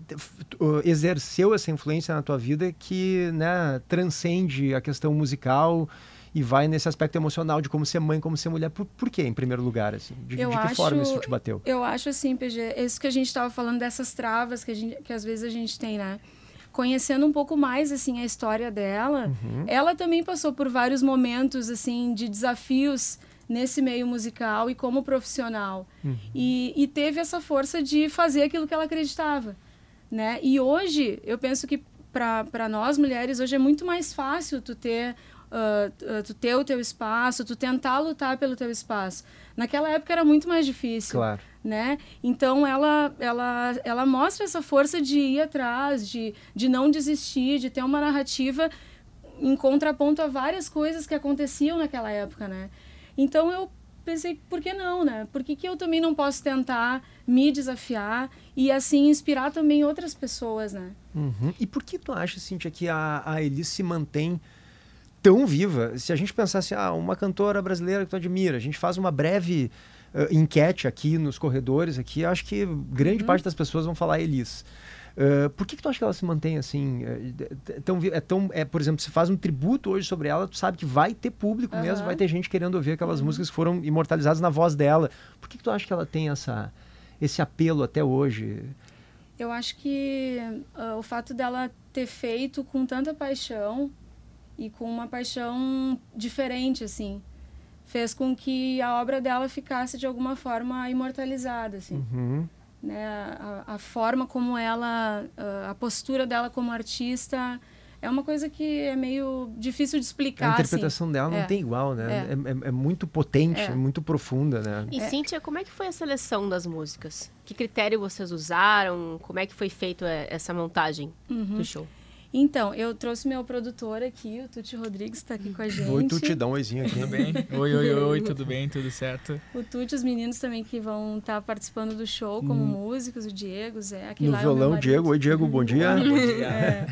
Speaker 4: exerceu essa influência na tua vida que, né, transcende a questão musical e vai nesse aspecto emocional de como ser mãe, como ser mulher. Por, por quê, em primeiro lugar, assim? De, de que forma isso te bateu?
Speaker 25: Eu acho assim, PG, isso que a gente estava falando dessas travas que, a gente, que às vezes a gente tem, né? Conhecendo um pouco mais assim a história dela,
Speaker 26: Uhum.
Speaker 25: ela também passou por vários momentos assim de desafios nesse meio musical e como profissional.
Speaker 26: Uhum.
Speaker 25: E, e teve essa força de fazer aquilo que ela acreditava, né? E hoje, eu penso que para nós mulheres, hoje é muito mais fácil tu ter, ah, tu ter o teu espaço, tu tentar lutar pelo teu espaço. Naquela época era muito mais difícil
Speaker 4: Claro.
Speaker 25: né? Então ela, ela, ela mostra essa força de ir atrás, de, de não desistir, de ter uma narrativa em contraponto a várias coisas que aconteciam naquela época, né? Então eu pensei, por que não, né? Por que, que eu também não posso tentar me desafiar e assim inspirar também outras pessoas, né?
Speaker 4: Uhum. E por que tu acha, Cíntia, que a, a Elis se mantém tão viva? Se a gente pensasse, ah, uma cantora brasileira que tu admira, a gente faz uma breve eh, enquete aqui nos corredores, aqui, acho que grande parte das pessoas vão falar Elis. Eh, por que, que tu acha que ela se mantém assim? t- tão, é tão, é, por exemplo, se faz um tributo hoje sobre ela, tu sabe que vai ter público mesmo,
Speaker 25: Aham.
Speaker 4: vai ter gente querendo ouvir aquelas músicas que foram imortalizadas na voz dela. Por que, que tu acha que ela tem essa, esse apelo até hoje?
Speaker 25: Eu acho que ah, o fato dela ter feito com tanta paixão e com uma paixão diferente, assim, fez com que a obra dela ficasse de alguma forma imortalizada, assim.
Speaker 4: Uhum.
Speaker 25: Né? A, a forma como ela, a postura dela como artista é uma coisa que é meio difícil de explicar.
Speaker 4: A interpretação
Speaker 25: assim.
Speaker 4: dela não
Speaker 25: É.
Speaker 4: tem igual, né?
Speaker 25: É.
Speaker 4: É, é- é muito potente,
Speaker 25: É.
Speaker 4: é. muito profunda, né?
Speaker 3: E Cíntia, como é que foi a seleção das músicas? Que critério vocês usaram? Como é que foi feito eh, essa montagem
Speaker 25: Uhum.
Speaker 3: do show?
Speaker 25: Então, eu trouxe meu produtor aqui, o Tuti Rodrigues, está aqui com a gente.
Speaker 4: Oi, Tuti, dá um oizinho aqui.
Speaker 26: Tudo bem? Oi, oi, oi, tudo bem? Tudo certo?
Speaker 25: O Tuti, os meninos também que vão estar participando do show como
Speaker 4: Hum.
Speaker 25: músicos, o Diego, o Zé, aquele
Speaker 4: No
Speaker 25: lá é o
Speaker 4: violão. Diego. Oi, Diego, bom dia.
Speaker 25: Bom dia. É.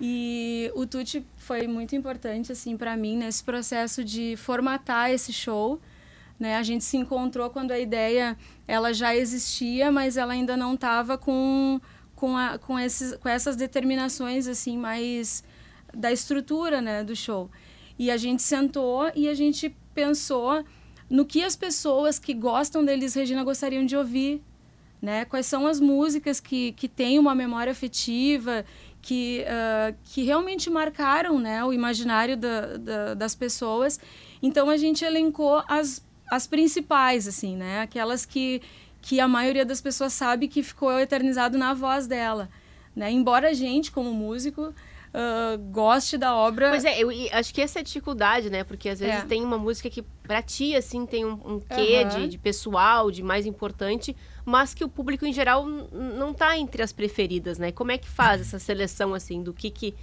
Speaker 25: E o Tuti foi muito importante assim para mim nesse processo de formatar esse show. Né? A gente se encontrou quando a ideia ela já existia, mas ela ainda não estava com com, a, com, esses, com essas determinações assim mais da estrutura né, do show. E a gente sentou e a gente pensou no que as pessoas que gostam da Elis Regina gostariam de ouvir, né? Quais são as músicas que, que têm uma memória afetiva, que, ah, que realmente marcaram né, o imaginário da, da- das pessoas. Então a gente elencou as, as principais, assim, né? Aquelas que, que a maioria das pessoas sabe que ficou eternizado na voz dela. Né? Embora a gente, como músico, ah, goste da obra.
Speaker 3: Pois é, eu acho que essa é a dificuldade, né? Porque às vezes
Speaker 25: É.
Speaker 3: tem uma música que pra ti, assim, tem um, um quê
Speaker 25: Aham.
Speaker 3: de, de pessoal, de mais importante, mas que o público em geral não tá entre as preferidas, né? Como é que faz essa seleção, assim, do que que...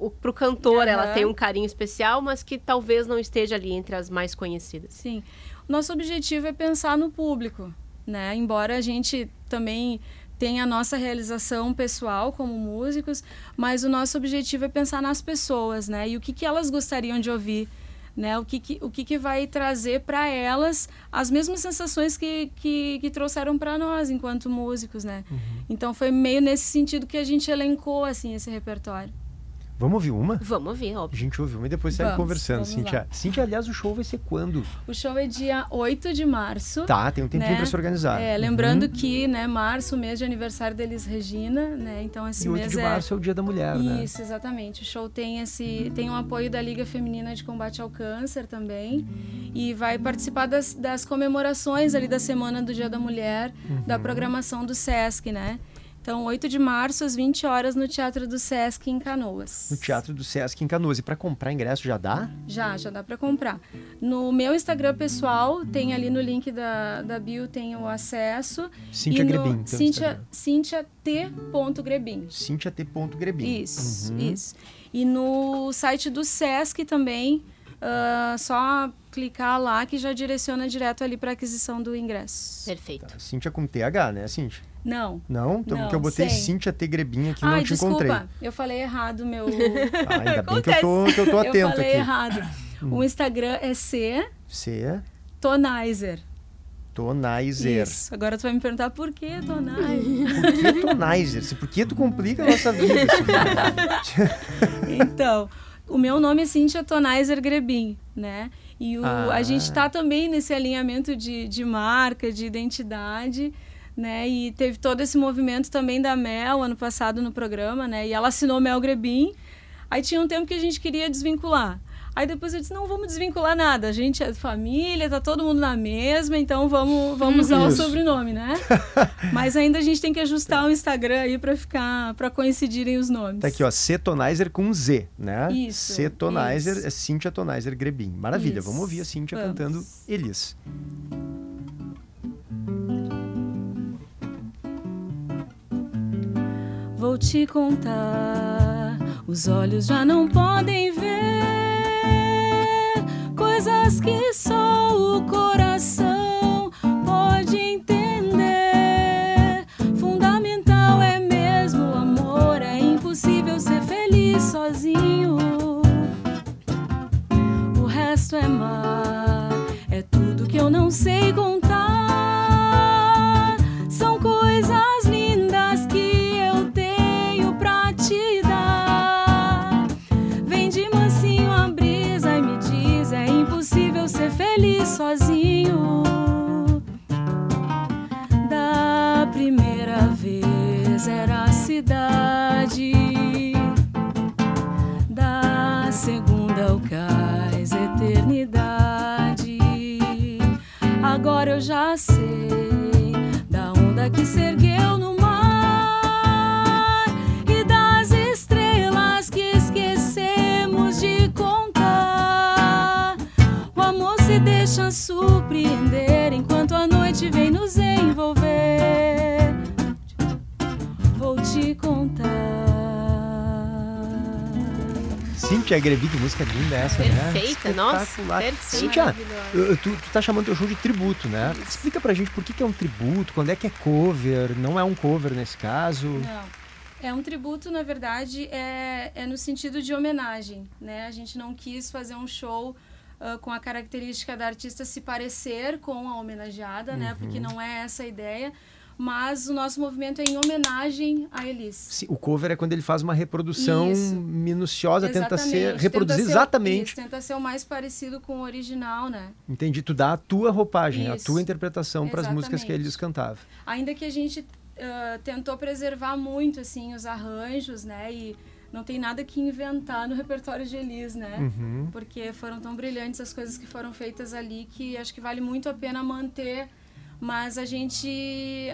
Speaker 3: O, pro cantor, ela
Speaker 25: Aham.
Speaker 3: tem um carinho especial, mas que talvez não esteja ali entre as mais conhecidas.
Speaker 25: Sim. Nosso objetivo é pensar no público, né? Embora a gente também tenha a nossa realização pessoal como músicos, mas o nosso objetivo é pensar nas pessoas, né? E o que, que elas gostariam de ouvir, né? O que, que, o que, que vai trazer para elas as mesmas sensações que, que, que trouxeram para nós enquanto músicos, né? Então foi meio nesse sentido que a gente elencou assim esse repertório.
Speaker 4: Vamos ouvir uma?
Speaker 3: Vamos ouvir,
Speaker 4: A
Speaker 3: óbvio.
Speaker 4: gente ouve uma e depois segue
Speaker 25: Vamos,
Speaker 4: conversando,
Speaker 25: vamos
Speaker 4: Cíntia.
Speaker 25: lá.
Speaker 4: Cíntia, aliás, o show vai ser quando?
Speaker 25: O show é dia 8 de março.
Speaker 4: Tá, tem um tempinho
Speaker 25: né?
Speaker 4: pra se organizar.
Speaker 25: É, lembrando
Speaker 4: Uhum.
Speaker 25: que, né, março, mês de aniversário deles Regina, né? Então esse
Speaker 4: E 8
Speaker 25: mês
Speaker 4: de
Speaker 25: é
Speaker 4: março é o Dia da Mulher, né?
Speaker 25: Isso, exatamente. O show tem esse tem um apoio da Liga Feminina de Combate ao Câncer também e vai participar das, das comemorações ali da semana do Dia da Mulher, da
Speaker 4: Uhum.
Speaker 25: programação do SESC, né? Então, 8 de março, às 20 horas, no Teatro do SESC, em Canoas.
Speaker 4: No Teatro do Sesc em Canoas. E pra comprar ingresso já dá?
Speaker 25: Já, já dá para comprar. No meu Instagram pessoal, tem ali no link da, da bio, tem o acesso.
Speaker 4: Cíntia
Speaker 25: E no-
Speaker 4: Grebin, teu
Speaker 25: Cíntia,
Speaker 4: Instagram.
Speaker 25: Cíntia T.Grebin.
Speaker 4: Cíntia T. Grebin.
Speaker 25: Isso,
Speaker 4: Uhum.
Speaker 25: isso. E no site do Sesc também, ah, só clicar lá que já direciona direto ali para aquisição do ingresso.
Speaker 3: Perfeito.
Speaker 4: Cíntia com TH, né, Cíntia?
Speaker 25: Não.
Speaker 4: Não? Então,
Speaker 25: Não,
Speaker 4: porque eu botei
Speaker 25: sem.
Speaker 4: Cíntia T. Grebin aqui e
Speaker 25: Ai,
Speaker 4: não te
Speaker 25: desculpa,
Speaker 4: encontrei.
Speaker 25: eu falei errado meu.
Speaker 4: Ah, ainda bem que eu tô, que eu tô atento
Speaker 25: Eu falei
Speaker 4: aqui.
Speaker 25: errado.
Speaker 4: Hum.
Speaker 25: O Instagram é C
Speaker 4: C.
Speaker 25: Tonizer.
Speaker 4: Tonizer.
Speaker 25: Isso. Agora tu vai me perguntar por que Tonizer?
Speaker 4: Por que Tonizer? Por que tu complica a nossa vida?
Speaker 25: Então, o meu nome é Cíntia Tonizer Grebin, né? E o,
Speaker 4: Ah.
Speaker 25: a gente está também nesse alinhamento de, de marca, de identidade, né? E teve todo esse movimento também da Mel ano passado no programa, né? E ela assinou Mel Grebin. Aí tinha um tempo que a gente queria desvincular. Aí depois eu disse, não vamos desvincular nada, a gente é família, tá todo mundo na mesma, então vamos, vamos usar o sobrenome, né? Mas ainda a gente tem que ajustar o Instagram aí para ficar, para coincidirem os nomes.
Speaker 4: Tá aqui, ó, C Tonizer com Z, né?
Speaker 25: Isso,
Speaker 4: C Tonizer
Speaker 25: isso.
Speaker 4: é Cíntia Tonizer Grebin. Maravilha,
Speaker 25: Isso.
Speaker 4: vamos ouvir a Cíntia
Speaker 25: Vamos.
Speaker 4: cantando Elis.
Speaker 25: Vou te contar, os olhos já não podem ver coisas que só o coração pode entender. Fundamental é mesmo o amor, é impossível ser feliz sozinho. O resto é mar, é tudo que eu não sei contar. era a cidade da segunda ao cais eternidade. Agora eu já sei da onda que se ergueu no deixa surpreender enquanto a noite vem nos envolver.
Speaker 4: Cíntia Grevi, que música linda é essa, né?
Speaker 3: Perfeita, nossa.
Speaker 4: Cíntia, tu, tu tá chamando teu show de tributo, né? Explica pra gente por que, que é um tributo, quando é que é cover, não é um cover nesse caso.
Speaker 25: Não. É um tributo, na verdade, é, é no sentido de homenagem, né? A gente não quis fazer um show ah, com a característica da artista se parecer com a homenageada, né?
Speaker 4: Uhum.
Speaker 25: Porque não é essa a ideia. Mas o nosso movimento é em homenagem a Elis.
Speaker 4: Sim, O cover é quando ele faz uma reprodução
Speaker 25: Isso.
Speaker 4: minuciosa, tenta ser,
Speaker 25: Exatamente,
Speaker 4: reproduzir
Speaker 25: tenta ser-
Speaker 4: exatamente.
Speaker 25: isso, tenta ser o mais parecido com o original, né?
Speaker 4: Entendi, tu dá a tua roupagem, a
Speaker 25: Isso.
Speaker 4: tua interpretação para as músicas que
Speaker 25: Exatamente.
Speaker 4: eles cantavam.
Speaker 25: Ainda que a gente ah, tentou preservar muito, assim, os arranjos, né? E não tem nada que inventar no repertório de Elis, né?
Speaker 4: Uhum.
Speaker 25: Porque foram tão brilhantes as coisas que foram feitas ali que acho que vale muito a pena manter. Mas a gente,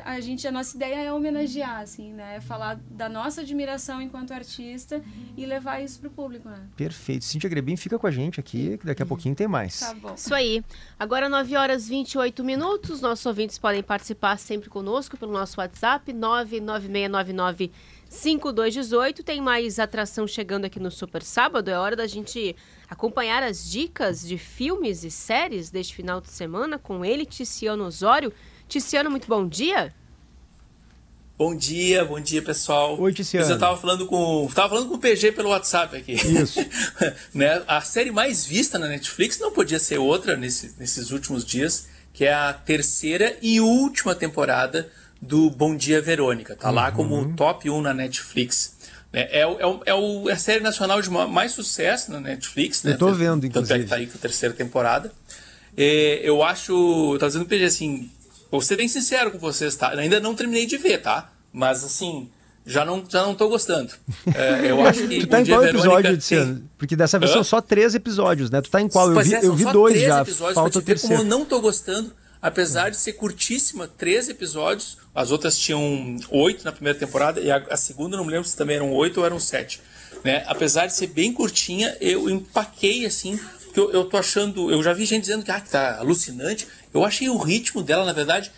Speaker 25: a gente, a nossa ideia é homenagear, assim, né? É falar da nossa admiração enquanto artista e levar isso pro público, né?
Speaker 4: Perfeito. Cíntia Grebin fica com a gente aqui, que daqui a pouquinho tem mais.
Speaker 25: Tá bom.
Speaker 3: Isso aí. Agora 9 horas e 28 minutos. Nossos ouvintes podem participar sempre conosco pelo nosso WhatsApp 99699 5218. Tem mais atração chegando aqui no Super Sábado. É hora da gente acompanhar as dicas de filmes e séries deste final de semana com ele, Ticiano Osório. Ticiano, muito bom dia.
Speaker 27: Bom dia, bom dia pessoal.
Speaker 4: Oi, Tiziano.
Speaker 27: Eu tava falando com, tava falando com o PG pelo WhatsApp aqui.
Speaker 4: Isso.
Speaker 27: né? A série mais vista na Netflix não podia ser outra nesse- nesses últimos dias, que é a terceira e última temporada do Bom Dia Verônica. Tá lá como
Speaker 4: Uhum.
Speaker 27: o top 1 na Netflix. É, é, o- é, o- é a série nacional de ma- mais sucesso na Netflix.
Speaker 4: Eu
Speaker 27: né?
Speaker 4: tô vendo,
Speaker 27: Tanto é que
Speaker 4: inclusive.
Speaker 27: tá aí com a terceira temporada. É, eu acho. Eu tava dizendo PG assim. Vou ser bem sincero com vocês, tá? Eu ainda não terminei de ver, tá? Mas assim, já não, já não tô gostando. É, eu acho que.
Speaker 4: Tu tá em qual
Speaker 27: Verônica
Speaker 4: episódio,
Speaker 27: tem-
Speaker 4: Tiziano? Porque dessa vez
Speaker 27: Hã?
Speaker 4: são só três episódios, né? Tu tá em qual? Eu
Speaker 27: Pois
Speaker 4: vi,
Speaker 27: é,
Speaker 4: eu
Speaker 27: são
Speaker 4: vi dois
Speaker 27: três
Speaker 4: já,
Speaker 27: episódios
Speaker 4: falta o
Speaker 27: te ver como
Speaker 4: terceiro.
Speaker 27: eu não tô gostando. Apesar de ser curtíssima, três episódios. As outras tinham oito na primeira temporada e a, a segunda não me lembro se também eram oito ou eram sete. Né? Apesar de ser bem curtinha, eu empaquei assim, porque eu, eu tô achando. Eu já vi gente dizendo que, ah, tá alucinante. Eu achei o ritmo dela, na verdade,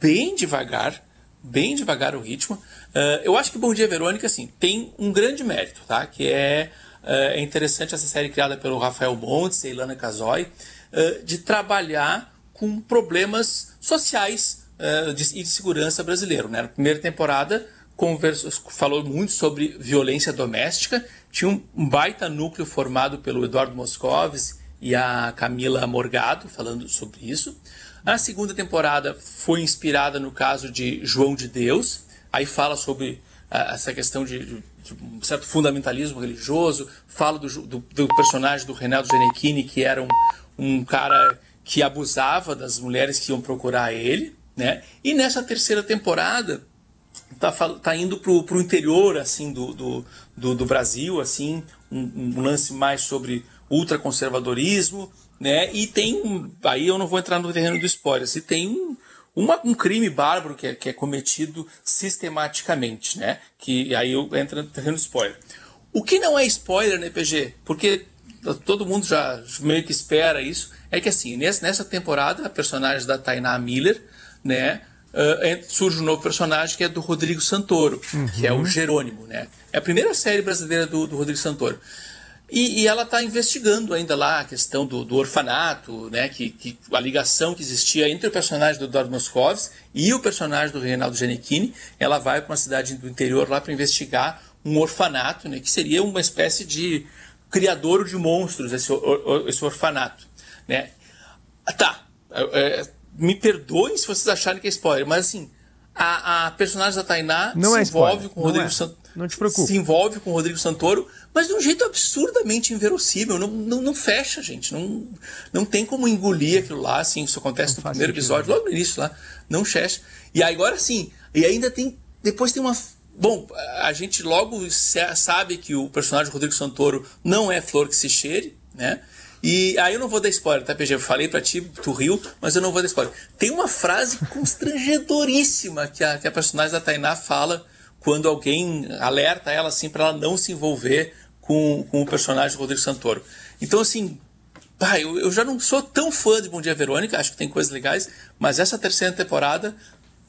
Speaker 27: bem devagar. Bem devagar o ritmo. Ah, eu acho que Bom Dia Verônica, assim, tem um grande mérito, tá? Que é, ah, é interessante essa série criada pelo Rafael Montes e Ilana Casoy, ah, de trabalhar com problemas sociais ah, de, e de segurança brasileiro. Né? Na primeira temporada, falou muito sobre violência doméstica, tinha um, baita núcleo formado pelo Eduardo Moscovis e a Camila Morgado falando sobre isso. A segunda temporada foi inspirada no caso de João de Deus, aí fala sobre ah, essa questão de, de- de um certo fundamentalismo religioso, fala do, do- do personagem do Renato Giannichini, que era um, um cara que abusava das mulheres que iam procurar ele, né? E nessa terceira temporada tá, tá indo pro, pro interior assim do, do, do, do Brasil assim um, um lance mais sobre ultraconservadorismo né? E tem aí eu não vou entrar no terreno do spoiler se tem um, uma- um crime bárbaro que é, que é cometido sistematicamente né? Que aí eu entro no terreno do spoiler. O que não é spoiler né PG porque todo mundo já meio que espera isso é que assim nessa, temporada a personagem da Tainá Miller né ent- surge um novo personagem que é do Rodrigo Santoro, que é o Jerônimo, né? É a primeira série brasileira do, do Rodrigo Santoro. E, e ela está investigando ainda lá a questão do, do orfanato, né? Que, que a ligação que existia entre o personagem do Eduardo Moscovis e o personagem do Reinaldo Giannichini. Ela vai para uma cidade do interior lá para investigar um orfanato, né? Que seria uma espécie de criadouro de monstros esse, or- or- esse orfanato, né? Tá. É, é, me perdoem se vocês acharem que é spoiler, mas assim, a, a personagem da Tainá
Speaker 4: Não
Speaker 27: se
Speaker 4: é
Speaker 27: envolve com o
Speaker 4: não
Speaker 27: Rodrigo
Speaker 4: é.
Speaker 27: Santoro.
Speaker 4: Não te preocupe.
Speaker 27: Se envolve com o Rodrigo Santoro, mas de um jeito absurdamente inverossímil. Não, não, não fecha, gente. Não, não tem como engolir aquilo lá, assim. Isso acontece no primeiro
Speaker 4: sentido,
Speaker 27: episódio, logo no início lá. Não fecha. E agora sim. E ainda tem. Depois tem uma. Bom, a gente logo sa- sabe que o personagem Rodrigo Santoro não é flor que se cheire, né? E aí eu não vou dar spoiler, tá, PG? Eu falei pra ti, tu riu, mas eu não vou dar spoiler. Tem uma frase constrangedoríssima que a, que a personagem da Tainá fala quando alguém alerta ela assim para ela não se envolver com, com o personagem do Rodrigo Santoro. Então, assim, Pai, eu, eu já não sou tão fã de Bom Dia Verônica, acho que tem coisas legais, mas essa terceira temporada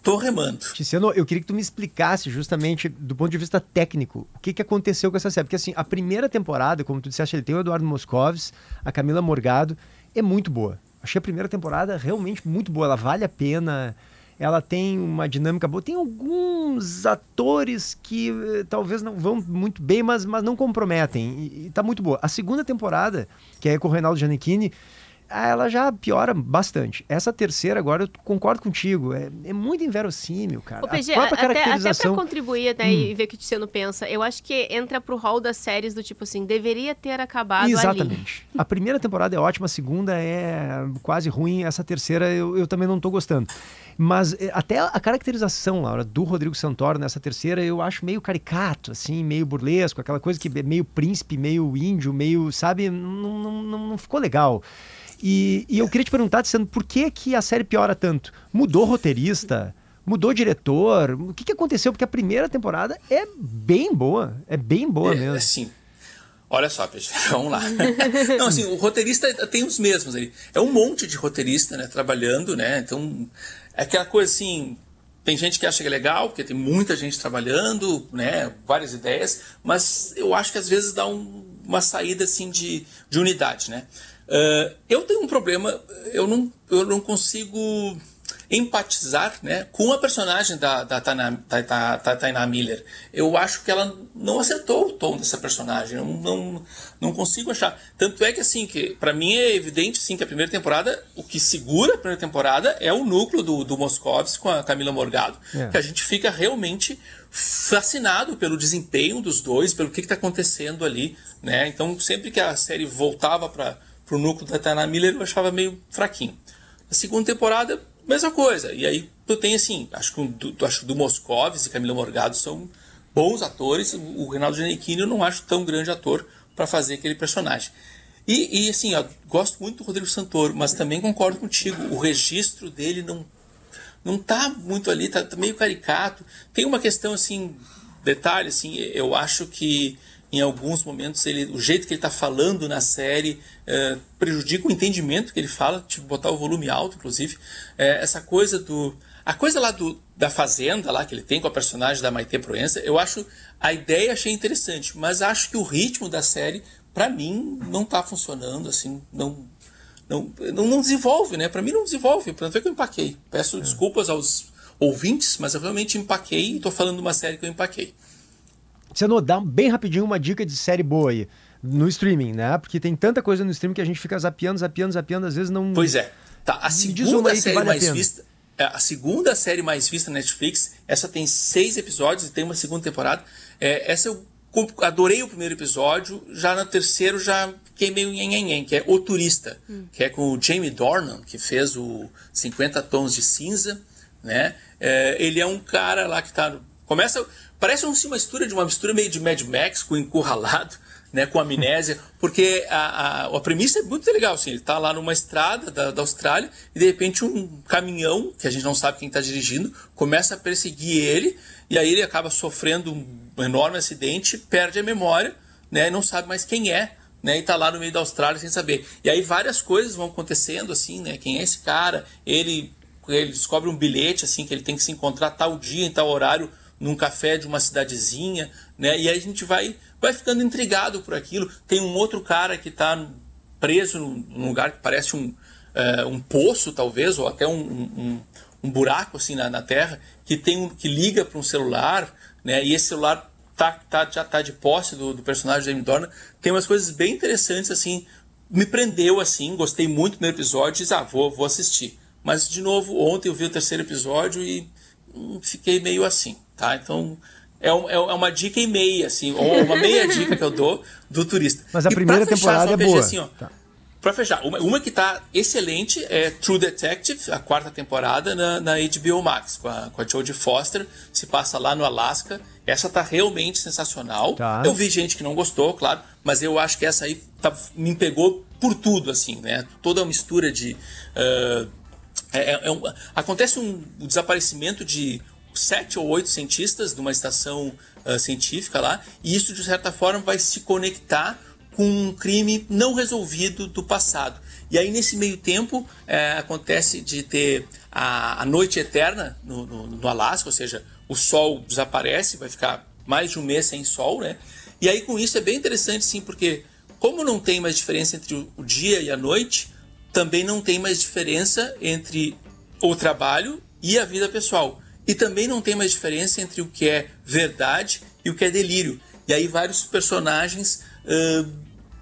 Speaker 27: tô remando.
Speaker 4: Tiziano, eu queria que tu me explicasse justamente do ponto de vista técnico o que, que aconteceu com essa série. Porque assim, a primeira temporada, como tu disseste, ele tem o Eduardo Moscovis, a Camila Morgado, é muito boa. Achei a primeira temporada realmente muito boa, ela vale a pena. Ela tem uma dinâmica boa. Tem alguns atores que eh, talvez não vão muito bem, mas, mas não comprometem. E, e tá muito boa. A segunda temporada, que é com o Reinaldo Giannichini, ela já piora bastante. Essa terceira, agora, eu concordo contigo. É, é muito inverossímil, cara.
Speaker 3: Ô, PG,
Speaker 4: a própria
Speaker 3: até, até
Speaker 4: caracterização...
Speaker 3: pra contribuir né,
Speaker 4: Hum.
Speaker 3: e ver o que o Tiziano pensa, eu acho que entra pro hall das séries do tipo assim, deveria ter acabado ali.
Speaker 4: Exatamente. A primeira temporada é ótima, a segunda é quase ruim, essa terceira eu, eu também não tô gostando. Mas eh, até a caracterização, Laura, do Rodrigo Santoro nessa terceira eu acho meio caricato, assim, meio burlesco, aquela coisa que é meio príncipe, meio índio, meio, sabe, não, não, não ficou legal. E, e eu queria te perguntar, dizendo, por que, que a série piora tanto? Mudou roteirista? Mudou diretor? O que, que aconteceu? Porque a primeira temporada é bem boa. É bem boa
Speaker 27: É,
Speaker 4: mesmo.
Speaker 27: Assim, olha só, vamos lá. Não, assim, o roteirista tem os mesmos ali. É um monte de roteirista, né, trabalhando, né? Então, é aquela coisa assim, tem gente que acha que é legal, porque tem muita gente trabalhando, né, várias ideias, mas eu acho que às vezes dá um- uma saída assim de, de unidade, né? Ah, eu tenho um problema, eu não, eu não consigo empatizar né, com a personagem da, da, Tainá, da, da, Tainá Miller. Eu acho que ela não acertou o tom dessa personagem. Eu não, não, não consigo achar. Tanto é que, assim, que para mim é evidente sim, que a primeira temporada, o que segura a primeira temporada é o núcleo do, do Moscovitz com a Camila Morgado.
Speaker 28: É.
Speaker 27: Que a gente fica realmente fascinado pelo desempenho dos dois, pelo que está acontecendo ali. Né? Então, sempre que a série voltava para o núcleo da Tainá Miller, eu achava meio fraquinho. A segunda temporada, mesma coisa. E aí tu tem assim, acho que do, acho do Moscovis e Camila Morgado são bons atores. O Reinaldo Giannichini eu não acho tão grande ator para fazer aquele personagem. E, e assim, ó, gosto muito do Rodrigo Santoro, mas também concordo contigo. O registro dele não não tá muito ali, tá, tá meio caricato. Tem uma questão assim, detalhe assim, eu acho que em alguns momentos ele, o jeito que ele está falando na série eh, prejudica o entendimento que ele fala, que botar o volume alto, inclusive. Eh, essa coisa do. A coisa lá do, da fazenda lá que ele tem com a personagem da Maite Proença, eu acho. A ideia achei interessante, mas acho que o ritmo da série, para mim, não tá funcionando, assim, não. Não, não, não desenvolve, né? Para mim não desenvolve. Tanto é que eu empaquei. Peço desculpas aos ouvintes, mas eu realmente empaquei e tô falando de uma série que eu empaquei.
Speaker 4: Você não dá bem rapidinho uma dica de série boa aí. No streaming, né? Porque tem tanta coisa no streaming que a gente fica zapeando, zapeando, zapeando, às vezes não.
Speaker 27: Pois é. Tá, a segunda série
Speaker 4: vale a
Speaker 27: mais
Speaker 4: pena.
Speaker 27: vista. é, A segunda série mais vista na Netflix, essa tem seis episódios e tem uma segunda temporada. É, essa eu adorei o primeiro episódio, já no terceiro já fiquei meio nhenhenhen, que é O Turista, que é com o Jamie Dornan, que fez o 50 Tons de Cinza, né? É, ele é um cara lá que tá... Começa... Parece uma mistura de uma mistura meio de Mad Max com Encurralado, né, com amnésia, porque a, a, a premissa é muito legal, assim, ele tá lá numa estrada da, da Austrália e de repente um caminhão, que a gente não sabe quem está dirigindo, começa a perseguir ele e aí ele acaba sofrendo um enorme acidente, perde a memória, né, e não sabe mais quem é, né, e tá lá no meio da Austrália sem saber. E aí várias coisas vão acontecendo, assim, né, quem é esse cara, ele, ele descobre um bilhete, assim, que ele tem que se encontrar tal dia, em tal horário, num café de uma cidadezinha, né? E aí a gente vai, vai ficando intrigado por aquilo. Tem um outro cara que está preso num, lugar que parece um, eh, um poço, talvez, ou até um, um, um buraco assim na, na terra, que tem um, que liga para um celular, né? E esse celular tá, tá, já tá de posse do, do personagem Jamie Dornan. Tem umas coisas bem interessantes assim. Me prendeu assim, gostei muito do episódio, disse, ah, vou, vou assistir. Mas de novo, ontem eu vi o terceiro episódio e hum, fiquei meio assim, tá? Então é, um- é uma dica e meia, assim, ou uma meia dica que eu dou do turista.
Speaker 4: Mas a
Speaker 27: E
Speaker 4: primeira
Speaker 27: fechar,
Speaker 4: temporada é boa.
Speaker 27: Assim, ó,
Speaker 4: Tá.
Speaker 27: Pra fechar, uma, uma que tá excelente é True Detective, a quarta temporada na, na HBO Max, com a, com a Jodie Foster, se passa lá no Alasca. Essa tá realmente sensacional.
Speaker 4: Tá.
Speaker 27: Eu vi gente que não gostou, claro, mas eu acho que essa aí tá- me pegou por tudo, assim, né? Toda a mistura de. ah, é- é- é um- acontece um, o desaparecimento de sete ou oito cientistas de uma estação ah, científica lá, e isso, de certa forma, vai se conectar com um crime não resolvido do passado. E aí, nesse meio tempo, é, acontece de ter a, a noite eterna no, no, no Alasca, ou seja, o sol desaparece, vai ficar mais de um mês sem sol, né? E aí, com isso, é bem interessante, sim, porque como não tem mais diferença entre o, o dia e a noite, também não tem mais diferença entre o trabalho e a vida pessoal. E também não tem mais diferença entre o que é verdade e o que é delírio. E aí vários personagens uh,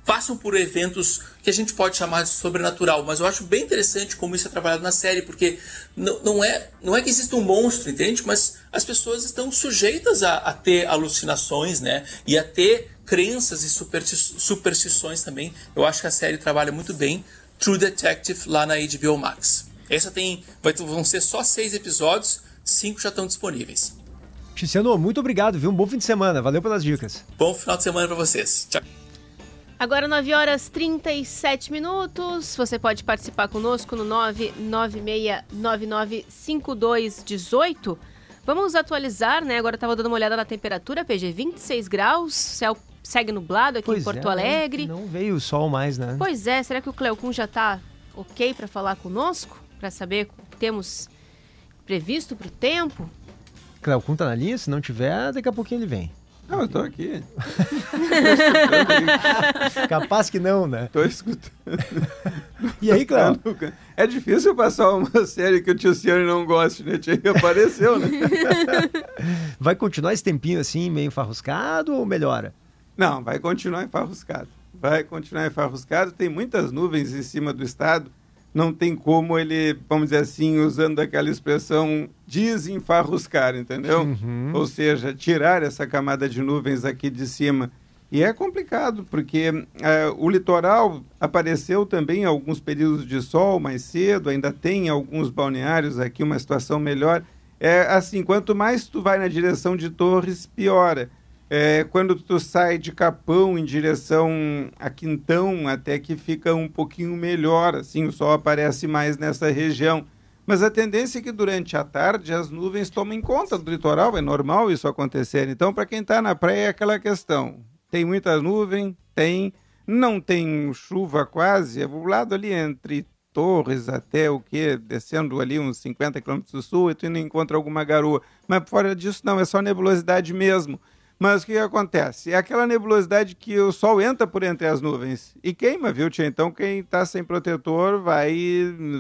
Speaker 27: passam por eventos que a gente pode chamar de sobrenatural, mas eu acho bem interessante como isso é trabalhado na série, porque não, é, não é que exista um monstro, entende? Mas as pessoas estão sujeitas a, a ter alucinações, né? E a ter crenças e supersti superstições também. Eu acho que a série trabalha muito bem True Detective lá na HBO Max. Essa tem, vai, vão ser só seis episódios, cinco já estão disponíveis.
Speaker 4: Tiziano, muito obrigado, viu? Um bom fim de semana. Valeu pelas dicas.
Speaker 27: Bom final de semana para vocês. Tchau.
Speaker 3: Agora 9 horas 37 minutos. Você pode participar conosco no 996995218. Vamos atualizar, né? Agora eu tava dando uma olhada na temperatura, PG 26 graus, céu segue nublado aqui
Speaker 4: Pois
Speaker 3: em Porto
Speaker 4: é,
Speaker 3: Alegre.
Speaker 4: Não veio o sol mais, né?
Speaker 3: Pois é, será que o Cleocum já tá ok para falar conosco? Para saber o que temos previsto para o tempo?
Speaker 4: Cleocum tá na linha? Se não tiver, daqui a pouquinho ele vem.
Speaker 28: Não, eu tô aqui.
Speaker 4: Capaz que não, né?
Speaker 28: Tô escutando.
Speaker 4: E aí, Cléo?
Speaker 28: É difícil passar uma série que o Tiziano não goste, né? Tinha que apareceu, né?
Speaker 4: Vai continuar esse tempinho assim, meio enfarruscado ou melhora?
Speaker 28: Não, vai continuar enfarruscado. Vai continuar enfarruscado. Tem muitas nuvens em cima do estado. Não tem como ele, vamos dizer assim, usando aquela expressão, desenfarruscar, entendeu?
Speaker 4: Uhum.
Speaker 28: Ou seja, tirar essa camada de nuvens aqui de cima. E é complicado, porque eh, o litoral apareceu também alguns períodos de sol mais cedo, ainda tem alguns balneários aqui uma situação melhor. É assim, quanto mais tu vai na direção de Torres, piora. É, quando tu sai de Capão em direção a Quintão, até que fica um pouquinho melhor, assim, o sol aparece mais nessa região. Mas a tendência é que durante a tarde as nuvens tomem conta do litoral, é normal isso acontecer. Então, para quem está na praia, é aquela questão: tem muita nuvem? Tem. Não tem chuva quase, é o lado ali entre Torres até o que? Descendo ali uns 50 quilômetros do sul, e tu ainda encontra alguma garoa. Mas fora disso, não, é só nebulosidade mesmo. Mas o que, acontece? É aquela nebulosidade que o sol entra por entre as nuvens e queima, viu, tia? Então, quem está sem protetor vai,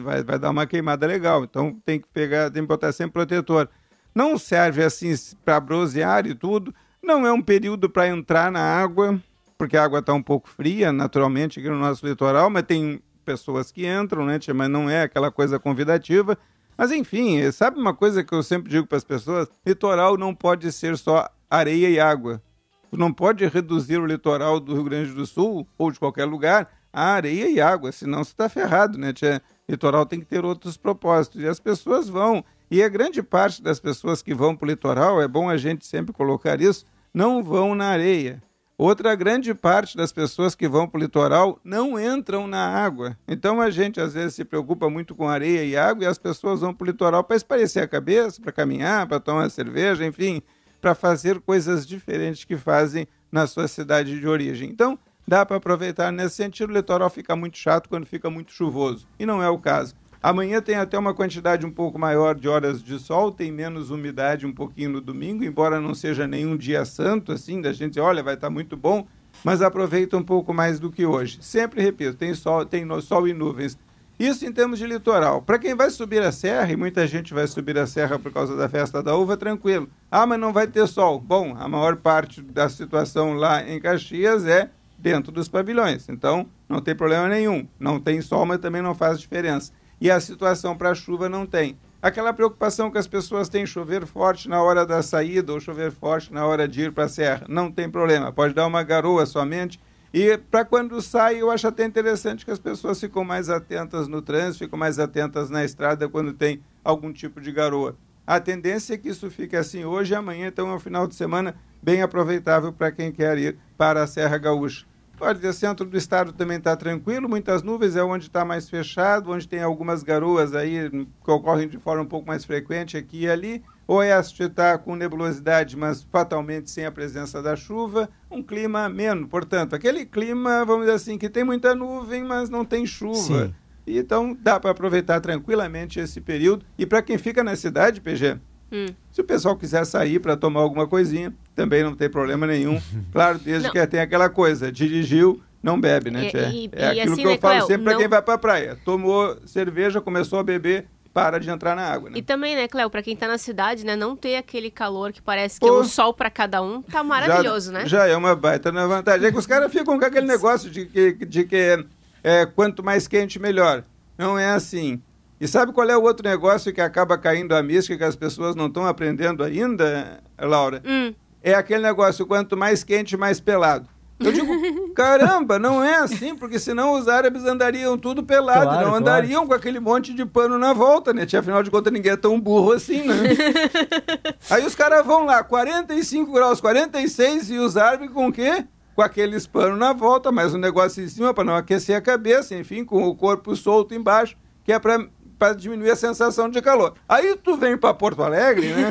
Speaker 28: vai, vai dar uma queimada legal. Então, tem que pegar, tem que botar sempre protetor. Não serve assim para bronzear e tudo. Não é um período para entrar na água, porque a água está um pouco fria, naturalmente, aqui no nosso litoral, mas tem pessoas que entram, né, tia? Mas não é aquela coisa convidativa. Mas enfim, sabe uma coisa que eu sempre digo para as pessoas? Litoral não pode ser só areia e água. Tu não pode reduzir o litoral do Rio Grande do Sul ou de qualquer lugar a areia e água, senão você está ferrado, né? Tia? Litoral tem que ter outros propósitos. E as pessoas vão. E a grande parte das pessoas que vão para o litoral, é bom a gente sempre colocar isso, não vão na areia. Outra grande parte das pessoas que vão para o litoral não entram na água. Então a gente às vezes se preocupa muito com areia e água e as pessoas vão para o litoral para esparecer a cabeça, para caminhar, para tomar cerveja, enfim, para fazer coisas diferentes que fazem na sua cidade de origem. Então dá para aproveitar nesse sentido. O litoral fica muito chato quando fica muito chuvoso e não é o caso. Amanhã tem até uma quantidade um pouco maior de horas de sol, tem menos umidade um pouquinho no domingo, embora não seja nenhum dia santo, assim, da gente, olha, vai estar muito bom, mas aproveita um pouco mais do que hoje. Sempre repito, tem sol, tem sol e nuvens. Isso em termos de litoral. Para quem vai subir a serra, e muita gente vai subir a serra por causa da festa da uva, tranquilo. Ah, mas não vai ter sol. Bom, a maior parte da situação lá em Caxias é dentro dos pavilhões. Então, não tem problema nenhum. Não tem sol, mas também não faz diferença. E a situação para chuva não tem. Aquela preocupação que as pessoas têm chover forte na hora da saída ou chover forte na hora de ir para a serra, não tem problema. Pode dar uma garoa somente. E para quando sai, eu acho até interessante que as pessoas ficam mais atentas no trânsito, ficam mais atentas na estrada quando tem algum tipo de garoa. A tendência é que isso fique assim hoje e amanhã, então é um final de semana bem aproveitável para quem quer ir para a Serra Gaúcha. Pode ter centro do estado também está tranquilo, muitas nuvens é onde está mais fechado, onde tem algumas garoas aí que ocorrem de forma um pouco mais frequente aqui e ali. Oeste está com nebulosidade, mas fatalmente sem a presença da chuva. Um clima ameno, portanto, aquele clima, vamos dizer assim, que tem muita nuvem, mas não tem chuva.
Speaker 4: Sim.
Speaker 28: E Então dá para aproveitar tranquilamente esse período. E para quem fica na cidade, PG,
Speaker 3: Hum.
Speaker 28: se o pessoal quiser sair para tomar alguma coisinha, também não tem problema nenhum. Claro, desde
Speaker 3: Não.
Speaker 28: que tenha aquela coisa, dirigiu, não bebe, né,
Speaker 3: E-
Speaker 28: Tchê?
Speaker 3: e-
Speaker 28: é
Speaker 3: e
Speaker 28: aquilo
Speaker 3: assim,
Speaker 28: que eu
Speaker 3: né,
Speaker 28: falo
Speaker 3: Cléo,
Speaker 28: sempre para
Speaker 3: não-
Speaker 28: quem vai para a praia. Tomou cerveja, começou a beber, para de entrar na água, né?
Speaker 3: E também, né, Cléo, pra quem tá na cidade, né, não ter aquele calor que parece que é
Speaker 28: Pô.
Speaker 3: um sol pra cada um, tá maravilhoso,
Speaker 28: já,
Speaker 3: né?
Speaker 28: Já é uma baita na vantagem. É que os caras ficam com aquele negócio de que, de que é, quanto mais quente, melhor. Não é assim. E sabe qual é o outro negócio que acaba caindo a mística que as pessoas não estão aprendendo ainda, Laura?
Speaker 3: Hum.
Speaker 28: É aquele negócio, quanto mais quente, mais pelado. Eu digo, caramba, não é assim, porque senão os árabes andariam tudo pelado,
Speaker 4: Claro,
Speaker 28: não
Speaker 4: claro.
Speaker 28: andariam com aquele monte de pano na volta, né? Tia, Afinal de contas, ninguém é tão burro assim, né? Aí os caras vão lá, 45 graus, 46, e os árabes com o quê? Com aqueles panos na volta, mas o negócio em cima para não aquecer a cabeça, enfim, com o corpo solto embaixo, que é para para diminuir a sensação de calor. Aí tu vem para Porto Alegre, né?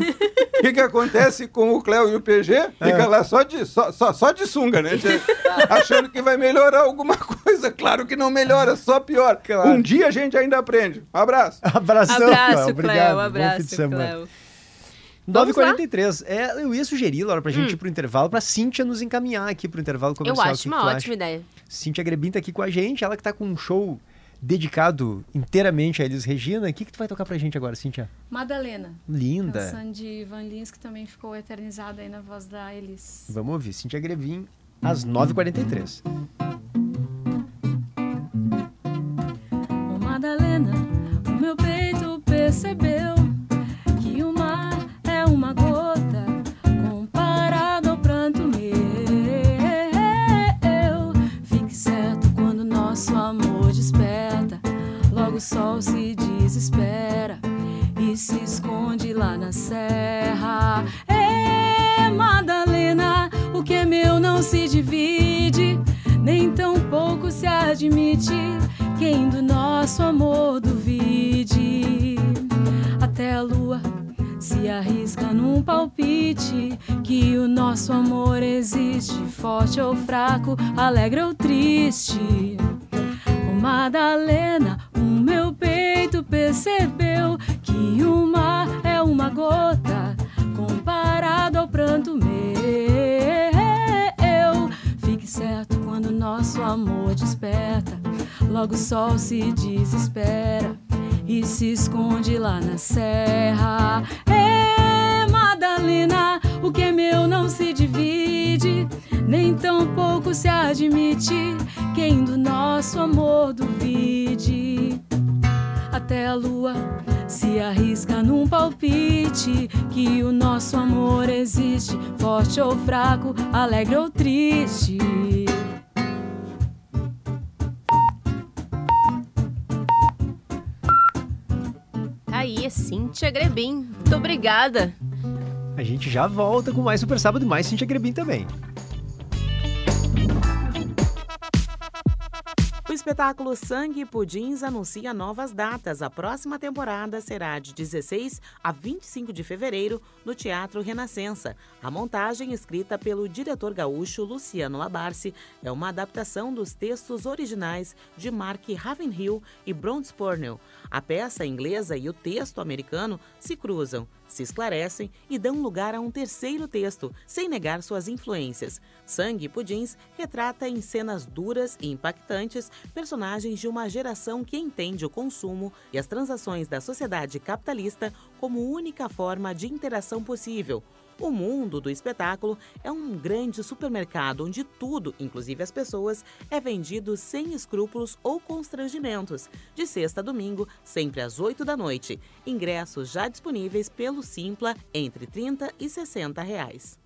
Speaker 28: O que, que acontece com o Cléo e o PG? Fica lá só de, só, só, só de sunga, né? Achando que vai melhorar alguma coisa. Claro que não melhora, só pior. Um dia a gente ainda aprende. Um abraço.
Speaker 4: Abração,
Speaker 3: Abraço,
Speaker 4: Cléo. Obrigado.
Speaker 3: Cléo,
Speaker 4: Bom
Speaker 3: abraço. Cléo. Vamos lá?
Speaker 4: 9h43. É, eu ia sugerir, Laura, pra gente
Speaker 3: Hum.
Speaker 4: ir pro intervalo, pra Cíntia nos encaminhar aqui pro intervalo
Speaker 3: Eu
Speaker 4: comercial. O
Speaker 3: acho
Speaker 4: que
Speaker 3: uma ótima
Speaker 4: acha?
Speaker 3: ideia.
Speaker 4: Cíntia Grebin tá aqui com a gente, ela que tá com um show dedicado inteiramente a Elis Regina. O que, que tu vai tocar pra gente agora, Cíntia?
Speaker 25: Madalena.
Speaker 4: Linda.
Speaker 25: Canção de Van Lins, que também ficou eternizada aí na voz da Elis.
Speaker 4: Vamos ouvir, Cíntia Grevin, às 9h43.
Speaker 25: Ô Madalena, o meu peito percebeu que o mar é uma gota o sol se desespera e se esconde lá na serra. É Madalena, o que é meu não se divide, nem tão pouco se admite. Quem do nosso amor duvide, até a lua se arrisca num palpite que o nosso amor existe, forte ou fraco, alegre ou triste. Madalena, peito percebeu que o mar é uma gota comparado ao pranto meu. Fique certo quando nosso amor desperta, logo o sol se desespera e se esconde lá na serra. É Madalena, o que é meu não se divide, nem tão pouco se admite. Quem do nosso amor duvide, até a lua se arrisca num palpite que o nosso amor existe, forte ou fraco, alegre ou triste.
Speaker 3: Tá aí, é Cíntia Grebin. Muito obrigada.
Speaker 4: A gente já volta com mais Super Sábado e mais Cíntia Grebin também.
Speaker 29: O espetáculo Sangue e Pudins anuncia novas datas. A próxima temporada será de 16 a 25 de fevereiro no Teatro Renascença. A montagem, escrita pelo diretor gaúcho Luciano Labarce, é uma adaptação dos textos originais de Mark Ravenhill e Bronze Purnell. A peça inglesa e o texto americano se cruzam, se esclarecem e dão lugar a um terceiro texto, sem negar suas influências. Sangue e Pudins retrata em cenas duras e impactantes personagens de uma geração que entende o consumo e as transações da sociedade capitalista como única forma de interação possível. O mundo do espetáculo é um grande supermercado onde tudo, inclusive as pessoas, é vendido sem escrúpulos ou constrangimentos. De sexta a domingo, sempre às 8 da noite. Ingressos já disponíveis pelo Simpla entre 30 e 60 reais.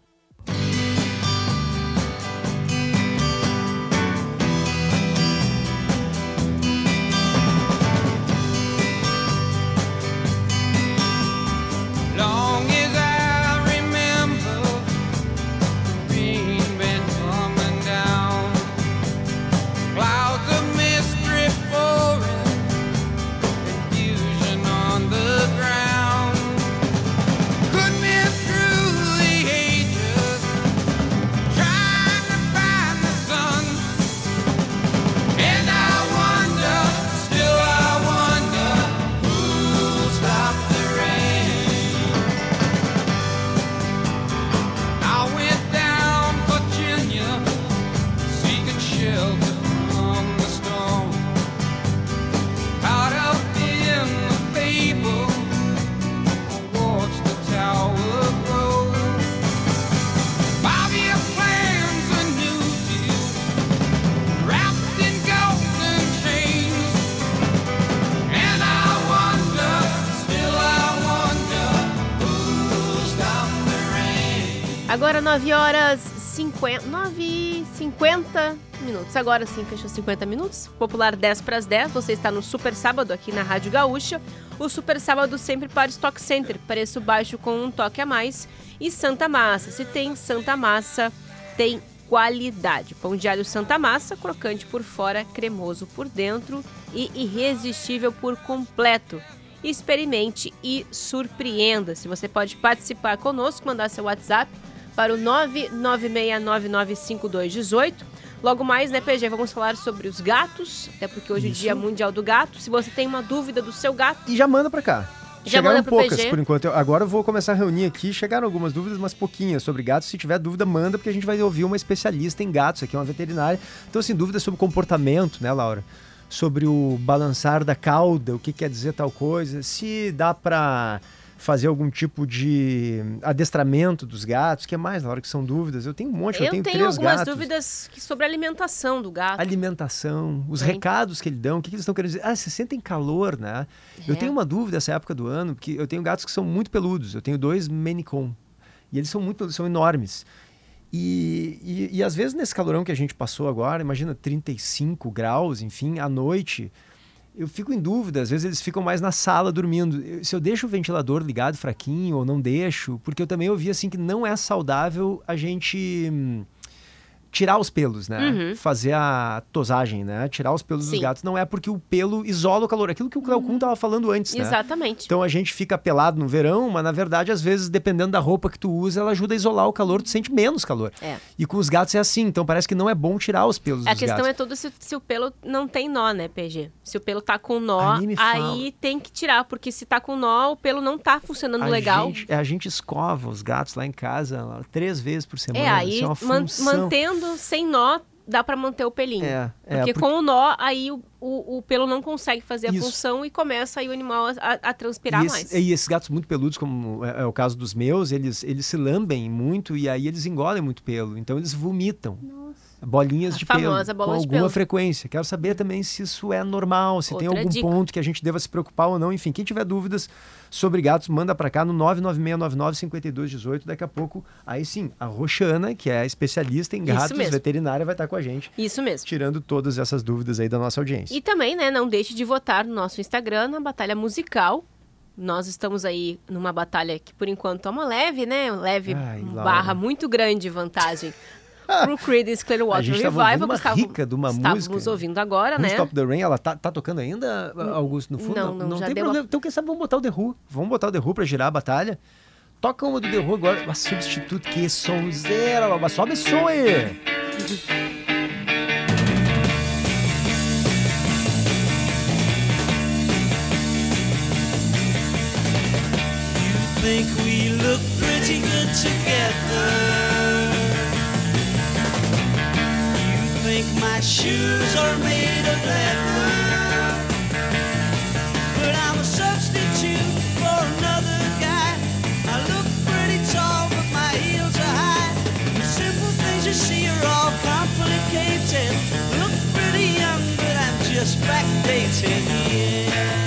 Speaker 3: Agora 9 horas 50, 9 e 50 minutos. Agora sim, fechou 50 minutos. Popular 10 para as 10. Você está no Super Sábado aqui na Rádio Gaúcha. O Super Sábado sempre para Stock Center. Preço baixo com um toque a mais. E Santa Massa. Se tem Santa Massa, tem qualidade. Pão de alho Santa Massa, crocante por fora, cremoso por dentro e irresistível por completo. Experimente e surpreenda-se. Você pode participar conosco, mandar seu WhatsApp para o 996995218. Logo mais, né, PG, vamos falar sobre os gatos, até porque hoje é o. Dia Mundial do Gato. Se você tem uma dúvida do seu gato,
Speaker 4: E já manda pra cá.
Speaker 3: Já
Speaker 4: Chegaram
Speaker 3: manda
Speaker 4: poucas
Speaker 3: PG.
Speaker 4: por enquanto. Eu- agora eu vou começar a reunir aqui. Chegaram algumas dúvidas, mas pouquinhas sobre gatos. Se tiver dúvida, manda, porque a gente vai ouvir uma especialista em gatos aqui, uma veterinária. Então, assim, dúvidas sobre comportamento, né, Laura? Sobre o balançar da cauda, o que quer dizer tal coisa, se dá pra fazer algum tipo de adestramento dos gatos, o que mais, Laura, que são dúvidas? Eu tenho um monte, eu,
Speaker 3: eu
Speaker 4: tenho,
Speaker 3: tenho
Speaker 4: três
Speaker 3: algumas
Speaker 4: gatos.
Speaker 3: dúvidas que- sobre a alimentação do gato.
Speaker 4: Alimentação, os recados que ele dão, o que, que eles estão querendo dizer? Ah, vocês sentem calor, né? Eu
Speaker 3: É.
Speaker 4: tenho uma dúvida essa época do ano, porque eu tenho gatos que são muito peludos. Eu tenho dois Maine Coon. E eles são muito peludos, são enormes. E, e, e às vezes nesse calorão que a gente passou agora, imagina 35 graus, enfim, à noite, eu fico em dúvida. Às vezes eles ficam mais na sala dormindo. Eu- Se eu deixo o ventilador ligado fraquinho ou não deixo, porque eu também ouvi assim que não é saudável a gente hum, tirar os pelos, né?
Speaker 3: Uhum.
Speaker 4: Fazer a tosagem, né? Tirar os pelos
Speaker 3: Sim.
Speaker 4: dos gatos. Não é porque o pelo isola o calor. Aquilo que o Cleocum tava falando antes, né?
Speaker 3: Exatamente.
Speaker 4: Então a gente fica pelado no verão, mas na verdade, às vezes, dependendo da roupa que tu usa, ela ajuda a isolar o calor, tu sente menos calor.
Speaker 3: É.
Speaker 4: E com os gatos é assim, então parece que não é bom tirar os pelos
Speaker 3: A
Speaker 4: dos
Speaker 3: questão
Speaker 4: gatos.
Speaker 3: é toda se, se o pelo não tem nó, né, PG? Se o pelo tá com nó,
Speaker 4: Aí
Speaker 3: tem que tirar, porque se tá com nó, o pelo não tá funcionando
Speaker 4: a
Speaker 3: legal.
Speaker 4: Gente, é, a gente escova os gatos lá em casa lá, três vezes por semana.
Speaker 3: É, aí
Speaker 4: é
Speaker 3: man-
Speaker 4: função.
Speaker 3: Sem nó, dá pra manter o pelinho.
Speaker 4: É, é,
Speaker 3: porque
Speaker 4: por-
Speaker 3: com o nó, aí o, o, o pelo não consegue fazer a
Speaker 4: Isso.
Speaker 3: função e começa aí o animal a, a- transpirar
Speaker 4: e, esse-
Speaker 3: mais.
Speaker 4: e esses gatos muito peludos, como é, é o caso dos meus, eles, eles se lambem muito e aí eles engolem muito pelo. Então eles vomitam. Bolinhas
Speaker 3: A
Speaker 4: de pelo com alguma
Speaker 3: pelo.
Speaker 4: frequência. Quero saber também se isso é normal, se tem
Speaker 3: Outra
Speaker 4: algum
Speaker 3: dica.
Speaker 4: ponto que a gente deva se preocupar ou não. Enfim, quem tiver dúvidas sobre gatos, manda para cá no 996995218. Daqui a pouco, aí sim, a Roxana, que é a especialista em gatos, veterinária, vai estar com a gente.
Speaker 3: Isso mesmo.
Speaker 4: Tirando todas essas dúvidas aí da nossa audiência.
Speaker 3: E também, né, não deixe de votar no nosso Instagram na Batalha Musical. Nós estamos aí numa batalha que, por enquanto, é uma leve, né? Leve
Speaker 4: Ai,
Speaker 3: barra muito grande vantagem pro Creedence
Speaker 4: A
Speaker 3: Clearwater Revival.
Speaker 4: uma
Speaker 3: estávamos-
Speaker 4: rica de uma
Speaker 3: estávamos
Speaker 4: música.
Speaker 3: ouvindo agora,
Speaker 4: Who
Speaker 3: né?
Speaker 4: Stop the Rain, ela tá, tá tocando ainda, Augusto, no fundo?
Speaker 3: Não, não, já
Speaker 4: tem
Speaker 3: deu
Speaker 4: problema. Então, quem sabe, vamos botar o The Who. Vamos botar o The Who pra girar a batalha. Toca uma do The Who agora. Uma substituto, que sonzeira. Mas sobe som aí.
Speaker 16: think we look pretty good together. Think my shoes are made of leather. But I'm a substitute for another guy. I look pretty tall, but my heels are high. The simple things you see are all complicated. Look pretty young, but I'm just backdated. Yeah.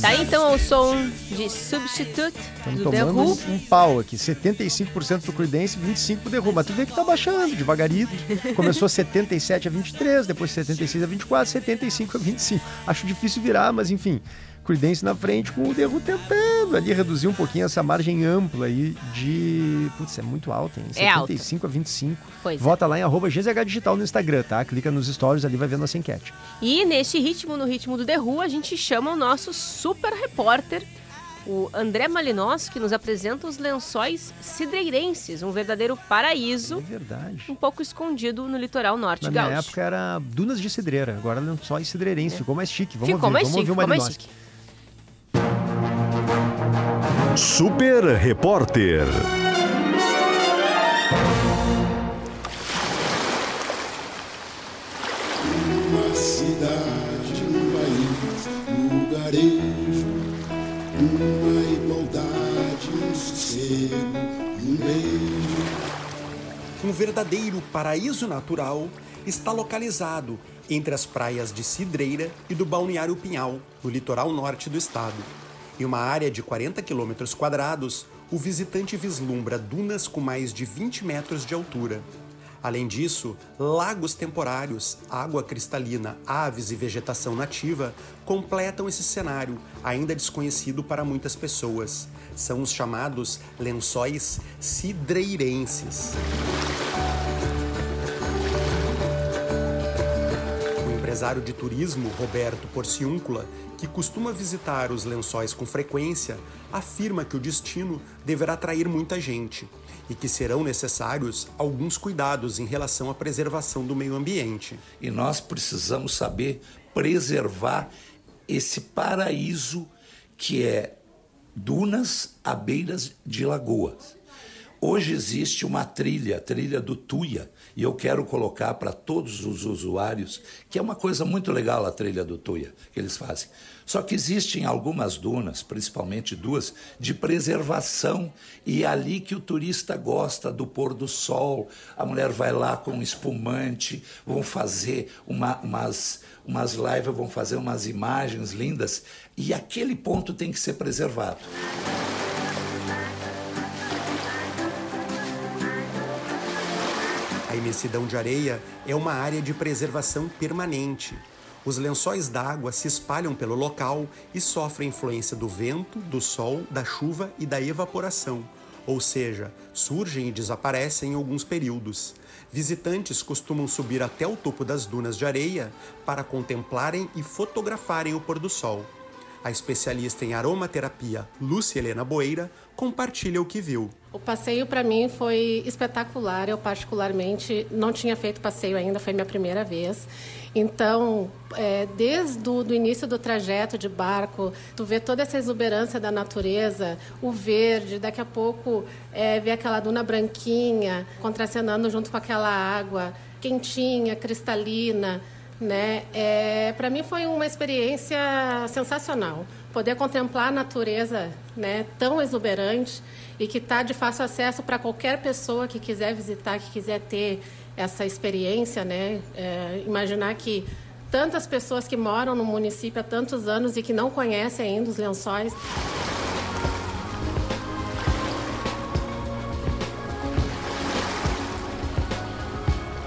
Speaker 3: Tá então o som de Substitute
Speaker 4: Estamos
Speaker 3: do The
Speaker 4: tomando
Speaker 3: Who.
Speaker 4: um, um pau aqui. 75% pro Creedence, 25% pro The Who. Mas tu vê que tá baixando devagarito. Começou 77 a 23, depois 76 a 24, 75 a 25. Acho difícil virar, mas enfim. Creedence na frente com o Who tentando ali reduzir um pouquinho essa margem ampla aí de... Putz, é muito alta, hein?
Speaker 3: É alta.
Speaker 4: 75 a 25.
Speaker 3: Pois é.
Speaker 4: Vota lá em arroba GZH Digital no Instagram, tá? Clica nos stories ali, vai ver nossa enquete.
Speaker 3: E neste ritmo, no ritmo do Who, a gente chama o nosso super repórter, o André Malinós, que nos apresenta os lençóis cidreirenses, um verdadeiro paraíso,
Speaker 4: É verdade.
Speaker 3: um pouco escondido no litoral norte
Speaker 4: Na
Speaker 3: gaúcho.
Speaker 4: época era dunas de cidreira, agora é só em cidreirense. Ficou mais chique. Vamos
Speaker 3: É. Ficou
Speaker 4: ouvir,
Speaker 3: mais
Speaker 4: vamos
Speaker 3: chique,
Speaker 4: ouvir o
Speaker 3: ficou mais
Speaker 4: Malinowski.
Speaker 3: chique.
Speaker 1: Super Repórter.
Speaker 30: Uma cidade, um país, um lugarejo, uma igualdade, um sossego, um beijo.
Speaker 31: Um verdadeiro paraíso natural está localizado entre as praias de Cidreira e do Balneário Pinhal, no litoral norte do estado. Em uma área de 40 quilômetros quadrados, o visitante vislumbra dunas com mais de 20 metros de altura. Além disso, lagos temporários, água cristalina, aves e vegetação nativa completam esse cenário, ainda desconhecido para muitas pessoas. São os chamados lençóis cidreirenses. Empresário de turismo Roberto Porciúncula, que costuma visitar os lençóis com frequência, afirma que o destino deverá atrair muita gente e que serão necessários alguns cuidados em relação à preservação do meio ambiente.
Speaker 32: E nós precisamos saber preservar esse paraíso que é dunas à beiras de lagoas. Hoje existe uma trilha, a trilha do Tuia, e eu quero colocar para todos os usuários que é uma coisa muito legal a trilha do Tuia que eles fazem. Só que existem algumas dunas, principalmente duas, de preservação e é ali que o turista gosta do pôr do sol. A mulher vai lá com um espumante, vão fazer uma, umas, umas lives, vão fazer umas imagens lindas e aquele ponto tem que ser preservado.
Speaker 31: Imensidão de areia é uma área de preservação permanente. Os lençóis d'água se espalham pelo local e sofrem influência do vento, do sol, da chuva e da evaporação, ou seja, surgem e desaparecem em alguns períodos. Visitantes costumam subir até o topo das dunas de areia para contemplarem e fotografarem o pôr do sol. A especialista em aromaterapia, Lúcia Helena Boeira, compartilha o que viu.
Speaker 33: O passeio para mim foi espetacular. Eu particularmente não tinha feito passeio ainda, foi minha primeira vez. Então, é, desde o início do trajeto de barco, tu vê toda essa exuberância da natureza, o verde, daqui a pouco é, vê aquela duna branquinha contracenando junto com aquela água quentinha, cristalina né? É, para mim foi uma experiência sensacional. Poder contemplar a natureza né, tão exuberante e que está de fácil acesso para qualquer pessoa que quiser visitar, que quiser ter essa experiência. Né? É, imaginar que tantas pessoas que moram no município há tantos anos e que não conhecem ainda os lençóis.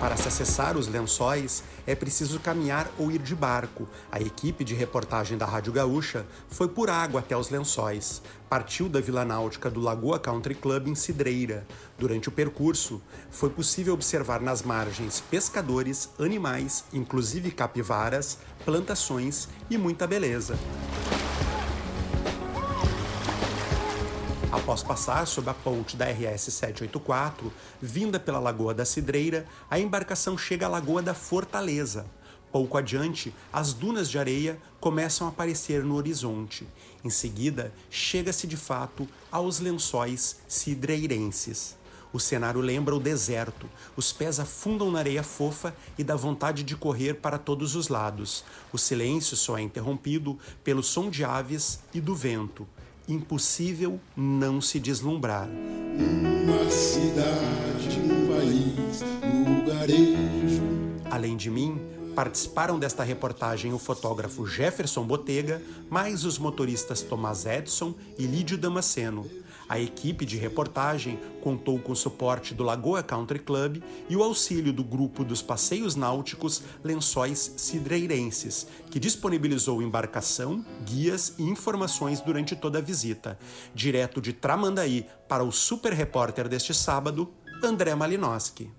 Speaker 31: Para se acessar os lençóis, é preciso caminhar ou ir de barco. A equipe de reportagem da Rádio Gaúcha foi por água até os lençóis. Partiu da Vila Náutica do Lagoa Country Club em Cidreira. Durante o percurso, foi possível observar nas margens pescadores, animais, inclusive capivaras, plantações e muita beleza. Após passar sob a ponte da RS 784, vinda pela Lagoa da Cidreira, a embarcação chega à Lagoa da Fortaleza. Pouco adiante, as dunas de areia começam a aparecer no horizonte. Em seguida, chega-se de fato aos lençóis cidreirenses. O cenário lembra o deserto. Os pés afundam na areia fofa e dá vontade de correr para todos os lados. O silêncio só é interrompido pelo som de aves e do vento impossível não se deslumbrar.
Speaker 30: Uma cidade, um país, lugarejo.
Speaker 31: Além de mim, participaram desta reportagem o fotógrafo Jefferson Botega, mais os motoristas Tomás Edson e Lídio Damasceno. A equipe de reportagem contou com o suporte do Lagoa Country Club e o auxílio do grupo dos passeios náuticos Lençóis Cidreirenses, que disponibilizou embarcação, guias e informações durante toda a visita. Direto de Tramandaí para o super repórter deste sábado, André Malinowski.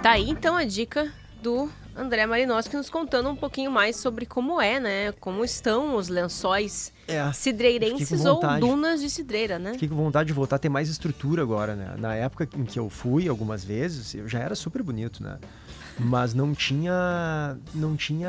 Speaker 3: Tá aí então a dica do André Malinowski nos contando um pouquinho mais sobre como é, né? Como estão os lençóis
Speaker 4: É,
Speaker 3: cidreirenses ou dunas de cidreira, né?
Speaker 4: Fiquei com vontade de voltar a ter mais estrutura agora, né? Na época em que eu fui algumas vezes, eu já era super bonito, né? Mas não tinha não tinha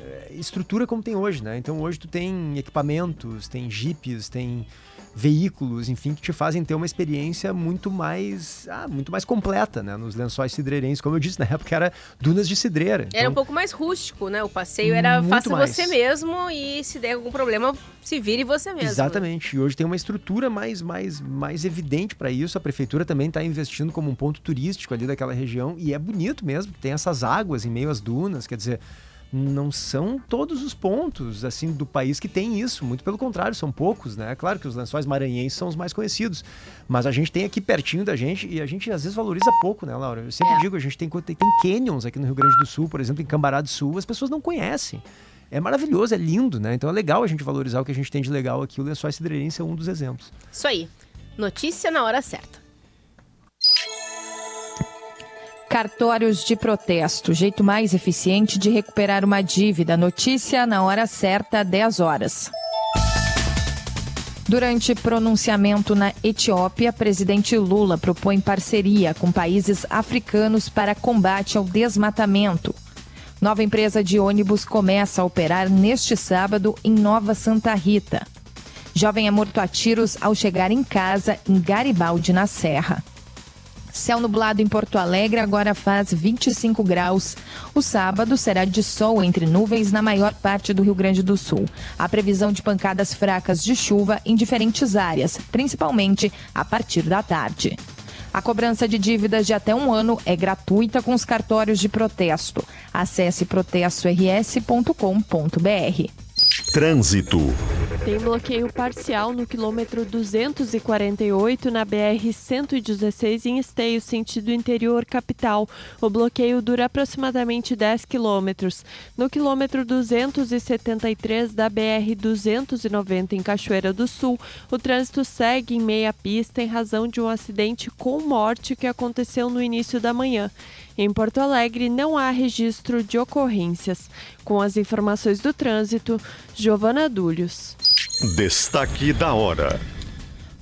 Speaker 4: eh, estrutura como tem hoje, né? Então hoje tu tem equipamentos, tem jipes, tem veículos, enfim, que te fazem ter uma experiência muito mais, ah, muito mais completa, né? Nos lençóis cidreirenses, como eu disse, na época era dunas de cidreira.
Speaker 3: Era um
Speaker 4: Então,
Speaker 3: pouco mais rústico, né? O passeio era faça você mesmo e se der algum problema, se vire você mesmo.
Speaker 4: Exatamente. E hoje tem uma estrutura mais, mais, mais evidente para isso. A prefeitura também está investindo como um ponto turístico ali daquela região e é bonito mesmo. Tem essas águas em meio às dunas, quer dizer, não são todos os pontos assim do país que tem isso, muito pelo contrário, são poucos, né? Claro que os lençóis maranhenses são os mais conhecidos, mas a gente tem aqui pertinho da gente e a gente às vezes valoriza pouco, né, Laura? Eu sempre
Speaker 3: É.
Speaker 4: digo, a gente tem, tem, tem canyons aqui no Rio Grande do Sul, por exemplo, em Cambará do Sul, as pessoas não conhecem. É maravilhoso, é lindo, né? Então é legal a gente valorizar o que a gente tem de legal aqui. O Lençóis Cidreirense é um dos exemplos.
Speaker 3: Isso aí. Notícia na hora certa.
Speaker 34: Cartórios de protesto, jeito mais eficiente de recuperar uma dívida. Notícia na hora certa, 10 horas. Durante pronunciamento na Etiópia, presidente Lula propõe parceria com países africanos para combate ao desmatamento. Nova empresa de ônibus começa a operar neste sábado em Nova Santa Rita. Jovem é morto a tiros ao chegar em casa em Garibaldi, na Serra. Céu nublado em Porto Alegre agora faz 25 graus. O sábado será de sol entre nuvens na maior parte do Rio Grande do Sul. Há previsão de pancadas fracas de chuva em diferentes áreas, principalmente a partir da tarde. A cobrança de dívidas de até um ano é gratuita com os cartórios de protesto. Acesse protestors.com.br.
Speaker 1: Trânsito.
Speaker 23: Tem bloqueio parcial no quilômetro 248 na BR-116 em Esteio, sentido interior capital. O bloqueio dura aproximadamente 10 quilômetros. No quilômetro 273 da BR-290 em Cachoeira do Sul, o trânsito segue em meia pista em razão de um acidente com morte que aconteceu no início da manhã. Em Porto Alegre, não há registro de ocorrências. Com as informações do trânsito, Giovana Dúlios.
Speaker 1: Destaque da hora.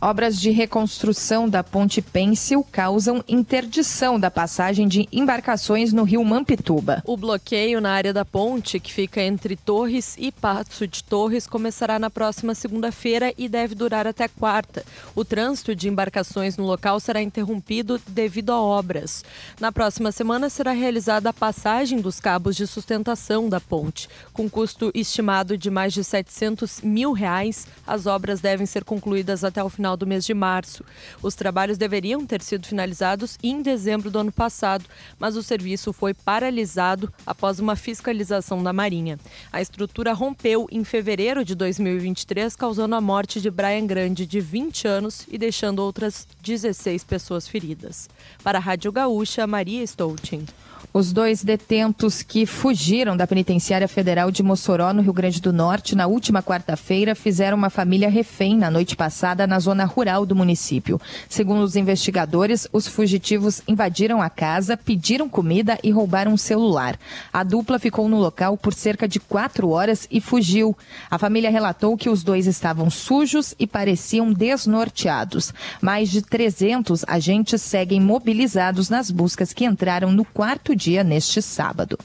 Speaker 34: Obras de reconstrução da Ponte Pêncil causam interdição da passagem de embarcações no rio Mampituba.
Speaker 35: O bloqueio na área da ponte, que fica entre Torres e Passo de Torres, começará na próxima segunda-feira e deve durar até quarta. O trânsito de embarcações no local será interrompido devido a obras. Na próxima semana será realizada a passagem dos cabos de sustentação da ponte. Com custo estimado de mais de 700 mil reais, as obras devem ser concluídas até o final do mês de março. Os trabalhos deveriam ter sido finalizados em dezembro do ano passado, mas o serviço foi paralisado após uma fiscalização da Marinha. A estrutura rompeu em fevereiro de 2023, causando a morte de Brian Grande, de 20 anos, e deixando outras 16 pessoas feridas. Para a Rádio Gaúcha, Maria Stouting.
Speaker 34: Os dois detentos que fugiram da Penitenciária Federal de Mossoró, no Rio Grande do Norte, na última quarta-feira, fizeram uma família refém na noite passada na zona rural do município. Segundo os investigadores, os fugitivos invadiram a casa, pediram comida e roubaram um celular. A dupla ficou no local por cerca de quatro horas e fugiu. A família relatou que os dois estavam sujos e pareciam desnorteados. Mais de 300 agentes seguem mobilizados nas buscas que entraram no quarto dia neste sábado.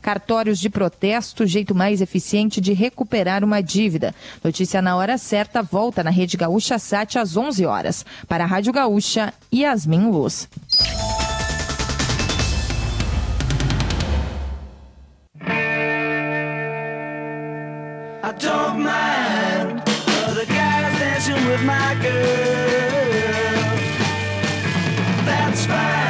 Speaker 34: Cartórios de protesto, jeito mais eficiente de recuperar uma dívida. Notícia na hora certa volta na Rede Gaúcha Sat às 11 horas. Para a Rádio Gaúcha, Yasmin Luz.
Speaker 16: That's fine.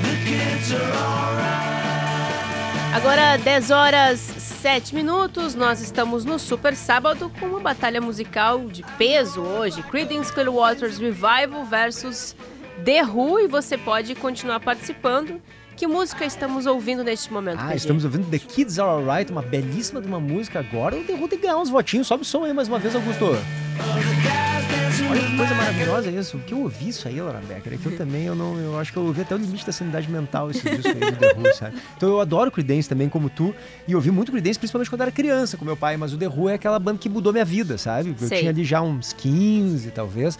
Speaker 16: The kids are alright.
Speaker 3: Agora, 10 horas 7 minutos, nós estamos no Super Sábado com uma batalha musical de peso hoje. Creedence Clearwater's Revival versus The Who e você pode continuar participando. Que música estamos ouvindo neste momento,
Speaker 4: Ah,
Speaker 3: PG?
Speaker 4: estamos ouvindo The Kids Are Alright, uma belíssima de uma música agora. O The Who tem que ganhar uns votinhos. Sobe o som aí mais uma vez, Augusto. Olha que coisa maravilhosa isso. O que eu ouvi isso aí, Laura Becker, é que eu também, eu não, eu acho que eu ouvi até o limite da sanidade mental esse disco aí do The Who, sabe? Então eu adoro Creedence também, como tu, e ouvi muito Creedence, principalmente quando era criança com meu pai, mas o The Who é aquela banda que mudou minha vida, sabe? Eu
Speaker 3: Sei.
Speaker 4: tinha ali já uns 15, talvez.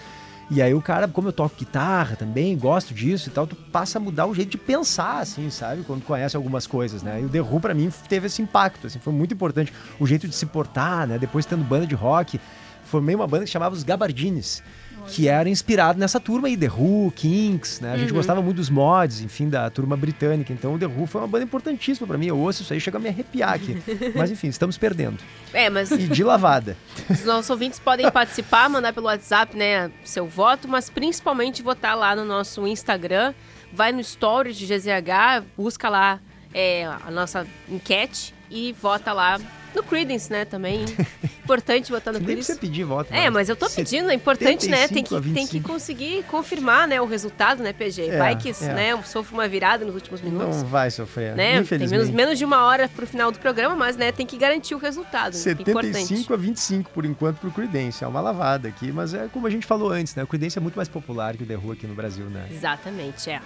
Speaker 4: E aí o cara, como eu toco guitarra também, gosto disso e tal, tu passa a mudar o jeito de pensar, assim, sabe? Quando conhece algumas coisas, né? E o The Who, pra mim, teve esse impacto, assim, foi muito importante. O jeito de se portar, né? Depois tendo banda de rock, formei uma banda que chamava os Gabardines, que era inspirado nessa turma aí, The Who, Kinks, né? A gente
Speaker 3: Uhum.
Speaker 4: gostava muito dos mods, enfim, da turma britânica. Então o The Who foi uma banda importantíssima pra mim. Eu ouço isso aí, chega a me arrepiar aqui. Mas enfim, estamos perdendo.
Speaker 3: É, mas
Speaker 4: E de lavada.
Speaker 3: os nossos ouvintes podem participar, mandar pelo WhatsApp, né, seu voto, mas principalmente votar lá no nosso Instagram. Vai no Stories de GZH, busca lá é, a nossa enquete e vota lá no Credence, né, também. Importante votar no
Speaker 4: Nem
Speaker 3: Credence.
Speaker 4: precisa pedir voto.
Speaker 3: É, mas eu tô pedindo, é importante, né? Tem que,
Speaker 4: 75
Speaker 3: tem que
Speaker 4: 25.
Speaker 3: conseguir confirmar, né, o resultado, né, PG?
Speaker 4: É,
Speaker 3: Vai que,
Speaker 4: é.
Speaker 3: né, eu sofro uma virada nos últimos minutos.
Speaker 4: Não vai sofrer,
Speaker 3: né? Tem
Speaker 4: infelizmente.
Speaker 3: menos, menos de uma hora pro final do programa, mas, né, tem que garantir o resultado. né? Importante.
Speaker 4: 75 a 25 por enquanto pro Creedence. É uma lavada aqui, mas é como a gente falou antes, né? O Creedence é muito mais popular que o The Who aqui no Brasil, né?
Speaker 3: Exatamente, é.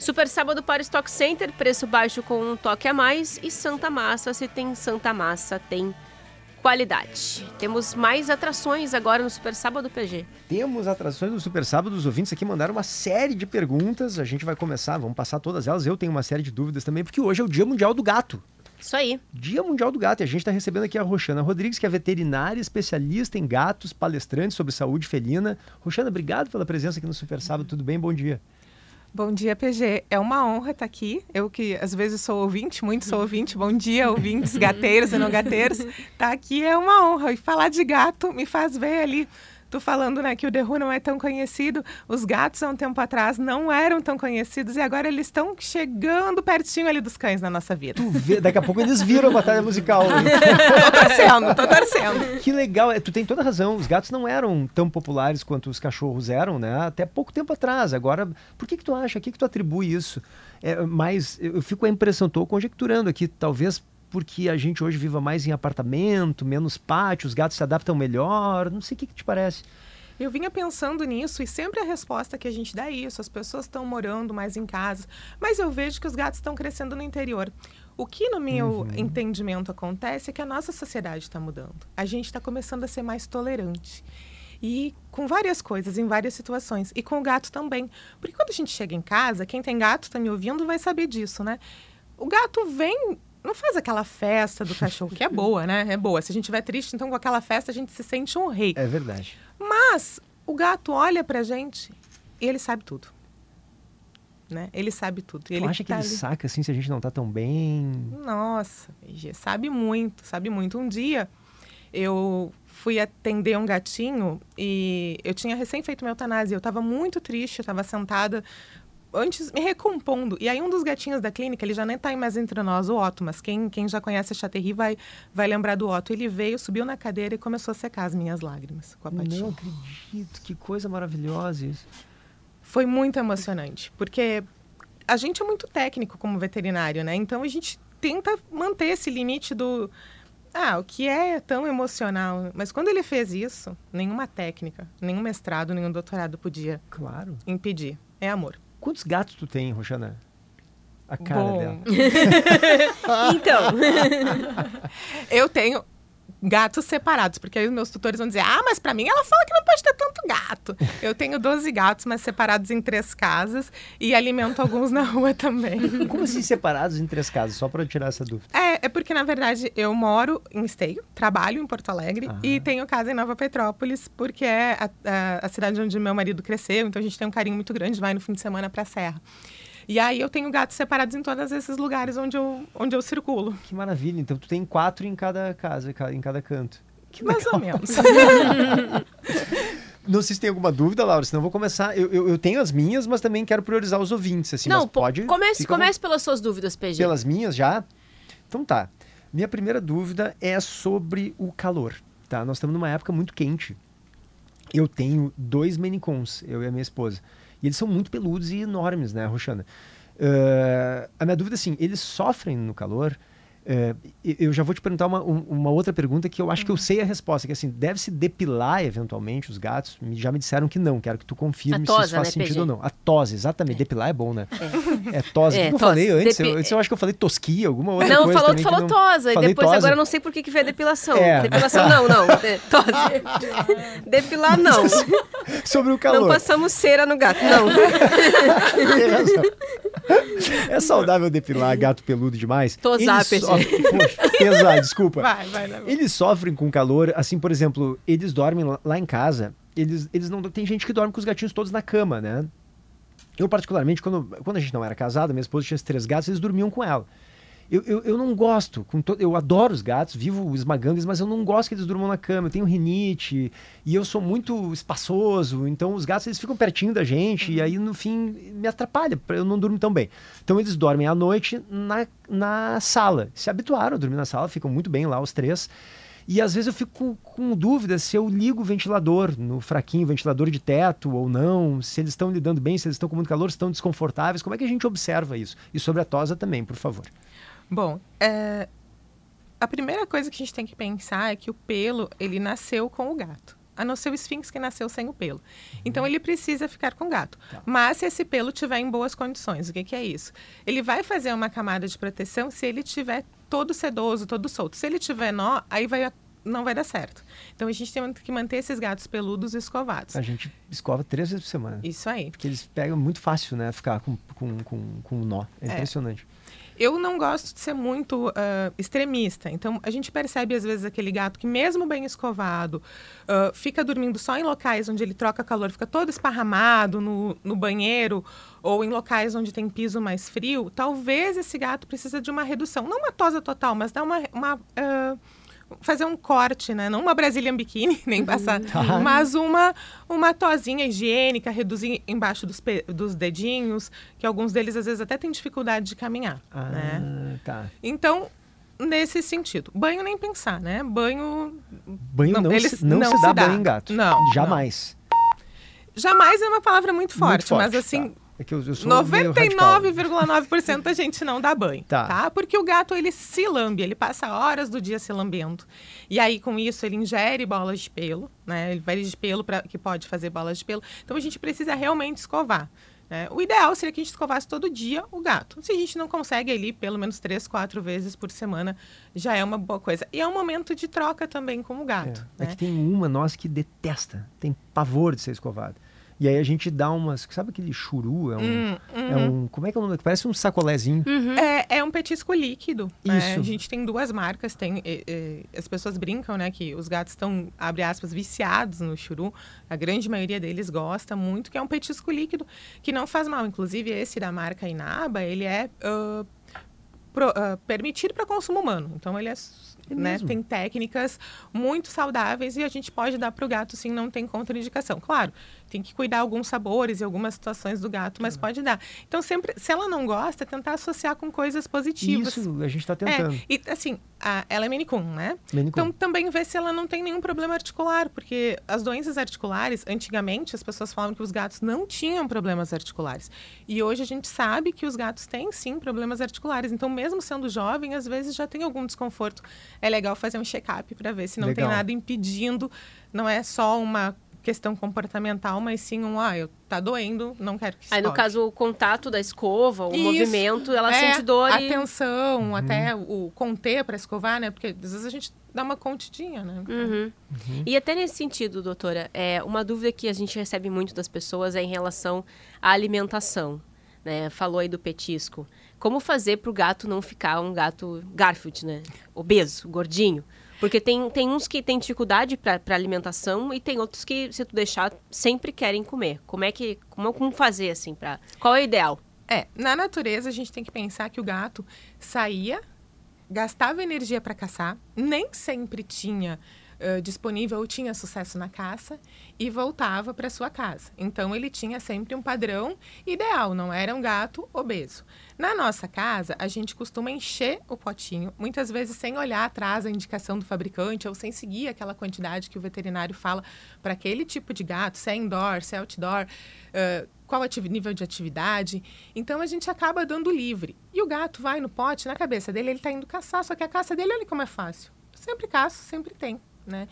Speaker 3: Super Sábado para Stock Center, preço baixo com um toque a mais. E Santa Massa, se tem Santa Massa, tem qualidade. Temos mais atrações agora no Super Sábado PG.
Speaker 4: Temos atrações do Super Sábado. Os ouvintes aqui mandaram uma série de perguntas. A gente vai começar, vamos passar todas elas. Eu tenho uma série de dúvidas também, porque hoje é o Dia Mundial do Gato.
Speaker 3: Isso aí.
Speaker 4: Dia Mundial do Gato. E a gente está recebendo aqui a Roxana Rodrigues, que é veterinária, especialista em gatos, palestrante sobre saúde felina. Roxana, obrigado pela presença aqui no Super Sábado. Tudo bem? Bom dia.
Speaker 36: Bom dia, PG. É uma honra estar aqui. Eu que às vezes sou ouvinte, muito sou ouvinte. Bom dia, ouvintes, gateiros e não gateiros. Tá aqui é uma honra. E falar de gato me faz ver ali. Tu falando né, que o The Who não é tão conhecido. Os gatos, há um tempo atrás, não eram tão conhecidos e agora eles estão chegando pertinho ali dos cães na nossa vida.
Speaker 4: Tu vê, daqui a pouco eles viram a batalha musical. né?
Speaker 36: tô torcendo, tô torcendo.
Speaker 4: Que legal, é, tu tem toda razão. Os gatos não eram tão populares quanto os cachorros eram, né? Até pouco tempo atrás. Agora, por que que tu acha? O que que tu atribui isso? É, mas eu eu fico com a impressão, estou conjecturando aqui, talvez porque a gente hoje viva mais em apartamento, menos pátio, os gatos se adaptam melhor. Não sei o que, que te parece.
Speaker 36: Eu vinha pensando nisso e sempre a resposta que a gente dá é isso: as pessoas estão morando mais em casa, mas eu vejo que os gatos estão crescendo no interior. O que, no meu entendimento, acontece é que a nossa sociedade está mudando. A gente está começando a ser mais tolerante. E com várias coisas, em várias situações. E com o gato também. Porque quando a gente chega em casa, quem tem gato está me ouvindo vai saber disso, né? O gato vem não faz aquela festa do cachorro, que é boa, né? É boa. Se a gente estiver triste, então com aquela festa a gente se sente um rei.
Speaker 4: É verdade.
Speaker 36: Mas o gato olha pra gente e ele sabe tudo. Né? Ele sabe tudo.
Speaker 4: Tu
Speaker 36: ele
Speaker 4: acha que
Speaker 36: tá
Speaker 4: ele
Speaker 36: ali-
Speaker 4: saca assim se a gente não tá tão bem?
Speaker 36: Nossa, sabe muito, sabe muito. Um dia eu fui atender um gatinho e eu tinha recém feito minha eutanásia. Eu estava muito triste, eu estava sentada antes me recompondo. E aí um dos gatinhos da clínica, ele já nem tá mais entre nós, o Otto, mas quem, quem já conhece a Chaterri vai, vai lembrar do Otto. Ele veio, subiu na cadeira e começou a secar as minhas lágrimas com a patinha.
Speaker 4: Não acredito, que coisa maravilhosa isso.
Speaker 36: Foi muito emocionante, porque a gente é muito técnico como veterinário, né? Então a gente tenta manter esse limite do ah, o que é tão emocional. Mas quando ele fez isso, nenhuma técnica, nenhum mestrado, nenhum doutorado podia
Speaker 4: claro.
Speaker 36: impedir. É amor.
Speaker 4: Quantos gatos tu tem, Roxana? A cara
Speaker 36: Bom.
Speaker 4: dela.
Speaker 36: então, eu tenho gatos separados, porque aí os meus tutores vão dizer: "Ah, mas pra mim ela fala que não pode ter tanto gato". Eu tenho 12 gatos, mas separados em três casas e alimento alguns na rua também.
Speaker 4: Como assim separados em três casas? Só para tirar essa dúvida.
Speaker 36: É, é porque, na verdade, eu moro em Esteio, trabalho em Porto Alegre e tenho casa em Nova Petrópolis, porque é a, a- a cidade onde meu marido cresceu, então a gente tem um carinho muito grande, vai no fim de semana pra Serra. E aí eu tenho gatos separados em todos esses lugares onde eu, onde eu circulo.
Speaker 4: Que maravilha. Então tu tem quatro em cada casa, ca- em cada canto. Que
Speaker 36: Mais ou
Speaker 4: legal.
Speaker 36: menos.
Speaker 4: Não sei se tem alguma dúvida, Laura, senão eu vou começar. Eu, eu, eu tenho as minhas, mas também quero priorizar os ouvintes, assim.
Speaker 3: Não,
Speaker 4: pode.
Speaker 3: comece, comece pelas suas dúvidas, PG.
Speaker 4: Pelas minhas já? Então tá. Minha primeira dúvida é sobre o calor, tá? Nós estamos numa época muito quente. Eu tenho dois Maine-Coons, eu e a minha esposa. E eles são muito peludos e enormes, né, Roxana? Eh, a minha dúvida é assim, eles sofrem no calor? É, eu já vou te perguntar uma, um- uma outra pergunta que eu acho que eu sei a resposta, que assim, deve se depilar eventualmente os gatos? Já me disseram que não, quero que tu confirme
Speaker 3: A
Speaker 4: se isso
Speaker 3: tosa,
Speaker 4: faz
Speaker 3: né,
Speaker 4: sentido
Speaker 3: PG?
Speaker 4: ou não. A tose, exatamente. Depilar é bom, né? É, tosa.
Speaker 3: É,
Speaker 4: o que eu
Speaker 3: tosa.
Speaker 4: falei antes?
Speaker 3: Depi-
Speaker 4: Eu, antes eu acho que eu falei tosquia, alguma outra
Speaker 3: não,
Speaker 4: coisa
Speaker 3: falou,
Speaker 4: também
Speaker 3: tu
Speaker 4: que
Speaker 3: falou
Speaker 4: não-
Speaker 3: tosa, e depois
Speaker 4: tosa?
Speaker 3: agora eu não sei por que que veio depilação.
Speaker 4: É.
Speaker 3: Depilação não, não. De- tosa. Depilar não.
Speaker 4: Sobre o calor.
Speaker 3: Não passamos cera no gato, não.
Speaker 4: É saudável depilar gato peludo demais?
Speaker 3: Tosar, PG.
Speaker 4: Sofrem- Poxa, pesar, desculpa.
Speaker 36: Vai, vai, vai.
Speaker 4: Eles sofrem com calor, assim, por exemplo, eles dormem lá- em casa, eles, eles não. Tem gente que dorme com os gatinhos todos na cama, né? Eu, particularmente, quando, quando a gente não era casado, minha esposa tinha três gatos, eles dormiam com ela. Eu, eu, eu não gosto, to... eu adoro os gatos, vivo esmagando eles, mas eu não gosto que eles durmam na cama. Eu tenho rinite e eu sou muito espaçoso, então os gatos eles ficam pertinho da gente e aí no fim me atrapalha, eu não durmo tão bem. Então eles dormem à noite na, na sala. Se habituaram a dormir na sala, ficam muito bem lá os três. E às vezes eu fico com, com dúvida se eu ligo o ventilador no fraquinho, ventilador de teto ou não, se eles estão lidando bem, se eles estão com muito calor, se estão desconfortáveis. Como é que a gente observa isso? E sobre a tosa também, por favor.
Speaker 36: Bom, é, a primeira coisa que a gente tem que pensar é que o pelo, ele nasceu com o gato. A não ser o esfinx que nasceu sem o pelo. Então, ele precisa ficar com o gato. Mas se esse pelo estiver em boas condições, o que, que é isso? Ele vai fazer uma camada de proteção se ele estiver todo sedoso, todo solto. Se ele tiver nó, aí vai, não vai dar certo. Então, a gente tem que manter esses gatos peludos escovados.
Speaker 4: A gente escova três vezes por semana.
Speaker 36: Isso aí.
Speaker 4: Porque eles pegam muito fácil, né? Ficar com, com, com, com nó. É,
Speaker 36: É.
Speaker 4: impressionante.
Speaker 36: Eu não gosto de ser muito ah, extremista. Então, a gente percebe, às vezes, aquele gato que, mesmo bem escovado, ah, fica dormindo só em locais onde ele troca calor, fica todo esparramado no, no banheiro ou em locais onde tem piso mais frio. Talvez esse gato precisa de uma redução. Não uma tosa total, mas dar uma... uma ah, fazer um corte, né? Não uma Brazilian biquíni, nem passar,
Speaker 16: Tá.
Speaker 36: mas uma uma tosinha higiênica, reduzir embaixo dos, dos dedinhos, que alguns deles às vezes até têm dificuldade de caminhar,
Speaker 4: Ah,
Speaker 36: né?
Speaker 4: tá.
Speaker 36: Então, nesse sentido, banho nem pensar, né? Banho
Speaker 4: Banho não,
Speaker 36: eles
Speaker 4: se, não, se dá banho em gato.
Speaker 36: Não,
Speaker 4: Jamais.
Speaker 36: jamais é uma palavra muito forte,
Speaker 4: forte,
Speaker 36: mas assim,
Speaker 4: É que eu, eu sou meio radical.
Speaker 36: 99,9% da gente não dá banho,
Speaker 4: Tá.
Speaker 36: tá. Porque o gato, ele se lambe, ele passa horas do dia se lambendo. E aí, com isso, ele ingere bolas de pelo, né? Ele vai de pelo pra, que pode fazer bolas de pelo. Então, a gente precisa realmente escovar. né? O ideal seria que a gente escovasse todo dia o gato. Se a gente não consegue ali, pelo menos três, quatro vezes por semana, já é uma boa coisa. E é um momento de troca também com o gato.
Speaker 4: É
Speaker 36: né?
Speaker 4: que tem uma nossa que detesta, tem pavor de ser escovado. E aí a gente dá umas. Sabe aquele churu? É um.
Speaker 36: Hum,
Speaker 4: é
Speaker 36: uhum.
Speaker 4: um como é que é o nome? Parece um sacolézinho.
Speaker 36: É, é um petisco líquido. né?
Speaker 4: Isso.
Speaker 36: A gente tem duas marcas. Tem, eh, eh, as pessoas brincam, né, que os gatos estão, abre aspas, viciados no churu. A grande maioria deles gosta muito, que é um petisco líquido, que não faz mal. Inclusive, esse da marca Inaba, ele é ah, pro- ah, permitido para consumo humano. Então, ele é, s- né, tem técnicas muito saudáveis e a gente pode dar para o gato, sim, não tem contraindicação. Claro, tem que cuidar alguns sabores e algumas situações do gato, mas pode dar. Então, sempre, se ela não gosta, tentar associar com coisas positivas.
Speaker 4: Isso, a gente está tentando.
Speaker 36: É, e assim, a- ela é Coon, né? Então também vê se ela não tem nenhum problema articular, porque as doenças articulares, antigamente as pessoas falavam que os gatos não tinham problemas articulares. E hoje a gente sabe que os gatos têm sim problemas articulares. Então, mesmo sendo jovem, às vezes já tem algum desconforto. É legal fazer um check-up para ver se não tem
Speaker 4: Legal.
Speaker 36: nada impedindo, não é só uma questão comportamental, mas sim um, ah, eu tá doendo, não quero que
Speaker 3: Aí, no caso, o contato da escova, o
Speaker 36: Isso.
Speaker 3: movimento, ela
Speaker 36: É,
Speaker 3: sente dor
Speaker 36: a
Speaker 3: e...
Speaker 36: tensão, até o conter para escovar, né? Porque às vezes a gente dá uma contidinha, né?
Speaker 3: Uhum. E até nesse sentido, doutora, é, uma dúvida que a gente recebe muito das pessoas é em relação à alimentação. Né? Falou aí do petisco. Como fazer para o gato não ficar um gato Garfield, né? Obeso, gordinho. Porque tem, tem uns que têm dificuldade para alimentação e tem outros que, se tu deixar, sempre querem comer. Como é que. Como, como fazer, assim, para. Qual é o ideal?
Speaker 36: É, na natureza a gente tem que pensar que o gato saía, gastava energia para caçar, nem sempre tinha eh, disponível tinha sucesso na caça e voltava para sua casa. Então ele tinha sempre um padrão ideal, não era um gato obeso. Na nossa casa, a gente costuma encher o potinho, muitas vezes sem olhar atrás a indicação do fabricante ou sem seguir aquela quantidade que o veterinário fala para aquele tipo de gato, se é indoor, se é outdoor. eh, qual nível de atividade. Então a gente acaba dando livre. E o gato vai no pote, na cabeça dele, ele está indo caçar, só que a caça dele, olha como é fácil. Sempre caça, sempre tem, né?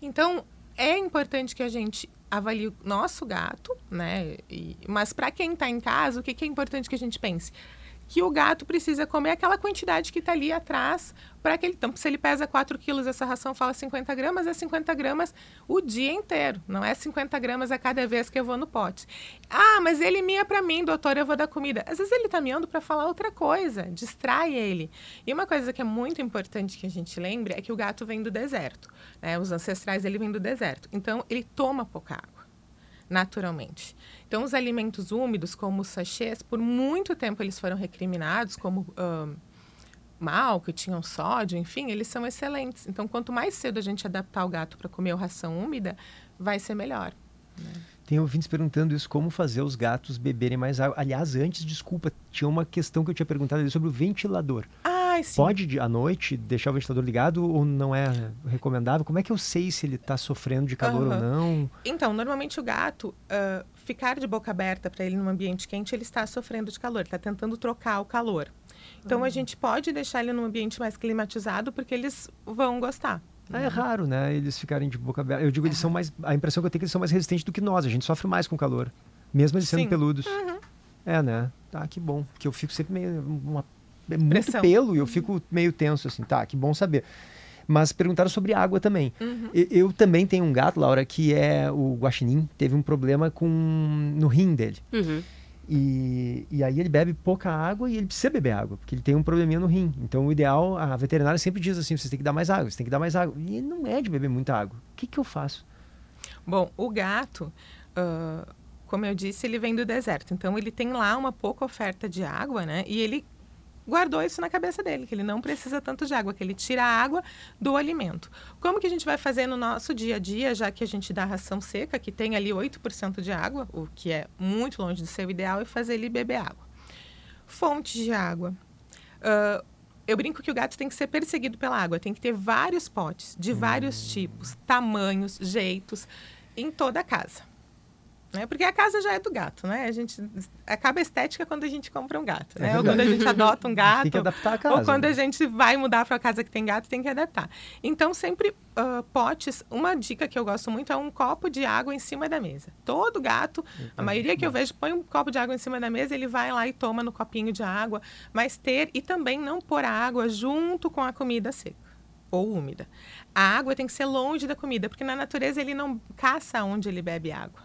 Speaker 36: Então é importante que a gente avalie o nosso gato, né? E- mas para quem está em casa, o que, que é importante que a gente pense? Que o gato precisa comer aquela quantidade que está ali atrás para aquele então se ele pesa 4 quilos essa ração fala 50 gramas é 50 gramas o dia inteiro não é 50 gramas a cada vez que eu vou no pote ah mas ele mia para mim doutor eu vou dar comida às vezes ele está miando para falar outra coisa distrai ele e uma coisa que é muito importante que a gente lembre é que o gato vem do deserto né? os ancestrais dele vêm do deserto então ele toma pouca água naturalmente. Então, os alimentos úmidos, como os sachês, por muito tempo eles foram recriminados como ahn, mal, que tinham sódio, enfim, eles são excelentes. Então, quanto mais cedo a gente adaptar o gato para comer ração úmida, vai ser melhor.
Speaker 4: Tem ouvintes perguntando isso, como fazer os gatos beberem mais água. Aliás, antes, desculpa, tinha uma questão que eu tinha perguntado sobre o ventilador.
Speaker 36: Ai, sim.
Speaker 4: Pode, de- à noite, deixar o ventilador ligado ou não é recomendável? Como é que eu sei se ele está sofrendo de calor ou
Speaker 36: Aham.
Speaker 4: não?
Speaker 36: Então, normalmente o gato, ah, ficar de boca aberta para ele num ambiente quente, ele está sofrendo de calor, está tentando trocar o calor. Então, a gente pode deixar ele num ambiente mais climatizado, porque eles vão gostar.
Speaker 4: Ah, é raro, né? Eles ficarem de boca aberta. Eu digo, eles são mais. A impressão que eu tenho é que eles são mais resistentes do que nós. A gente sofre mais com calor. Mesmo eles sendo
Speaker 36: Sim.
Speaker 4: peludos.
Speaker 36: Uhum.
Speaker 4: É, né? Tá, que bom. Porque eu fico sempre meio. Uma, é muito
Speaker 36: Pressão.
Speaker 4: pelo e eu fico meio tenso, assim. Tá, que bom saber. Mas perguntaram sobre água também.
Speaker 36: Uhum.
Speaker 4: E- Eu também tenho um gato, Laura, que é o guaxinim. Teve um problema com no rim dele.
Speaker 3: Uhum.
Speaker 4: E, e aí ele bebe pouca água e ele precisa beber água, porque ele tem um probleminha no rim. Então o ideal, a veterinária sempre diz assim, vocês têm que dar mais água, vocês têm que dar mais água. E ele não é de beber muita água. O que, que eu faço?
Speaker 36: Bom, o gato, ah, como eu disse, ele vem do deserto. Então, ele tem lá uma pouca oferta de água, né? E ele guardou isso na cabeça dele, que ele não precisa tanto de água, que ele tira a água do alimento. Como que a gente vai fazer no nosso dia a dia, já que a gente dá ração seca, que tem ali 8% de água, o que é muito longe do seu ideal, e fazer ele beber água. Fontes de água. Ah, eu brinco que o gato tem que ser perseguido pela água, tem que ter vários potes, de vários tipos, tamanhos, jeitos, em toda a casa. Né? Porque a casa já é do gato, né? A gente acaba a estética quando a gente compra um gato,
Speaker 4: É
Speaker 36: né? ou
Speaker 4: verdade.
Speaker 36: quando a gente adota um gato.
Speaker 4: Tem que adaptar a
Speaker 36: Ou
Speaker 4: casa,
Speaker 36: quando
Speaker 4: né?
Speaker 36: a gente vai mudar para uma casa que tem gato, tem que adaptar. Então, sempre ah, potes. Uma dica que eu gosto muito é um copo de água em cima da mesa. Todo gato, a maioria que eu vejo, põe um copo de água em cima da mesa, ele vai lá e toma no copinho de água. Mas ter e também não pôr a água junto com a comida seca ou úmida. A água tem que ser longe da comida, porque na natureza ele não caça onde ele bebe água.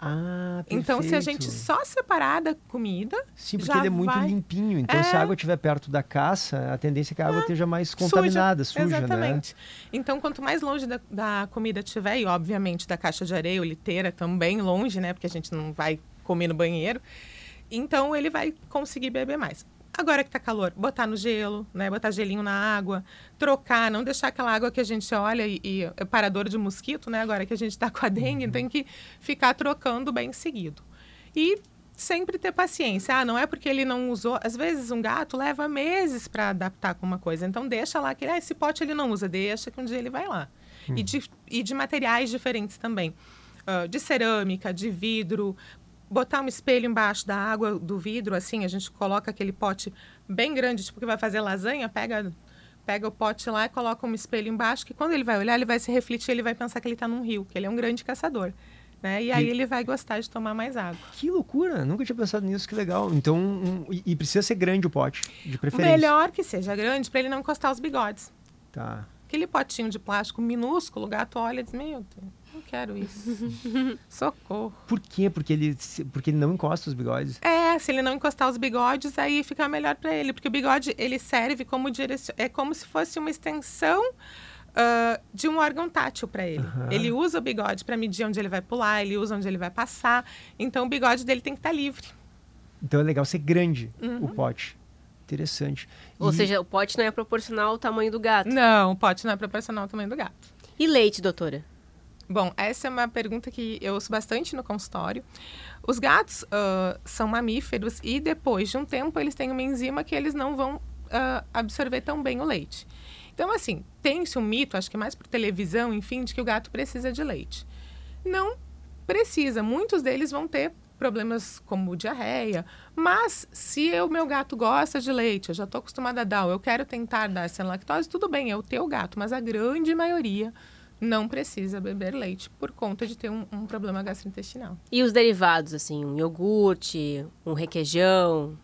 Speaker 4: Ah,
Speaker 36: Então, se a
Speaker 4: perfeito.
Speaker 36: gente só separar da comida,
Speaker 4: Sim, porque ele é muito
Speaker 36: vai...
Speaker 4: limpinho. Então, se
Speaker 36: É.
Speaker 4: a água estiver perto da caça, a tendência é que a água esteja mais contaminada, suja, né?
Speaker 36: Exatamente. Então, quanto mais longe da, da comida tiver, e obviamente da caixa de areia ou liteira também longe, né? Porque a gente não vai comer no banheiro. Então, ele vai conseguir beber mais. Agora que tá calor, botar no gelo, né? Botar gelinho na água, trocar, não deixar aquela água que a gente olha e, e é parador de mosquito, né? Agora que a gente tá com a dengue, tem que ficar trocando bem seguido. E sempre ter paciência. Ah, não é porque ele não usou. Às vezes um gato leva meses para adaptar com uma coisa. Então deixa lá que ah, esse pote ele não usa, deixa que um dia ele vai lá. E, de, e de materiais diferentes também. Ah, de cerâmica, de vidro. Botar um espelho embaixo da água do vidro, assim, a gente coloca aquele pote bem grande, tipo que vai fazer lasanha, pega pega o pote lá e coloca um espelho embaixo, que quando ele vai olhar, ele vai se refletir, ele vai pensar que ele está num rio, que ele é um grande caçador. Né? E aí
Speaker 4: E-
Speaker 36: ele vai gostar de tomar mais água.
Speaker 4: Que loucura! Nunca tinha pensado nisso, que legal. Então, um- e, precisa ser grande o pote, de preferência.
Speaker 36: Melhor que seja grande para ele não encostar os bigodes.
Speaker 4: Tá.
Speaker 36: Aquele potinho de plástico minúsculo, o gato olha e diz: Meu Deus, não quero isso. Socorro.
Speaker 4: Por quê? Porque ele, porque ele não encosta os bigodes.
Speaker 36: É, se ele não encostar os bigodes, aí fica melhor para ele, porque o bigode ele serve como direcion... é como se fosse uma extensão ah, de um órgão tátil para ele.
Speaker 4: Aham.
Speaker 36: Ele usa o bigode para medir onde ele vai pular, ele usa onde ele vai passar. Então o bigode dele tem que estar livre.
Speaker 4: Então é legal ser grande
Speaker 36: Uhum.
Speaker 4: o pote. Interessante.
Speaker 3: Ou
Speaker 4: E-
Speaker 3: seja, o pote não é proporcional ao tamanho do gato.
Speaker 36: Não, o pote não é proporcional ao tamanho do gato.
Speaker 3: E leite, doutora?
Speaker 36: Bom, essa é uma pergunta que eu ouço bastante no consultório. Os gatos ah, são mamíferos e depois de um tempo eles têm uma enzima que eles não vão ah, absorver tão bem o leite. Então, assim, tem-se um mito, acho que mais por televisão, enfim, de que o gato precisa de leite. Não precisa. Muitos deles vão ter problemas como diarreia. Mas se o meu gato gosta de leite, eu já estou acostumada a dar, eu quero tentar dar sem lactose, tudo bem, é o teu gato. Mas a grande maioria não precisa beber leite por conta de ter um, um problema gastrointestinal.
Speaker 3: E os derivados, assim, um iogurte, um requeijão?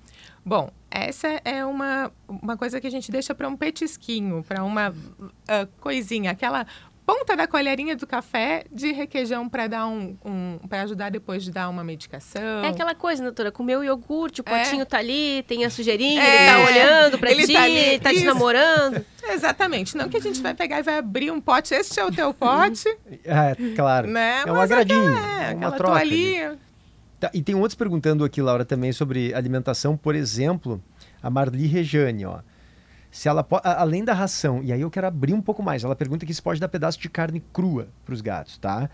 Speaker 36: Bom, essa é uma, uma coisa que a gente deixa para um petisquinho, para uma uh, coisinha, aquela ponta da colherinha do café de requeijão para dar um, um para ajudar depois de dar uma medicação.
Speaker 3: É aquela coisa, doutora, comeu iogurte, o
Speaker 36: É.
Speaker 3: potinho tá ali, tem a sujeirinha,
Speaker 36: É,
Speaker 3: ele tá olhando pra
Speaker 36: ele
Speaker 3: ti,
Speaker 36: tá ali,
Speaker 3: tá te namorando.
Speaker 36: Exatamente. Não que a gente vai pegar e vai abrir um pote, este é o teu pote,
Speaker 4: É, claro.
Speaker 36: né?
Speaker 4: É um
Speaker 36: Mas
Speaker 4: agradinho,
Speaker 36: aquela,
Speaker 4: é
Speaker 36: é,
Speaker 4: uma
Speaker 36: aquela
Speaker 4: troca
Speaker 36: toalhinha.
Speaker 4: Tá, e tem outros perguntando aqui, Laura, também sobre alimentação. Por exemplo, a Marli Rejane, ó. Se ela po- a- além da ração, e aí eu quero abrir um pouco mais. Ela pergunta aqui se pode dar pedaço de carne crua para os gatos, tá?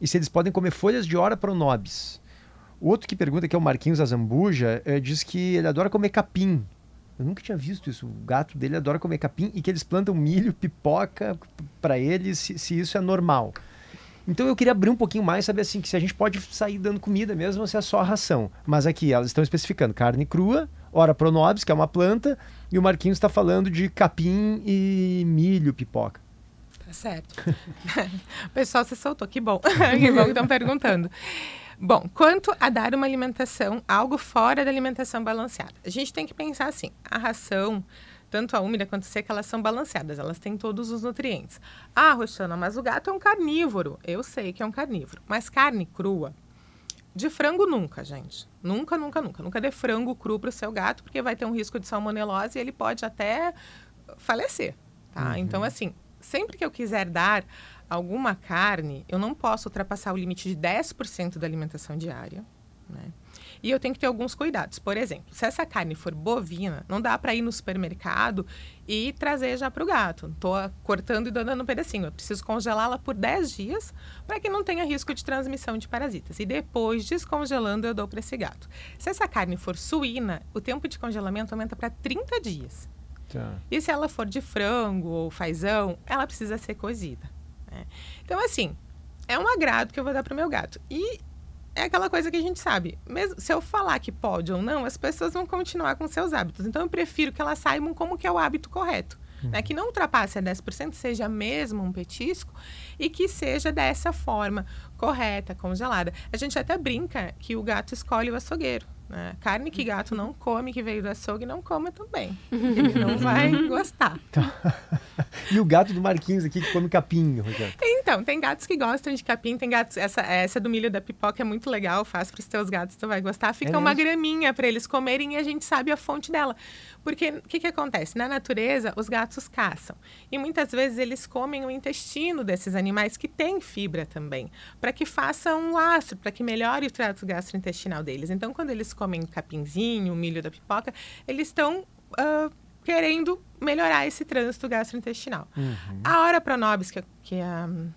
Speaker 4: E se eles podem comer folhas de ora pronobis. O outro que pergunta, que é o Marquinhos Azambuja, eh, diz que ele adora comer capim. Eu nunca tinha visto isso. O gato dele adora comer capim e que eles plantam milho, pipoca para eles, se, se isso é normal. Então eu queria abrir um pouquinho mais, saber assim, que se a gente pode sair dando comida mesmo se é só ração. Mas aqui elas estão especificando carne crua, ora pronobis, que é uma planta, e o Marquinhos está falando de capim e milho, pipoca.
Speaker 36: Tá certo. pessoal se soltou, que bom. que bom que estão perguntando. Bom, quanto a dar uma alimentação, algo fora da alimentação balanceada. A gente tem que pensar assim, a ração, tanto a úmida quanto a seca, elas são balanceadas, elas têm todos os nutrientes. Ah, Roxana, mas o gato é um carnívoro. Eu sei que é um carnívoro, mas carne crua, de frango nunca, gente. Nunca, nunca, nunca. Nunca dê frango cru para o seu gato, porque vai ter um risco de salmonelose e ele pode até falecer, tá? Então, assim, sempre que eu quiser dar alguma carne, eu não posso ultrapassar o limite de 10% da alimentação diária, né? E eu tenho que ter alguns cuidados. Por exemplo, se essa carne for bovina, não dá para ir no supermercado e trazer já para o gato. Estou cortando e dando um pedacinho. Eu preciso congelá-la por 10 dias para que não tenha risco de transmissão de parasitas. E depois, descongelando, eu dou para esse gato. Se essa carne for suína, o tempo de congelamento aumenta para 30 dias. E se ela for de frango ou fazão, ela precisa ser cozida. né? Então, assim, é um agrado que eu vou dar para o meu gato. E é aquela coisa que a gente sabe. Mesmo se eu falar que pode ou não, as pessoas vão continuar com seus hábitos. Então, eu prefiro que elas saibam como que é o hábito correto. Né? Que não ultrapasse a 10%, seja mesmo um petisco e que seja dessa forma correta, congelada. A gente até brinca que o gato escolhe o açougueiro. Né? Carne que gato não come, que veio do açougue, não coma também. Ele não vai gostar.
Speaker 4: E o gato do Marquinhos aqui que come capim, Rogério.
Speaker 36: Então, tem gatos que gostam de capim, tem gatos. Essa, essa do milho da pipoca é muito legal, faz para os teus gatos, tu vai gostar. Fica
Speaker 16: É
Speaker 36: uma graminha para eles comerem e a gente sabe a fonte dela. Porque o que, que acontece? Na natureza, os gatos caçam. E muitas vezes eles comem o intestino desses animais que tem fibra também, para que faça um lastro, para que melhore o trato gastrointestinal deles. Então, quando eles comem capinzinho, milho da pipoca, eles estão. ah, querendo melhorar esse trânsito gastrointestinal. A hora pronobis, que, a- que a hum,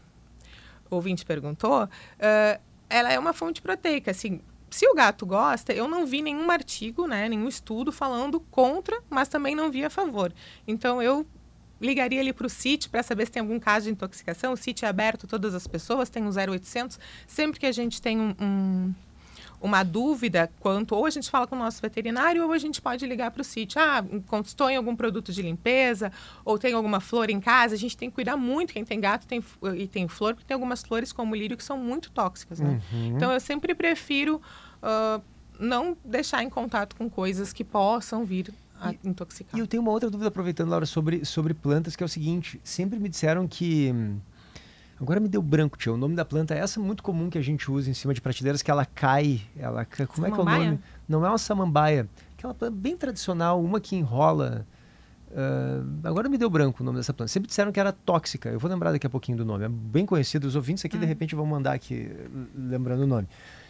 Speaker 36: ouvinte perguntou, ah, ela é uma fonte proteica. Assim, se o gato gosta, eu não vi nenhum artigo, né, nenhum estudo falando contra, mas também não vi a favor. Então, eu ligaria ali para o CIT para saber se tem algum caso de intoxicação. O CIT é aberto a todas as pessoas, tem um 0800. Sempre que a gente tem um- um uma dúvida quanto, ou a gente fala com o nosso veterinário, ou a gente pode ligar para o sítio. Ah, encostou em algum produto de limpeza, ou tem alguma flor em casa. A gente tem que cuidar muito. Quem tem gato tem, e tem flor, porque tem algumas flores como o lírio que são muito tóxicas. Né?
Speaker 16: Uhum.
Speaker 36: Então eu sempre prefiro ah, não deixar em contato com coisas que possam vir a intoxicar.
Speaker 4: E eu tenho uma outra dúvida, aproveitando, Laura, sobre, sobre plantas, que é o seguinte: sempre me disseram que. hum, Agora me deu branco, tio. O nome da planta é essa muito comum que a gente usa em cima de prateleiras, que ela cai. Ela, ca- como é que é o
Speaker 36: Samambaia?
Speaker 4: nome? Não é uma samambaia. Aquela planta bem tradicional, uma que enrola. ah, agora me deu branco o nome dessa planta. Sempre disseram que era tóxica. Eu vou lembrar daqui a pouquinho do nome. É bem conhecido. Os ouvintes aqui, de repente, vão mandar aqui, lembrando o nome.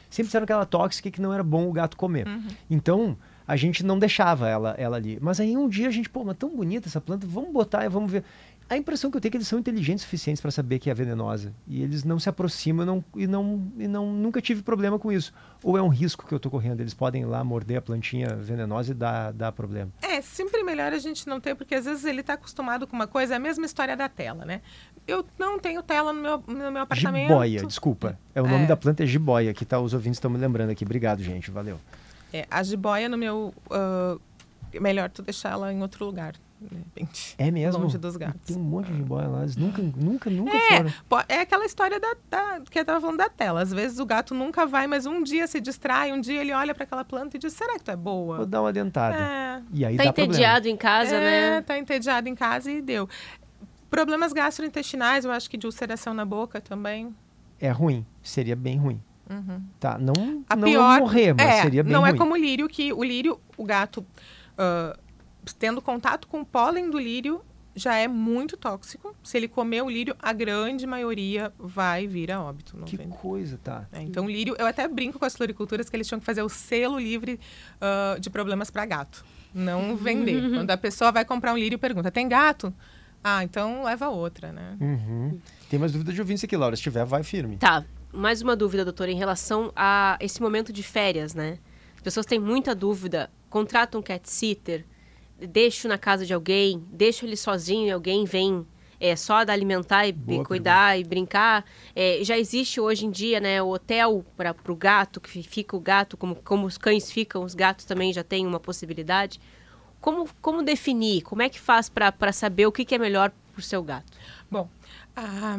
Speaker 4: Sempre disseram que ela era tóxica e que não era bom o gato comer. Então, a gente não deixava ela, ela ali. Mas aí um dia a gente, pô, mas tão bonita essa planta, vamos botar e vamos ver. A impressão que eu tenho é que eles são inteligentes o suficientes para saber que é venenosa. E eles não se aproximam não, e, não, e não nunca tive problema com isso. Ou é um risco que eu estou correndo? Eles podem ir lá morder a plantinha venenosa e dar, dar problema.
Speaker 36: É, sempre melhor a gente não ter, porque às vezes ele está acostumado com uma coisa, é a mesma história da tela, né? Eu não tenho tela no meu, no meu apartamento.
Speaker 4: Jiboia, desculpa. É o nome
Speaker 36: É.
Speaker 4: da planta é jiboia, que tá, os ouvintes estão me lembrando aqui. Obrigado, gente. Valeu.
Speaker 36: É, a jiboia no meu. é melhor tu deixar ela em outro lugar.
Speaker 4: É mesmo?
Speaker 36: Longe dos gatos.
Speaker 4: Tem um monte de jiboia lá. Eles nunca, nunca, nunca
Speaker 36: É,
Speaker 4: foram.
Speaker 36: é aquela história da, da- que eu tava falando da tela. Às vezes o gato nunca vai, mas um dia se distrai, um dia ele olha para aquela planta e diz: será que tu é boa?
Speaker 4: Vou dar uma dentada.
Speaker 36: É.
Speaker 4: E aí
Speaker 3: Tá
Speaker 4: dá problema.
Speaker 3: entediado em casa,
Speaker 36: é,
Speaker 3: né?
Speaker 36: Tá entediado em casa e deu. Problemas gastrointestinais, eu acho que de ulceração na boca também.
Speaker 4: É ruim. Seria bem ruim.
Speaker 36: Uhum.
Speaker 4: Tá, não,
Speaker 36: A
Speaker 4: não
Speaker 36: pior,
Speaker 4: morrer, mas
Speaker 36: é,
Speaker 4: seria bem
Speaker 36: não
Speaker 4: ruim.
Speaker 36: é como o lírio, que o lírio, o gato, ah, tendo contato com o pólen do lírio, já é muito tóxico. Se ele comer o lírio, a grande maioria vai vir a óbito.
Speaker 4: Que coisa, tá.
Speaker 36: É, então, o lírio, eu até brinco com as floriculturas que eles tinham que fazer o selo livre ah, de problemas para gato. Não vender. Quando a pessoa vai comprar um lírio, pergunta: tem gato? Ah, então leva outra, né?
Speaker 4: Uhum. Tem mais dúvida de ouvintes aqui, Laura. Se tiver, vai firme.
Speaker 3: Tá, mais uma dúvida, doutora, em relação a esse momento de férias, né? As pessoas têm muita dúvida, contratam um cat sitter, deixo na casa de alguém, deixo ele sozinho e alguém vem é, só dar alimentar e, e cuidar e brincar. É, já existe hoje em dia, né, o hotel para o gato, que fica o gato, como, como os cães ficam, os gatos também já têm uma possibilidade. Como, como definir? Como é que faz para saber o que, que é melhor para o seu gato?
Speaker 36: Bom, a,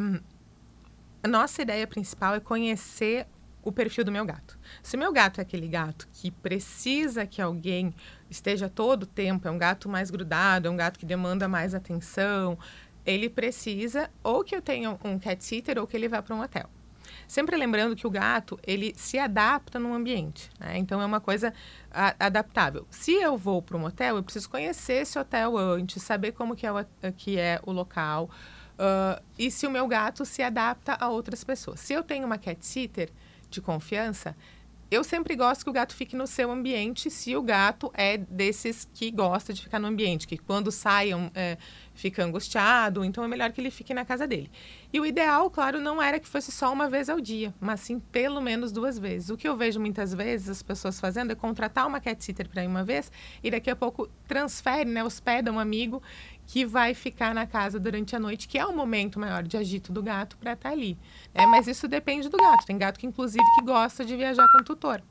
Speaker 36: a nossa ideia principal é conhecer o perfil do meu gato. Se meu gato é aquele gato que precisa que alguém esteja todo o tempo, é um gato mais grudado, é um gato que demanda mais atenção, ele precisa ou que eu tenha um cat sitter ou que ele vá para um hotel. Sempre lembrando que o gato, ele se adapta num ambiente, né? Então, é uma coisa a- adaptável. Se eu vou para um hotel, eu preciso conhecer esse hotel antes, saber como que é o, que é o local, ah, e se o meu gato se adapta a outras pessoas. Se eu tenho uma cat sitter de confiança, eu sempre gosto que o gato fique no seu ambiente, se o gato é desses que gosta de ficar no ambiente, que quando saiam é, fica angustiado, então é melhor que ele fique na casa dele. E o ideal, claro, não era que fosse só uma vez ao dia, mas sim pelo menos duas vezes. O que eu vejo muitas vezes as pessoas fazendo é contratar uma cat sitter para ir uma vez e daqui a pouco transfere, né, hospeda um amigo que vai ficar na casa durante a noite, que é o momento maior de agito do gato para estar ali. né? mas isso depende do gato. Tem gato que, inclusive, que gosta de viajar com tutor.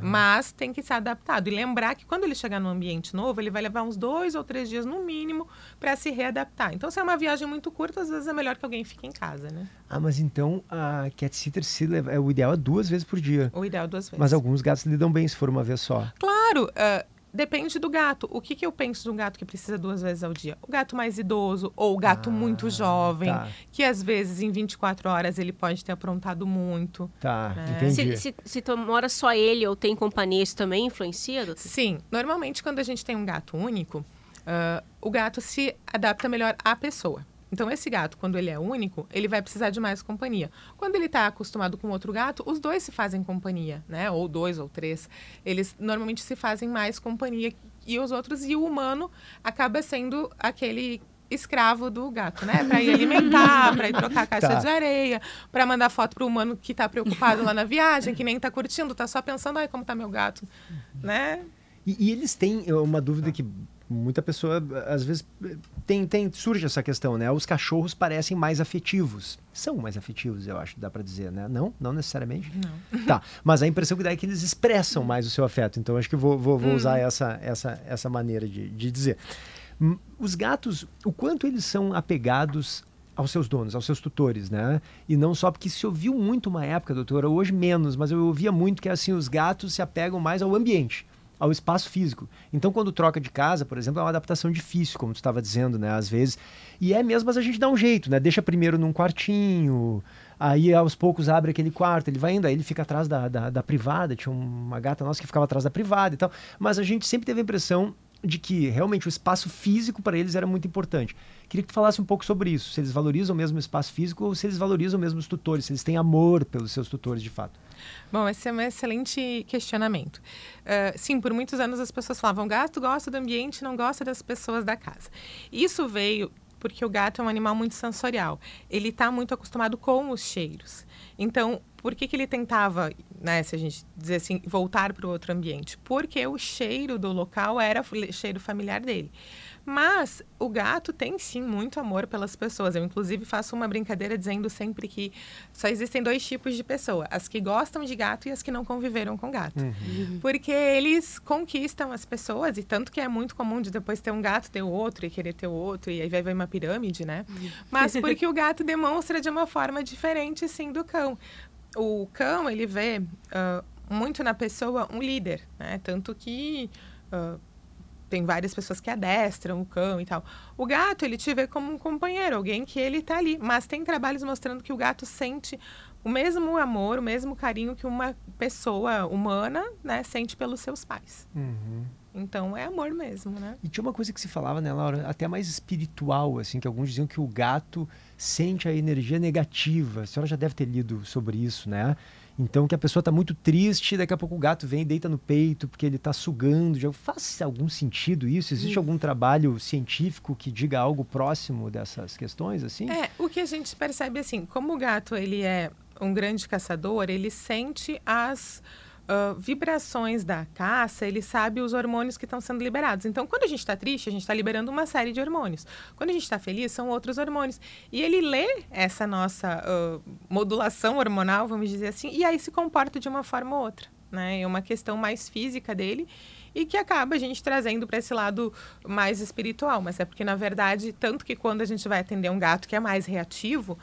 Speaker 36: Mas tem que ser adaptado. E lembrar que quando ele chegar num ambiente novo, ele vai levar uns dois ou três dias no mínimo para se readaptar. Então, se é uma viagem muito curta, às vezes é melhor que alguém fique em casa, né?
Speaker 4: Ah, mas então a cat sitter se leva, é, o ideal é duas vezes por dia.
Speaker 36: O ideal é duas vezes.
Speaker 4: Mas alguns gatos lidam bem se for uma vez só.
Speaker 36: Claro, ah, depende do gato. O que, que eu penso de um gato que precisa duas vezes ao dia? O gato mais idoso ou o gato muito jovem,
Speaker 4: tá.
Speaker 36: que às vezes em 24 horas ele pode ter aprontado muito.
Speaker 4: Tá,
Speaker 36: É.
Speaker 3: Se, se, se tu mora só ele ou tem companhia, isso também influencia, doutor?
Speaker 36: Sim, normalmente quando a gente tem um gato único, ah, o gato se adapta melhor à pessoa. Então, esse gato, quando ele é único, ele vai precisar de mais companhia. Quando ele está acostumado com outro gato, os dois se fazem companhia, né? Ou dois ou três. Eles normalmente se fazem mais companhia e os outros. E o humano acaba sendo aquele escravo do gato, né? Para ir alimentar, para ir trocar a caixa
Speaker 4: Tá.
Speaker 36: de areia, para mandar foto pro humano que está preocupado lá na viagem, que nem está curtindo, tá só pensando, ai, como tá meu gato, né?
Speaker 4: E, e eles têm é, uma dúvida que muita pessoa, às vezes, tem, tem surge essa questão, né? Os cachorros parecem mais afetivos. São mais afetivos, eu acho, dá pra dizer, né? Não? Não necessariamente?
Speaker 36: Não.
Speaker 4: Tá, mas a impressão que dá é que eles expressam mais o seu afeto. Então, acho que vou, vou, vou
Speaker 36: Hum.
Speaker 4: usar essa, essa, essa maneira de, de dizer. Hum, Os gatos, o quanto eles são apegados aos seus donos, aos seus tutores, né? E não só porque se ouviu muito uma época, doutora, hoje menos, mas eu ouvia muito que assim os gatos se apegam mais ao ambiente, ao espaço físico. Então, quando troca de casa, por exemplo, é uma adaptação difícil, como tu estava dizendo, né? Às vezes. E é mesmo, mas a gente dá um jeito, né? Deixa primeiro num quartinho, aí aos poucos abre aquele quarto, ele vai indo, aí ele fica atrás da, da, da privada. Tinha uma gata nossa que ficava atrás da privada e tal. Mas a gente sempre teve a impressão de que realmente o espaço físico para eles era muito importante. Queria que tu falasse um pouco sobre isso, se eles valorizam mesmo o espaço físico ou se eles valorizam mesmo os tutores, se eles têm amor pelos seus tutores de fato.
Speaker 36: Bom, esse é um excelente questionamento. Ah, sim, por muitos anos as pessoas falavam: gato gosta do ambiente, não gosta das pessoas da casa. Isso veio porque o gato é um animal muito sensorial. Ele está muito acostumado com os cheiros. Então, por que, que ele tentava, né, se a gente dizer assim, voltar para o outro ambiente? Porque o cheiro do local era o cheiro familiar dele. Mas o gato tem sim muito amor pelas pessoas. Eu, inclusive, faço uma brincadeira dizendo sempre que só existem dois tipos de pessoa: as que gostam de gato e as que não conviveram com gato.
Speaker 37: Uhum.
Speaker 36: Porque eles conquistam as pessoas, e tanto que é muito comum de depois ter um gato, ter o outro e querer ter o outro, e aí vai ver uma pirâmide, né? Mas porque o gato demonstra de uma forma diferente, sim, do cão. O cão, ele vê ah, muito na pessoa um líder, né? Tanto que. ah, tem várias pessoas que adestram o cão e tal. O gato, ele te vê como um companheiro, alguém que ele tá ali. Mas tem trabalhos mostrando que o gato sente o mesmo amor, o mesmo carinho que uma pessoa humana, né, sente pelos seus pais.
Speaker 4: Uhum.
Speaker 36: Então é amor mesmo, né?
Speaker 4: E tinha uma coisa que se falava, né, Laura, até mais espiritual, assim, que alguns diziam que o gato sente a energia negativa. A senhora já deve ter lido sobre isso, né? Então, que a pessoa está muito triste, daqui a pouco o gato vem e deita no peito porque ele está sugando. Já faz algum sentido isso? Existe algum trabalho científico que diga algo próximo dessas questões, assim?
Speaker 36: É, o que a gente percebe assim, como o gato ele é um grande caçador, ele sente as ah, vibrações da caça, ele sabe os hormônios que estão sendo liberados. Então, quando a gente está triste, a gente está liberando uma série de hormônios. Quando a gente está feliz, são outros hormônios. E ele lê essa nossa ah, modulação hormonal, vamos dizer assim, e aí se comporta de uma forma ou outra. Né? É uma questão mais física dele e que acaba a gente trazendo para esse lado mais espiritual. Mas é porque, na verdade, tanto que quando a gente vai atender um gato que é mais reativo,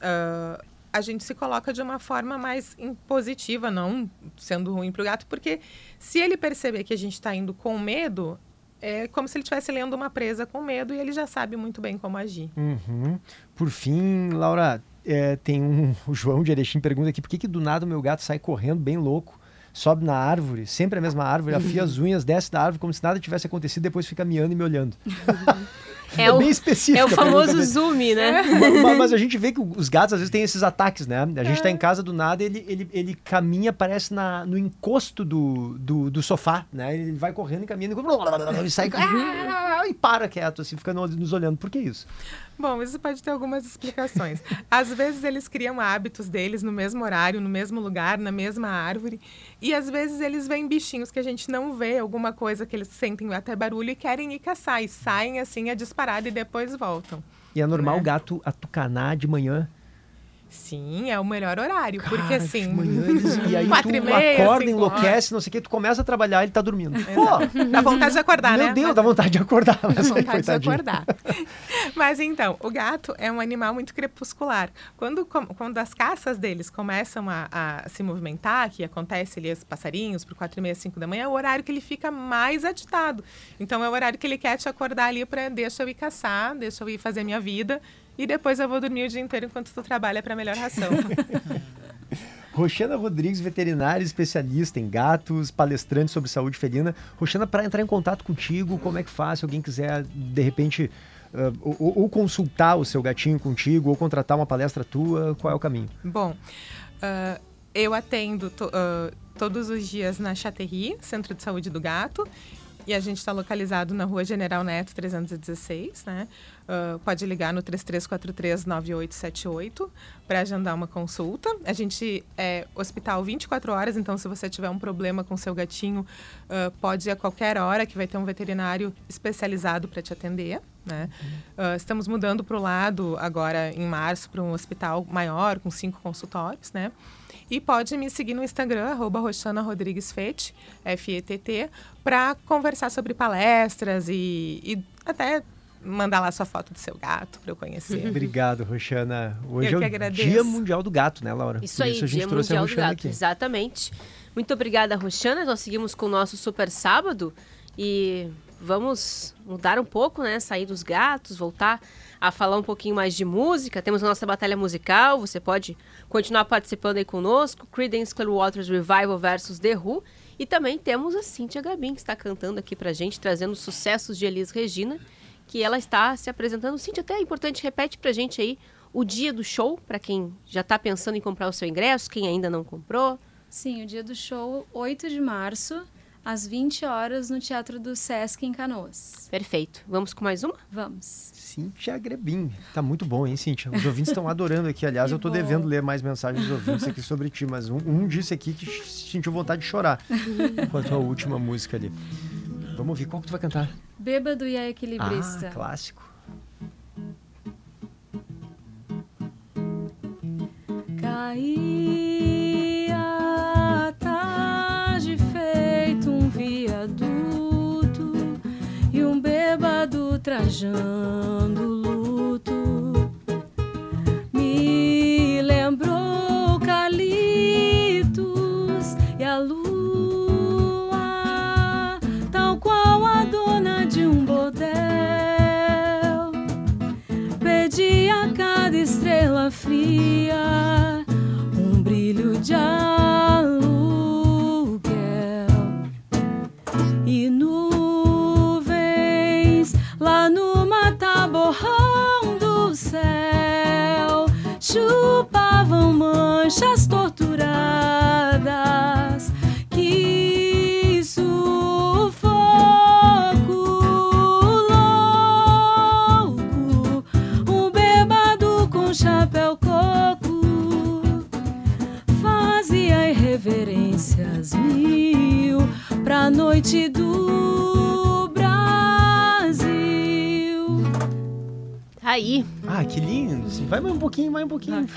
Speaker 36: ah, a gente se coloca de uma forma mais impositiva, não sendo ruim para o gato, porque se ele perceber que a gente está indo com medo, é como se ele estivesse lendo uma presa com medo e ele já sabe muito bem como agir.
Speaker 4: Uhum. Por fim, Laura, é, tem um. O João de Erechim pergunta aqui por que, que do nada o meu gato sai correndo bem louco, sobe na árvore, sempre a mesma árvore, afia as unhas, desce da árvore como se nada tivesse acontecido, depois fica miando e me olhando.
Speaker 3: É o-
Speaker 4: bem específico.
Speaker 3: é o
Speaker 4: pergunta
Speaker 3: famoso zoom, né?
Speaker 4: Ma- ma- Mas, a gente vê que os gatos às vezes têm esses ataques, né? A gente tá em casa do nada, ele, ele, ele caminha, parece na, no encosto do, do, do sofá, né? Ele vai correndo e caminhando e sai ah, e para quieto, assim, fica no- nos olhando. Por que isso?
Speaker 36: Bom, isso pode ter algumas explicações. Às vezes eles criam hábitos deles no mesmo horário, no mesmo lugar, na mesma árvore. E às vezes eles veem bichinhos que a gente não vê, alguma coisa que eles sentem até barulho e querem ir caçar. E saem assim a disparada e depois voltam.
Speaker 4: E é normal
Speaker 36: Né?
Speaker 4: o gato atucanar de manhã.
Speaker 36: Sim, é o melhor horário. porque assim.
Speaker 4: manhã E aí
Speaker 36: quatro
Speaker 4: tu
Speaker 36: e meia,
Speaker 4: acorda,
Speaker 36: cinco
Speaker 4: enlouquece, não sei o que, tu começa a trabalhar, ele tá dormindo. Pô,
Speaker 36: Dá vontade de acordar,
Speaker 4: meu
Speaker 36: né?
Speaker 4: Deus, dá vontade de acordar. Mas aí,
Speaker 36: vontade de
Speaker 4: coitadinho.
Speaker 36: acordar. Mas então, o gato é um animal muito crepuscular. Quando, quando as caças deles começam a, a se movimentar, que acontece ali os passarinhos por quatro e meia, cinco da manhã, é o horário que ele fica mais agitado. Então é o horário que ele quer te acordar ali para deixa eu ir caçar, deixa eu ir fazer minha vida e depois eu vou dormir o dia inteiro enquanto tu trabalha para melhor ração.
Speaker 4: Roxana Rodrigues, veterinária especialista em gatos, palestrante sobre saúde felina. Roxana, para entrar em contato contigo, como é que faz? Se alguém quiser, de repente, ah, ou, ou- consultar o seu gatinho contigo, ou contratar uma palestra tua, qual é o caminho?
Speaker 36: Bom, ah, eu atendo to- ah, todos os dias na Chaterri, Centro de Saúde do Gato. E a gente está localizado na Rua General Neto 316, né? Ah, pode ligar no 33439878 para agendar uma consulta. A gente é hospital 24 horas, então se você tiver um problema com seu gatinho, ah, pode ir a qualquer hora que vai ter um veterinário especializado para te atender, né? Ah, estamos mudando para o lado agora em março para um hospital maior com cinco consultórios, né? E pode me seguir no Instagram, arroba Roxana Rodrigues Fete, F-E-T-T, para conversar sobre palestras e, e até mandar lá sua foto do seu gato para eu conhecer.
Speaker 4: Obrigado, Roxana. Hoje
Speaker 36: Eu
Speaker 4: é
Speaker 36: que
Speaker 4: o
Speaker 36: agradeço.
Speaker 4: Dia Mundial do Gato, né, Laura?
Speaker 3: Isso
Speaker 4: Por
Speaker 3: aí,
Speaker 4: isso a gente
Speaker 3: Dia
Speaker 4: trouxe a
Speaker 3: Mundial do
Speaker 4: Roxana
Speaker 3: Gato.
Speaker 4: aqui.
Speaker 3: Exatamente. Muito obrigada, Roxana. Nós seguimos com o nosso super sábado e vamos mudar um pouco, né? Sair dos gatos, voltar a falar um pouquinho mais de música. Temos a nossa batalha musical. Você pode continuar participando aí conosco. Creedence Clearwater Revival versus The Who. E também temos a Cíntia Gabin, que está cantando aqui pra gente, trazendo sucessos de Elis Regina, que ela está se apresentando. Cíntia, até é importante, repete pra gente aí o dia do show, para quem já está pensando em comprar o seu ingresso, quem ainda não comprou.
Speaker 25: Sim, o dia do show, 8 de março, às 20 horas, no Teatro do Sesc, em Canoas.
Speaker 3: Perfeito. Vamos com mais uma?
Speaker 25: Vamos.
Speaker 4: Cíntia Grebin. Tá muito bom, hein, Cíntia? Os ouvintes estão adorando aqui. Aliás, eu tô devendo ler mais mensagens dos ouvintes aqui sobre ti, mas um, um disse aqui que sentiu vontade de chorar quanto à última música ali. Vamos ouvir qual que tu vai cantar?
Speaker 25: Bêbado e a Equilibrista.
Speaker 4: Ah, clássico.
Speaker 25: Caía a tarde feito um viaduto e um bêbado trajando luto. Me lembrou Calitos e a lua, fria um brilho de aluguel noite do Brasil.
Speaker 3: Aí.
Speaker 4: Ah, que lindo. Sim. Vai mais um pouquinho, mais um pouquinho.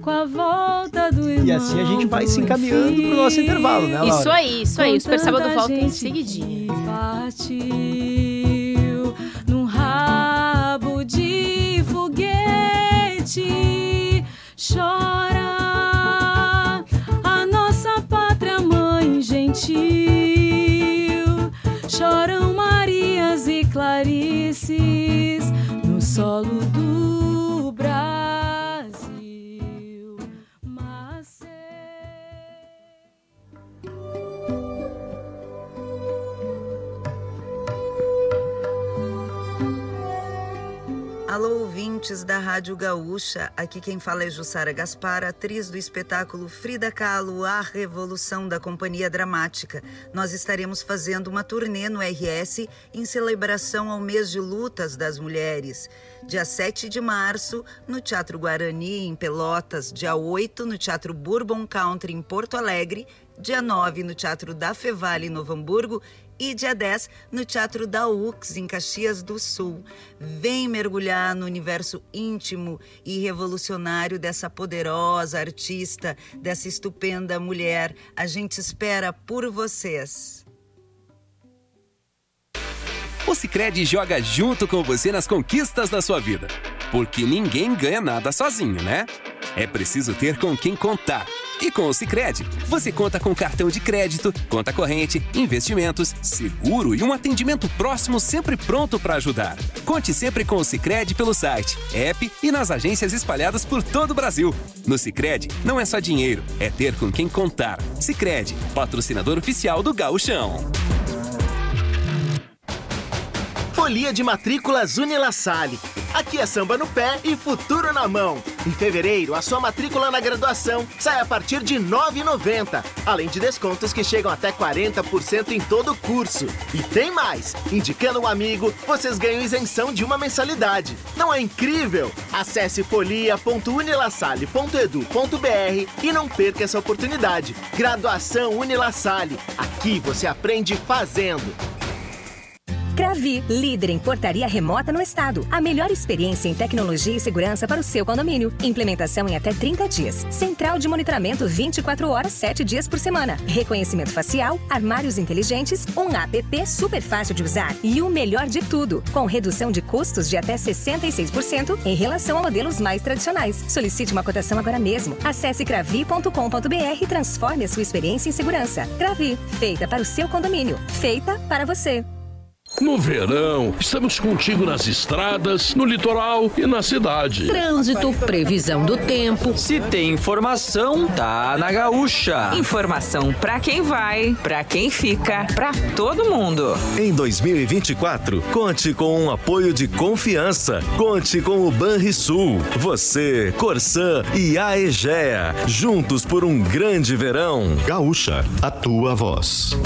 Speaker 25: Com a volta do irmão
Speaker 4: E assim a gente vai se encaminhando pro nosso intervalo, né, Laura?
Speaker 3: Isso aí, isso aí. O Super Sábado volta em seguidinho.
Speaker 25: Partiu num rabo de foguete. Chora
Speaker 37: ouvintes da Rádio Gaúcha. Aqui quem fala é Jussara Gaspar, atriz do espetáculo Frida Kahlo, A Revolução da Companhia Dramática. Nós estaremos fazendo uma turnê no RS em celebração ao mês de lutas das mulheres. Dia 7 de março, no Teatro Guarani, em Pelotas. Dia 8, no Teatro Bourbon Country, em Porto Alegre. Dia 9, no Teatro da Fevale, em Novo Hamburgo e dia 10 no Teatro da UX, em Caxias do Sul. Vem mergulhar no universo íntimo e revolucionário dessa poderosa artista, dessa estupenda mulher. A gente espera por vocês.
Speaker 38: O Sicredi joga junto com você nas conquistas da sua vida. Porque ninguém ganha nada sozinho, né? É preciso ter com quem contar. E com o Sicredi, você conta com cartão de crédito, conta corrente, investimentos, seguro e um atendimento próximo sempre pronto para ajudar. Conte sempre com o Sicredi pelo site, app e nas agências espalhadas por todo o Brasil. No Sicredi, não é só dinheiro, é ter com quem contar. Sicredi, patrocinador oficial do Gauchão.
Speaker 39: Folia de matrículas Unila Salle. Aqui é samba no pé e futuro na mão. Em fevereiro, a sua matrícula na graduação sai a partir de R$ 9,90. Além de descontos que chegam até 40% em todo o curso. E tem mais! Indicando um amigo, vocês ganham isenção de uma mensalidade. Não é incrível? Acesse folia.unilasalle.edu.br e não perca essa oportunidade. Graduação Unila Salle. Aqui você aprende fazendo.
Speaker 40: Cravi, líder em portaria remota no estado. A melhor experiência em tecnologia e segurança para o seu condomínio. Implementação em até 30 dias. Central de monitoramento 24 horas, 7 dias por semana. Reconhecimento facial, armários inteligentes, um app super fácil de usar. E o melhor de tudo, com redução de custos de até 66% em relação a modelos mais tradicionais. Solicite uma cotação agora mesmo. Acesse cravi.com.br e transforme a sua experiência em segurança. Cravi, feita para o seu condomínio. Feita para você.
Speaker 41: No verão, estamos contigo nas estradas, no litoral e na cidade.
Speaker 42: Trânsito, previsão do tempo.
Speaker 43: Se tem informação, tá na gaúcha.
Speaker 44: Informação pra quem vai, pra quem fica, pra todo mundo.
Speaker 1: Em 2024, conte com um apoio de confiança. Conte com o Banrisul. Você, Corsan e a Egea. Juntos por um grande verão. Gaúcha, a tua voz.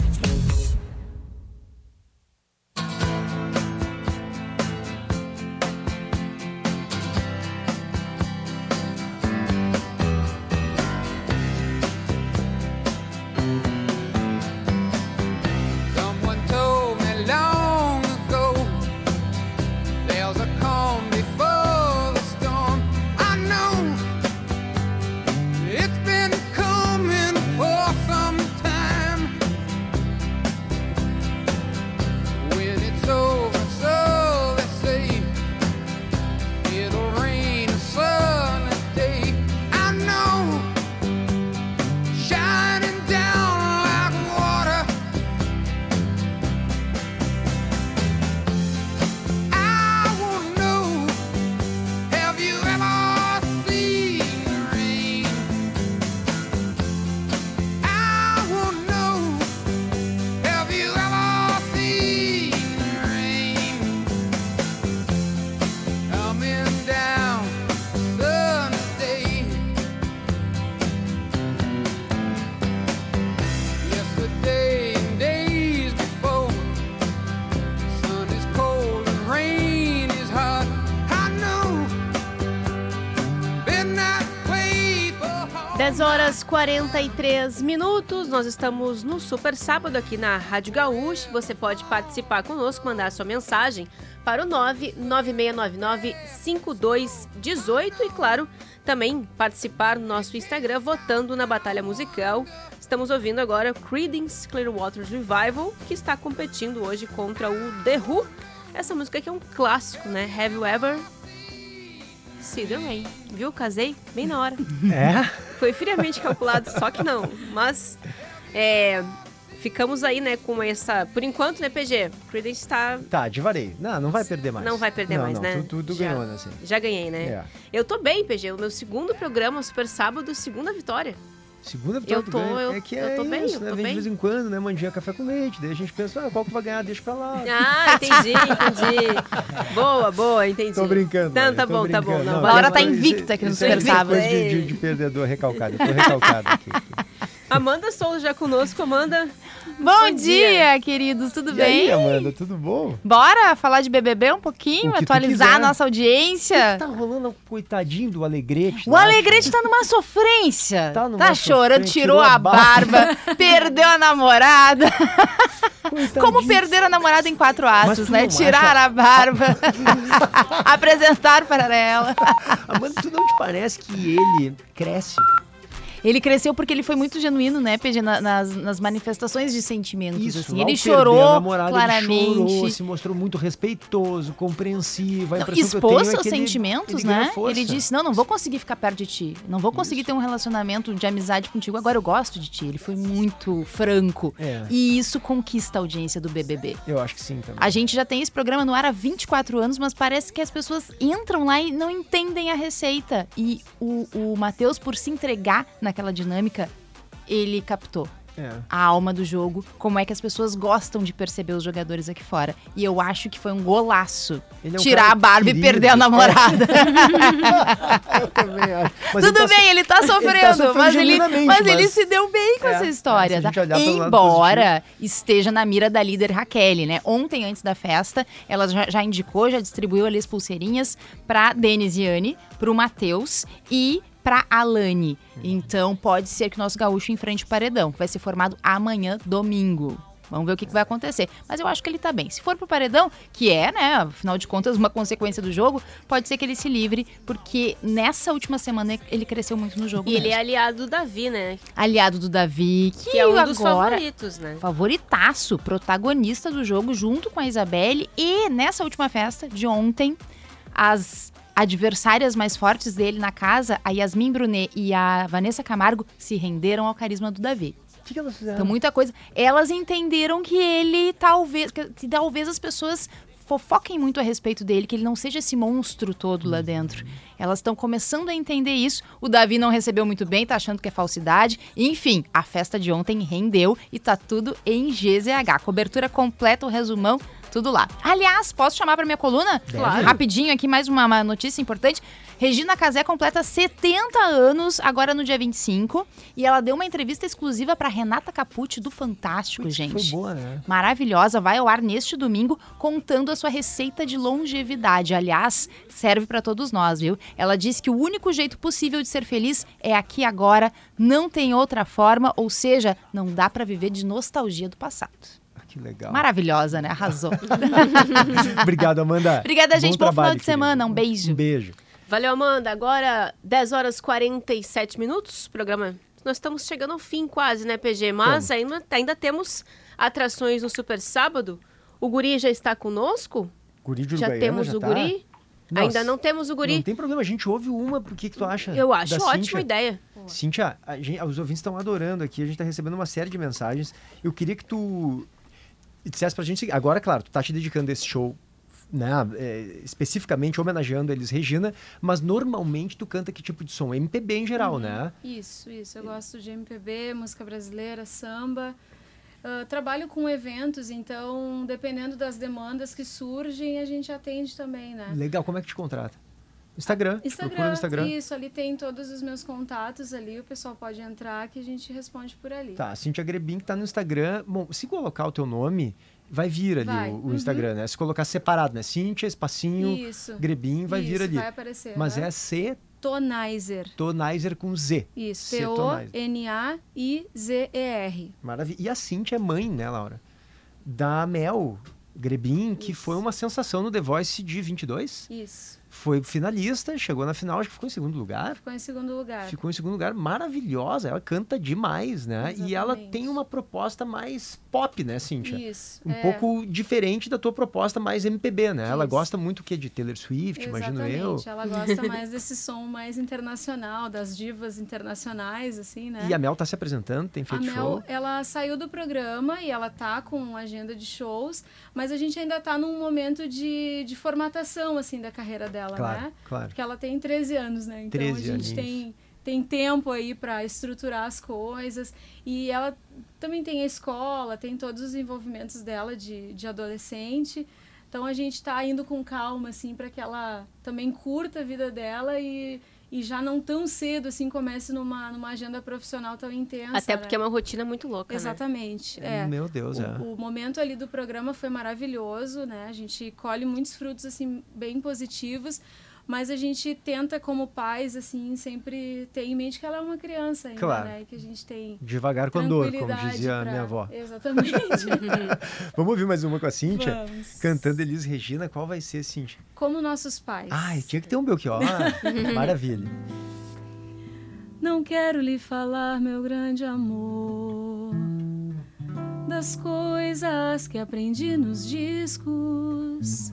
Speaker 3: 43 minutos, nós estamos no Super Sábado aqui na Rádio Gaúcha. Você pode participar conosco, mandar sua mensagem para o 996995218 e, claro, também participar no nosso Instagram votando na Batalha Musical. Estamos ouvindo agora Creedence Clearwater Revival, que está competindo hoje contra o The Who. Essa música aqui é um clássico, né? Have You Ever The Rain? Viu? Casei bem na hora.
Speaker 4: É?
Speaker 3: Foi friamente calculado, só que não. Mas é, ficamos aí, né, com essa. Por enquanto, né, PG? Creedence está.
Speaker 4: Tá, de vareio. Não, não vai perder mais.
Speaker 3: Não vai perder
Speaker 4: Não,
Speaker 3: mais,
Speaker 4: não,
Speaker 3: né?
Speaker 4: Tu, tu, tu
Speaker 3: Já-
Speaker 4: ganhou, né? Assim.
Speaker 3: Já ganhei, né?
Speaker 4: É.
Speaker 3: Eu tô bem, PG. O meu segundo programa, Super Sábado, segunda vitória.
Speaker 4: Segunda vitória
Speaker 3: Eu tô-
Speaker 4: ganha.
Speaker 3: eu-
Speaker 4: é que
Speaker 3: eu
Speaker 4: é
Speaker 3: tô bem,
Speaker 4: isso, né?
Speaker 3: tô
Speaker 4: Vem
Speaker 3: bem.
Speaker 4: de vez em quando, né? Mandinha café com leite. Daí a gente pensa, ah, qual que vai ganhar? Deixa pra lá.
Speaker 3: Ah, entendi, entendi. boa, boa, entendi.
Speaker 4: Tô brincando.
Speaker 3: Não, tá
Speaker 4: tô
Speaker 3: bom, tá bom.
Speaker 4: brincando.
Speaker 3: Não,
Speaker 4: Não,
Speaker 3: valeu,
Speaker 4: Laura tá invicta aqui no
Speaker 3: Isso
Speaker 4: Super
Speaker 3: é
Speaker 4: Sábado.
Speaker 3: coisa
Speaker 4: de, de, de perdedor recalcado. Eu tô recalcado aqui.
Speaker 3: Amanda Souza já conosco. Amanda.
Speaker 45: Bom, dia, queridos, tudo
Speaker 4: E
Speaker 45: bem?
Speaker 4: aí, Amanda, tudo bom?
Speaker 45: Bora falar de BBB um pouquinho,
Speaker 4: O
Speaker 45: atualizar a nossa audiência.
Speaker 4: O que tá rolando, um coitadinho do Alegrete?
Speaker 45: O Alegrete tá numa sofrência.
Speaker 4: Tá
Speaker 45: Tá,
Speaker 4: numa
Speaker 45: chorando,
Speaker 4: sofrência,
Speaker 45: tirou, a barba, perdeu a namorada. Como perder a namorada em quatro atos, né? Tirar
Speaker 4: acha-
Speaker 45: a barba, apresentar para ela.
Speaker 4: Amanda, tu não te parece que ele cresce?
Speaker 45: Ele cresceu porque ele foi muito genuíno, né, PG, na- nas, nas manifestações de sentimentos.
Speaker 4: Isso,
Speaker 45: assim. Ele chorou
Speaker 4: a namorada,
Speaker 45: claramente.
Speaker 4: Ele chorou, se mostrou muito respeitoso, compreensivo.
Speaker 45: Não, expôs
Speaker 4: é
Speaker 45: seus
Speaker 4: ele-
Speaker 45: sentimentos,
Speaker 4: ele ganhou
Speaker 45: né? Ele disse: Não, não vou conseguir ficar perto de ti. Não vou conseguir ter um relacionamento de amizade contigo. Agora eu gosto de ti. Ele foi muito franco.
Speaker 4: É.
Speaker 45: E isso conquista a audiência do BBB.
Speaker 4: Eu acho que sim também.
Speaker 45: A gente já tem esse programa no ar há 24 anos, mas parece que as pessoas entram lá e não entendem a receita. E o, o Matheus, por se entregar naquela dinâmica, ele captou
Speaker 4: É.
Speaker 45: a alma do jogo, como é que as pessoas gostam de perceber os jogadores aqui fora. E eu acho que foi um golaço
Speaker 4: Ele é um
Speaker 45: tirar a barba
Speaker 4: querido.
Speaker 45: e perder a namorada.
Speaker 4: eu também acho. Mas
Speaker 45: Tudo
Speaker 4: ele tá
Speaker 45: bem, ele tá sofrendo,
Speaker 4: sofrendo
Speaker 45: mas, ele,
Speaker 4: genuinamente,
Speaker 45: mas ele
Speaker 4: mas-
Speaker 45: se deu bem com
Speaker 4: É,
Speaker 45: essa história, tá? Embora esteja na mira da líder Raquel, né? Ontem, antes da festa, ela já, já indicou, já distribuiu ali as pulseirinhas pra Denisiane, pro Matheus e pra Alane. Então, pode ser que o nosso gaúcho enfrente o paredão, que vai ser formado amanhã, domingo. Vamos ver o que, que vai acontecer. Mas eu acho que ele tá bem. Se for pro paredão, que é, né, afinal de contas, uma consequência do jogo, pode ser que ele se livre, porque nessa última semana ele cresceu muito no jogo.
Speaker 3: E ele é
Speaker 45: mesmo.
Speaker 3: aliado do Davi, né?
Speaker 45: aliado do Davi, que,
Speaker 3: Que é um dos
Speaker 45: agora-
Speaker 3: favoritos, né?
Speaker 45: Favoritaço, protagonista do jogo, junto com a Isabelle. E nessa última festa de ontem, as adversárias mais fortes dele na casa, a Yasmin Brunet e a Vanessa Camargo, se renderam ao carisma do Davi.
Speaker 4: O que, elas fizeram?
Speaker 45: Então, muita coisa. Elas entenderam que ele talvez. Que, que talvez as pessoas fofoquem muito a respeito dele, que ele não seja esse monstro todo lá dentro. Elas estão começando a entender isso. O Davi não recebeu muito bem, tá achando que é falsidade. Enfim, a festa de ontem rendeu e tá tudo em GZH. Cobertura completa, o resumão, tudo lá. Aliás, posso chamar para minha coluna?
Speaker 46: Claro.
Speaker 45: Rapidinho aqui, mais uma, uma notícia importante. Regina Casé completa 70 anos agora no dia 25 e ela deu uma entrevista exclusiva para Renata Capucci do Fantástico, gente.
Speaker 4: Foi boa, né?
Speaker 45: Maravilhosa, vai ao ar neste domingo contando a sua receita de longevidade. Aliás, serve para todos nós, viu? Ela diz que o único jeito possível de ser feliz é aqui agora, não tem outra forma, ou seja, não dá para viver de nostalgia do passado.
Speaker 4: Que legal.
Speaker 45: Maravilhosa, né? Arrasou.
Speaker 4: Obrigado, Amanda.
Speaker 45: Obrigada, gente. Bom,
Speaker 4: trabalho,
Speaker 45: final de semana. Um beijo.
Speaker 4: Um beijo.
Speaker 3: Valeu, Amanda. Agora, 10 horas e 47 minutos. Programa. Nós estamos chegando ao fim quase, né, PG? Mas ainda, ainda temos atrações no Super Sábado. O Guri já está conosco?
Speaker 4: Guri de
Speaker 3: Já
Speaker 4: Uruguaiana
Speaker 3: temos
Speaker 4: já
Speaker 3: o
Speaker 4: tá?
Speaker 3: Guri?
Speaker 4: Nossa,
Speaker 3: Ainda não temos o Guri.
Speaker 4: Não tem problema, a gente ouve uma. O que, que tu acha?
Speaker 3: Eu acho
Speaker 4: da
Speaker 3: ótima
Speaker 4: Cíntia?
Speaker 3: ideia.
Speaker 4: Cíntia, a gente- os ouvintes estão adorando aqui, a gente está recebendo uma série de mensagens. Eu queria que tu dissesse pra gente. Agora, claro, tu tá te dedicando a esse show. Né, é, especificamente homenageando eles Regina, mas normalmente tu canta que tipo de som? MPB em geral, né?
Speaker 25: Isso, isso. Eu gosto de MPB, música brasileira, samba. Ah, trabalho com eventos, então, dependendo das demandas que surgem, a gente atende também, né?
Speaker 4: Legal, como é que te contrata? Instagram,
Speaker 25: Instagram,
Speaker 4: Instagram.
Speaker 25: isso, ali tem todos os meus contatos ali, o pessoal pode entrar que a gente responde por ali.
Speaker 4: Tá, Cintia Grebin que tá no Instagram. Bom, se colocar o teu nome, vai vir ali
Speaker 25: Vai,
Speaker 4: o, o
Speaker 25: uhum.
Speaker 4: Instagram, né? Se colocar separado, né? Cintia, espacinho,
Speaker 25: Isso.
Speaker 4: Grebin, vai vir
Speaker 25: Isso,
Speaker 4: ali.
Speaker 25: vai aparecer,
Speaker 4: Mas
Speaker 25: aham.
Speaker 4: é C
Speaker 25: Tonizer.
Speaker 4: Tonizer com Z.
Speaker 25: Isso. T-O-N-A-I-Z-E-R.
Speaker 4: Maravilha. E a Cintia é mãe, né, Laura? Da Mel Grebin, que foi uma sensação no The Voice de 22.
Speaker 25: Isso.
Speaker 4: Foi finalista, chegou na final, acho que ficou em segundo lugar.
Speaker 25: Ficou em segundo lugar.
Speaker 4: Ficou em segundo lugar, maravilhosa. Ela canta demais, né? E ela
Speaker 25: Exatamente.
Speaker 4: tem uma proposta mais pop, né, Cíntia?
Speaker 25: Isso,
Speaker 4: Um
Speaker 25: é.
Speaker 4: pouco diferente da tua proposta mais MPB, né? Ela gosta muito o quê? De Taylor Swift, imagino eu.
Speaker 25: Exatamente, ela gosta mais desse som mais internacional, das divas internacionais, assim, né?
Speaker 4: E a Mel tá se apresentando, tem
Speaker 25: A
Speaker 4: feito
Speaker 25: Mel,
Speaker 4: show.
Speaker 25: ela saiu do programa e ela tá com agenda de shows, mas a gente ainda tá num momento de, de formatação, assim, da carreira dela,
Speaker 4: Claro,
Speaker 25: né?
Speaker 4: claro.
Speaker 25: Porque ela tem 13 anos, né? Então
Speaker 4: 13
Speaker 25: a gente
Speaker 4: aninhos.
Speaker 25: tem, tem tempo aí para estruturar as coisas. E ela também tem a escola, tem todos os envolvimentos dela de, de adolescente. Então a gente tá indo com calma, assim, para que ela também curta a vida dela e, e já não tão cedo, assim, comece numa, numa agenda profissional tão intensa.
Speaker 3: Até porque é
Speaker 25: né?
Speaker 3: uma rotina muito louca, né?
Speaker 25: Exatamente. É.
Speaker 4: Meu Deus,
Speaker 25: o,
Speaker 4: é.
Speaker 25: o momento ali do programa foi maravilhoso, né? A gente colhe muitos frutos assim bem positivos, mas a gente tenta como pais assim sempre ter em mente que ela é uma criança ainda,
Speaker 4: Claro.
Speaker 25: né? Que a gente tem
Speaker 4: Devagar com dor, como dizia a
Speaker 25: pra-
Speaker 4: minha avó.
Speaker 25: Exatamente.
Speaker 4: Vamos ouvir mais uma com a Cíntia?
Speaker 25: Vamos.
Speaker 4: Cantando Elis Regina, qual vai ser, Cíntia?
Speaker 25: como nossos pais.
Speaker 4: Ai, tinha que ter um Belchior. Maravilha.
Speaker 25: Não quero lhe falar, meu grande amor, das coisas que aprendi nos discos.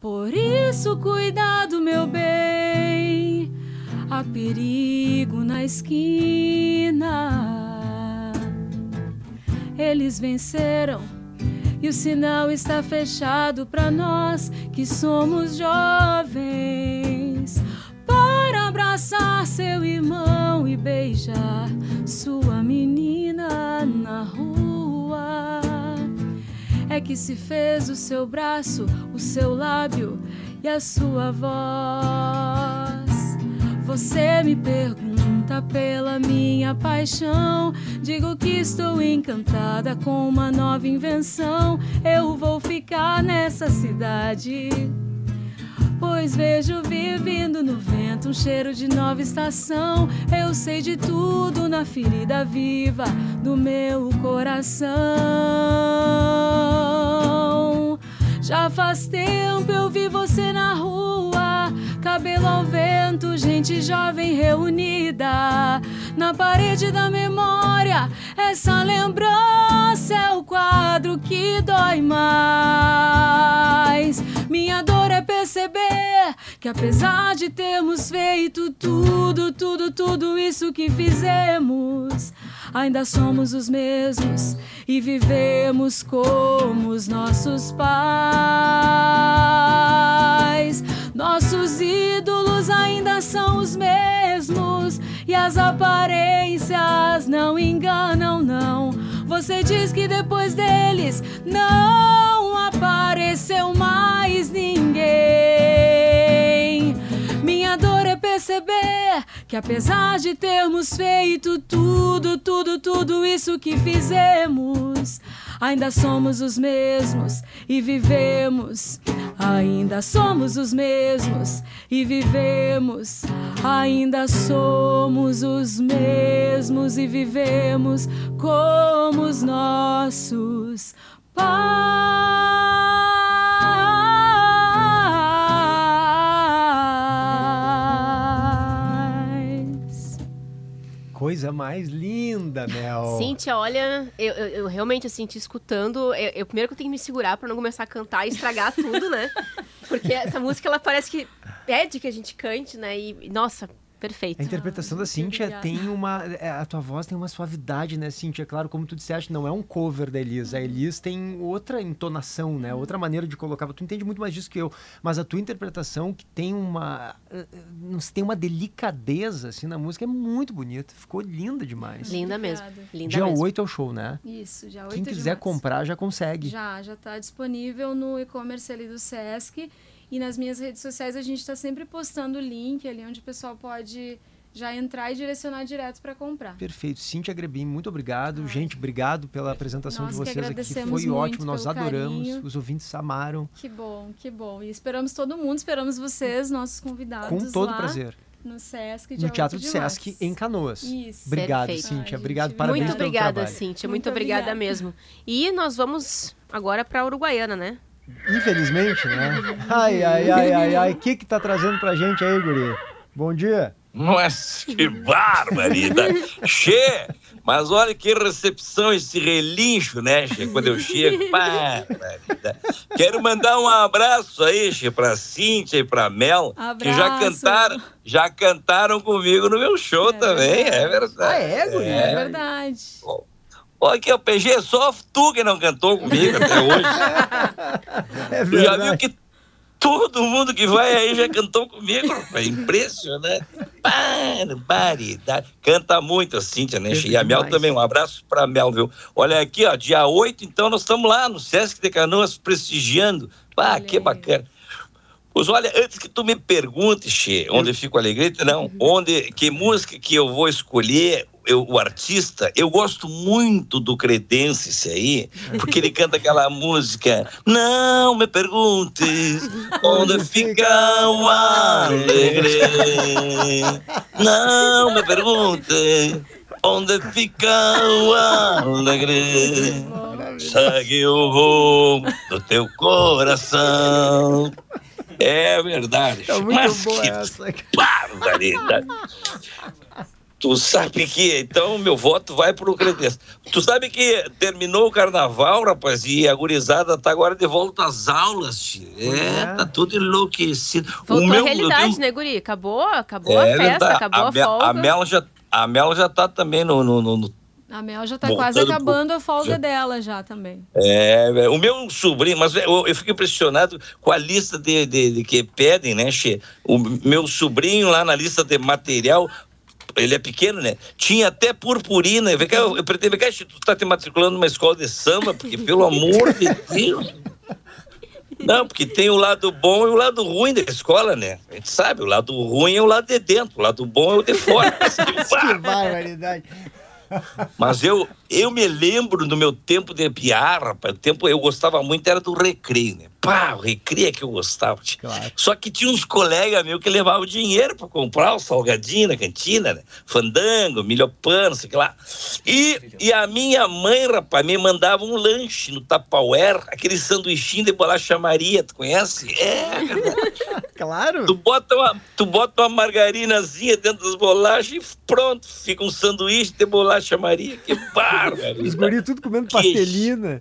Speaker 25: Por isso, cuidado, meu bem. Há perigo na esquina. Eles venceram e o sinal está fechado para nós que somos jovens. Para abraçar seu irmão e beijar sua menina na rua. É que se fez o seu braço, o seu lábio e a sua voz. Você me pergunta pela minha paixão. Digo que estou encantada com uma nova invenção. Eu vou ficar nessa cidade. Pois vejo vivendo no vento um cheiro de nova estação. Eu sei de tudo na ferida viva do meu coração. Já faz tempo eu vi você na rua, cabelo ao vento, gente jovem reunida. Na parede da memória, essa lembrança é o quadro que dói mais. Minha dor é perceber que apesar de termos feito tudo, tudo, tudo isso que fizemos, ainda somos os mesmos e vivemos como os nossos pais. Nossos ídolos ainda são os mesmos e as aparências não enganam, não. Você diz que depois deles não apareceu mais ninguém. Minha dor é perceber que apesar de termos feito tudo, tudo, tudo isso que fizemos, ainda somos os mesmos e vivemos. Ainda somos os mesmos e vivemos. Ainda somos os mesmos e vivemos como os nossos pais.
Speaker 4: Coisa mais linda, Mel.
Speaker 3: Cíntia, olha, eu, eu, eu realmente, assim, te escutando, eu, eu- primeiro que eu tenho que me segurar pra não começar a cantar e estragar tudo, né? Porque essa música, ela parece que pede que a gente cante, né? E, nossa, perfeito.
Speaker 4: A interpretação da Cíntia tem uma. é, A tua voz tem uma suavidade, né, Cíntia? Claro, como tu disseste, não é um cover da Elis. A Elis tem outra entonação, né? Outra maneira de colocar. Tu entende muito mais disso que eu. Mas a tua interpretação, que tem uma. eh, eh, Não sei, tem uma delicadeza, assim, na música, é muito bonita. Ficou linda demais.
Speaker 3: Linda mesmo. Linda
Speaker 4: Dia
Speaker 3: mesmo.
Speaker 4: 8 é o show, né?
Speaker 25: Isso, já 8
Speaker 4: Quem
Speaker 25: de
Speaker 4: quiser
Speaker 25: março.
Speaker 4: comprar já consegue.
Speaker 25: Já, já está disponível no e-commerce ali do Sesc. E nas minhas redes sociais a gente está sempre postando o link ali onde o pessoal pode já entrar e direcionar direto para comprar.
Speaker 4: Perfeito. Cíntia Grebin, muito obrigado. Gente, obrigado pela apresentação
Speaker 25: Nós
Speaker 4: de
Speaker 25: que
Speaker 4: vocês aqui.
Speaker 25: agradecemos
Speaker 4: Foi
Speaker 25: muito
Speaker 4: ótimo, nós adoramos.
Speaker 25: carinho.
Speaker 4: Os ouvintes amaram.
Speaker 25: Que bom, que bom. E esperamos todo mundo, esperamos vocês, nossos convidados
Speaker 4: Com todo
Speaker 25: lá
Speaker 4: prazer.
Speaker 25: No Sesc,
Speaker 4: No Teatro
Speaker 25: 8
Speaker 4: de. Sesc, em Canoas.
Speaker 25: Isso.
Speaker 4: Obrigado,
Speaker 3: Perfeito.
Speaker 4: Cíntia. Obrigado, parabéns
Speaker 3: Muito
Speaker 4: pelo
Speaker 3: obrigada,
Speaker 4: trabalho.
Speaker 3: Cíntia. Muito,
Speaker 25: Muito
Speaker 3: obrigada
Speaker 25: obrigada.
Speaker 3: mesmo. E nós vamos agora pra Uruguaiana, né?
Speaker 4: Infelizmente, né? Ai, ai, ai, ai, ai. O que que tá trazendo pra gente aí, guri? Bom dia.
Speaker 46: Nossa, que barbaridade. Che, mas olha que recepção esse relincho, né, Che? Quando eu chego, barbaridade. Quero mandar um abraço aí, Che, pra Cíntia e pra Mel, que já
Speaker 25: Abraço.
Speaker 46: cantaram, já cantaram comigo no meu show também, é verdade.
Speaker 4: Ah, é, guri?
Speaker 25: É verdade.
Speaker 46: Olha aqui, o PG, só tu que não cantou comigo até hoje.
Speaker 4: É
Speaker 46: Tu já viu que todo mundo que vai aí já cantou comigo? É impressionante. Barbaridade. Canta muito a Cíntia, né? E a Mel também. Um abraço pra Mel, viu? Olha aqui, ó, dia 8, então nós estamos lá no Sesc de Canoas prestigiando. Ah, que bacana. Pois olha, antes que tu me perguntes, Che, onde eu fico alegrete, não, onde, que música que eu vou escolher, eu, o artista, eu gosto muito do Credense aí, porque ele canta aquela música, não me perguntes onde fica o alegre, não me perguntes onde fica o alegre, segue o rumo do teu coração. É verdade.
Speaker 4: Tá muito
Speaker 46: Mas
Speaker 4: boa
Speaker 46: que
Speaker 4: essa.
Speaker 46: barbaridade. Tu sabe que, então, meu voto vai pro Credense. Tu sabe que terminou o carnaval, rapaz, e a gurizada tá agora de volta às aulas, tio. É, tá tudo enlouquecido.
Speaker 3: Voltou
Speaker 46: o meu,
Speaker 3: a realidade,
Speaker 46: tenho-
Speaker 3: né, Guri? Acabou, acabou
Speaker 46: É
Speaker 3: a festa,
Speaker 46: verdade.
Speaker 3: acabou a,
Speaker 46: Mel-
Speaker 3: folga.
Speaker 46: a Mel já, a Mel já tá também no, no- no- no
Speaker 25: A Mel já tá quase acabando a folga
Speaker 46: já-
Speaker 25: dela já também.
Speaker 46: É, o meu sobrinho, mas eu, eu fico impressionado com a lista de, de- de que pedem, né, Che? O meu sobrinho lá na lista de material, ele é pequeno, né? Tinha até purpurina. Vem cá, Eu, eu pretendo, cá, Che, tu tá te matriculando numa escola de samba, porque, pelo amor de Deus. Não, porque tem o lado bom e o lado ruim da escola, né? A gente sabe, o lado ruim é o lado de dentro, o lado bom é o de fora.
Speaker 4: Que barbaridade.
Speaker 46: Mas eu, eu me lembro do meu tempo de piar, rapaz. O tempo eu gostava muito era do recreio, né? Pá, o recria que eu gostava. tio. Só que tinha uns colegas meus que levavam dinheiro para comprar o salgadinho na cantina, né? Fandango, milho pano, sei lá. E, e a minha mãe, rapaz, me mandava um lanche no Tupperware, aquele sanduichinho de bolacha Maria, tu conhece? É,
Speaker 4: claro.
Speaker 46: Tu bota uma, tu bota uma margarinazinha dentro das bolachas e pronto, fica um sanduíche de bolacha Maria. Que bárbaro.
Speaker 4: Os guris tudo comendo pastelina.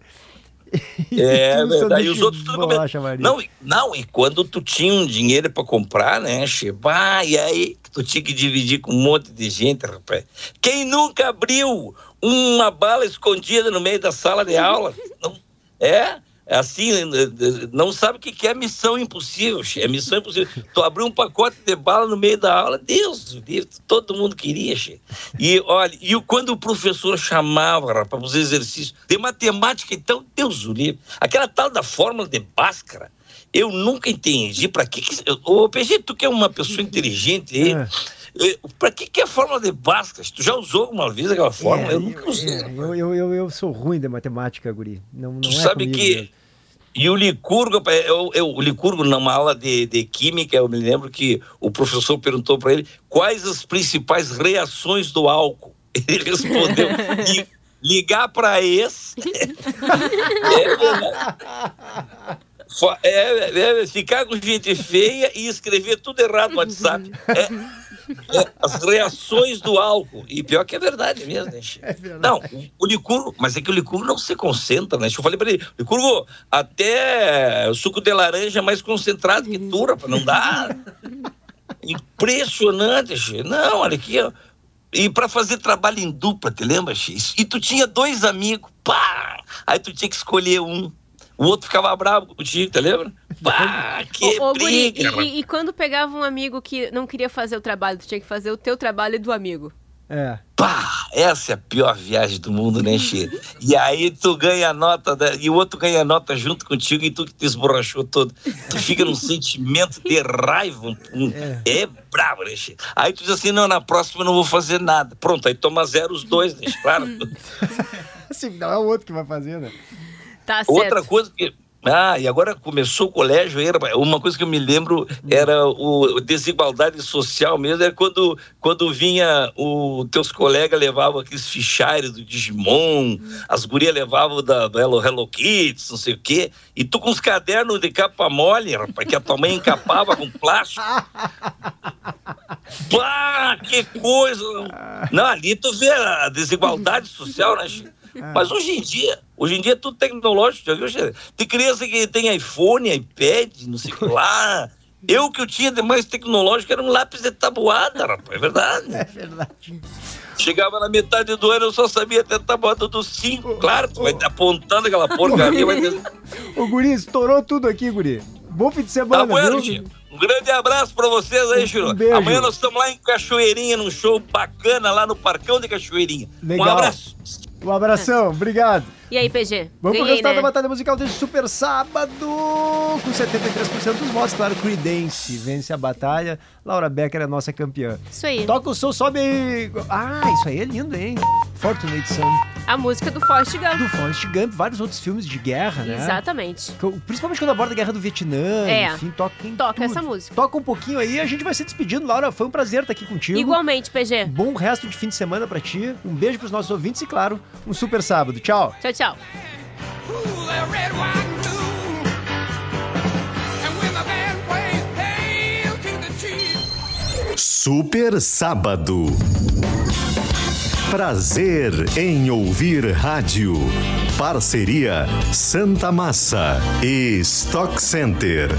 Speaker 46: É verdade. E os outros tudo
Speaker 4: bolacha.
Speaker 46: Não, e- não, e quando tu tinha um dinheiro pra comprar, né, che? Bah, e aí tu tinha que dividir com um monte de gente, rapaz. Quem nunca abriu uma bala escondida no meio da sala de aula? Não, é? É assim, eh, eh, não sabe o que é missão impossível, che. É missão impossível. Tu abriu um pacote de bala no meio da aula, Deus, livre, todo mundo queria, che. E olha, e quando o professor chamava, rapaz, os exercícios de matemática, então, Deus o livre. Aquela tal da fórmula de Bhaskara, eu nunca entendi para que, que Ô, PG, tu que é uma pessoa inteligente aí, eh, pra que que é a fórmula de Bhaskara? Tu já usou alguma vez aquela fórmula?
Speaker 4: É,
Speaker 46: eu nunca usei.
Speaker 4: É, eu, eu, eu, eu sou ruim de matemática, guri. Não, não
Speaker 46: Tu
Speaker 4: é
Speaker 46: sabe que.
Speaker 4: mesmo.
Speaker 46: E o Licurgo, eu, eu, o Licurgo, numa aula de, de química, eu me lembro que o professor perguntou para ele quais as principais reações do álcool. Ele respondeu: "Li- ligar para ex. é. Fa- é, é, ficar com gente feia e escrever tudo errado no WhatsApp. É, as reações do álcool. E pior que é verdade mesmo, né? Che? Não, o- o licurgo, mas é que o licurgo não se concentra, né? Eu falei pra ele, licurgo, até o suco de laranja é mais concentrado que tu, rapaz, não dá. Impressionante, che. Não, olha aqui, ó. E pra fazer trabalho em dupla, te lembra, che? E tu tinha dois amigos, pá! Aí tu tinha que escolher um. O outro ficava bravo contigo, te lembra? Pá, que
Speaker 3: Ô, ô, Guri,
Speaker 46: briga, rapaz.
Speaker 3: e, e- quando pegava um amigo que não queria fazer o trabalho, tu tinha que fazer o teu trabalho e do amigo.
Speaker 4: É.
Speaker 46: Pá, essa é a pior viagem do mundo, né, Che? E aí tu ganha a nota, da- e o outro ganha a nota junto contigo e tu que te esborrachou todo. Tu fica num sentimento de raiva. um- um- é. bravo, né, Che? Aí tu diz assim, não, na próxima eu não vou fazer nada. Pronto, aí toma zero os dois, né? Claro.
Speaker 4: Assim, não é o outro que vai fazer, né?
Speaker 3: Tá
Speaker 46: Outra coisa que. Ah, e agora começou o colégio, rapaz, uma coisa que eu me lembro era o desigualdade social mesmo, era quando, quando vinha o teus colegas levavam aqueles fichários do Digimon, as gurias levavam da, do Hello, Hello Kids, não sei o quê, e tu com os cadernos de capa mole, rapaz, que a tua mãe encapava com plástico. Pá, que coisa! Não, ali tu vê a desigualdade social, né, Chico? Mas hoje em dia, hoje em dia é tudo tecnológico, já viu? Tem criança que tem iPhone, iPad, não sei o que lá. Eu que eu tinha de mais tecnológico era um lápis de tabuada, rapaz, é verdade.
Speaker 4: É verdade.
Speaker 46: Chegava na metade do ano, eu só sabia até a tabuada dos cinco. Claro, tu vai apontando aquela porcaria, vai ter...
Speaker 4: Ô, guri, estourou tudo aqui, guri. Bom fim de
Speaker 46: Tá
Speaker 4: semana,
Speaker 46: bueno,
Speaker 4: viu?
Speaker 46: Chico? Um grande abraço pra vocês aí, Chico.
Speaker 4: beijo.
Speaker 46: Amanhã nós estamos lá em Cachoeirinha, num show bacana lá no Parcão de Cachoeirinha.
Speaker 4: Legal.
Speaker 46: Um abraço.
Speaker 4: Um abração, obrigigado.
Speaker 3: E aí, PG?
Speaker 4: Vamos pro
Speaker 3: Ganhei,
Speaker 4: resultado
Speaker 3: né?
Speaker 4: da batalha musical deste super sábado. Com 73% dos votos, claro, Creedence vence a batalha. Laura Becker é a nossa campeã.
Speaker 3: Isso aí.
Speaker 4: Toca o som, sobe. Ah, isso aí é lindo, hein? Fortunate Son.
Speaker 3: A música do Forrest Gump.
Speaker 4: Do Forrest Gump, vários outros filmes de guerra, né?
Speaker 3: Exatamente.
Speaker 4: Principalmente quando aborda a guerra do Vietnã,
Speaker 3: É.
Speaker 4: enfim, toca em
Speaker 3: Toca
Speaker 4: tudo.
Speaker 3: essa música.
Speaker 4: Toca um pouquinho aí, a gente vai se despedindo, Laura. Foi um prazer estar aqui contigo.
Speaker 3: Igualmente, PG.
Speaker 4: Bom resto de fim de semana pra ti. Um beijo pros nossos ouvintes e, claro, um super sábado. Tchau.
Speaker 3: Tchau, tchau.
Speaker 1: Super Sábado. Prazer em ouvir rádio. Parceria Santa Massa e Stock Center.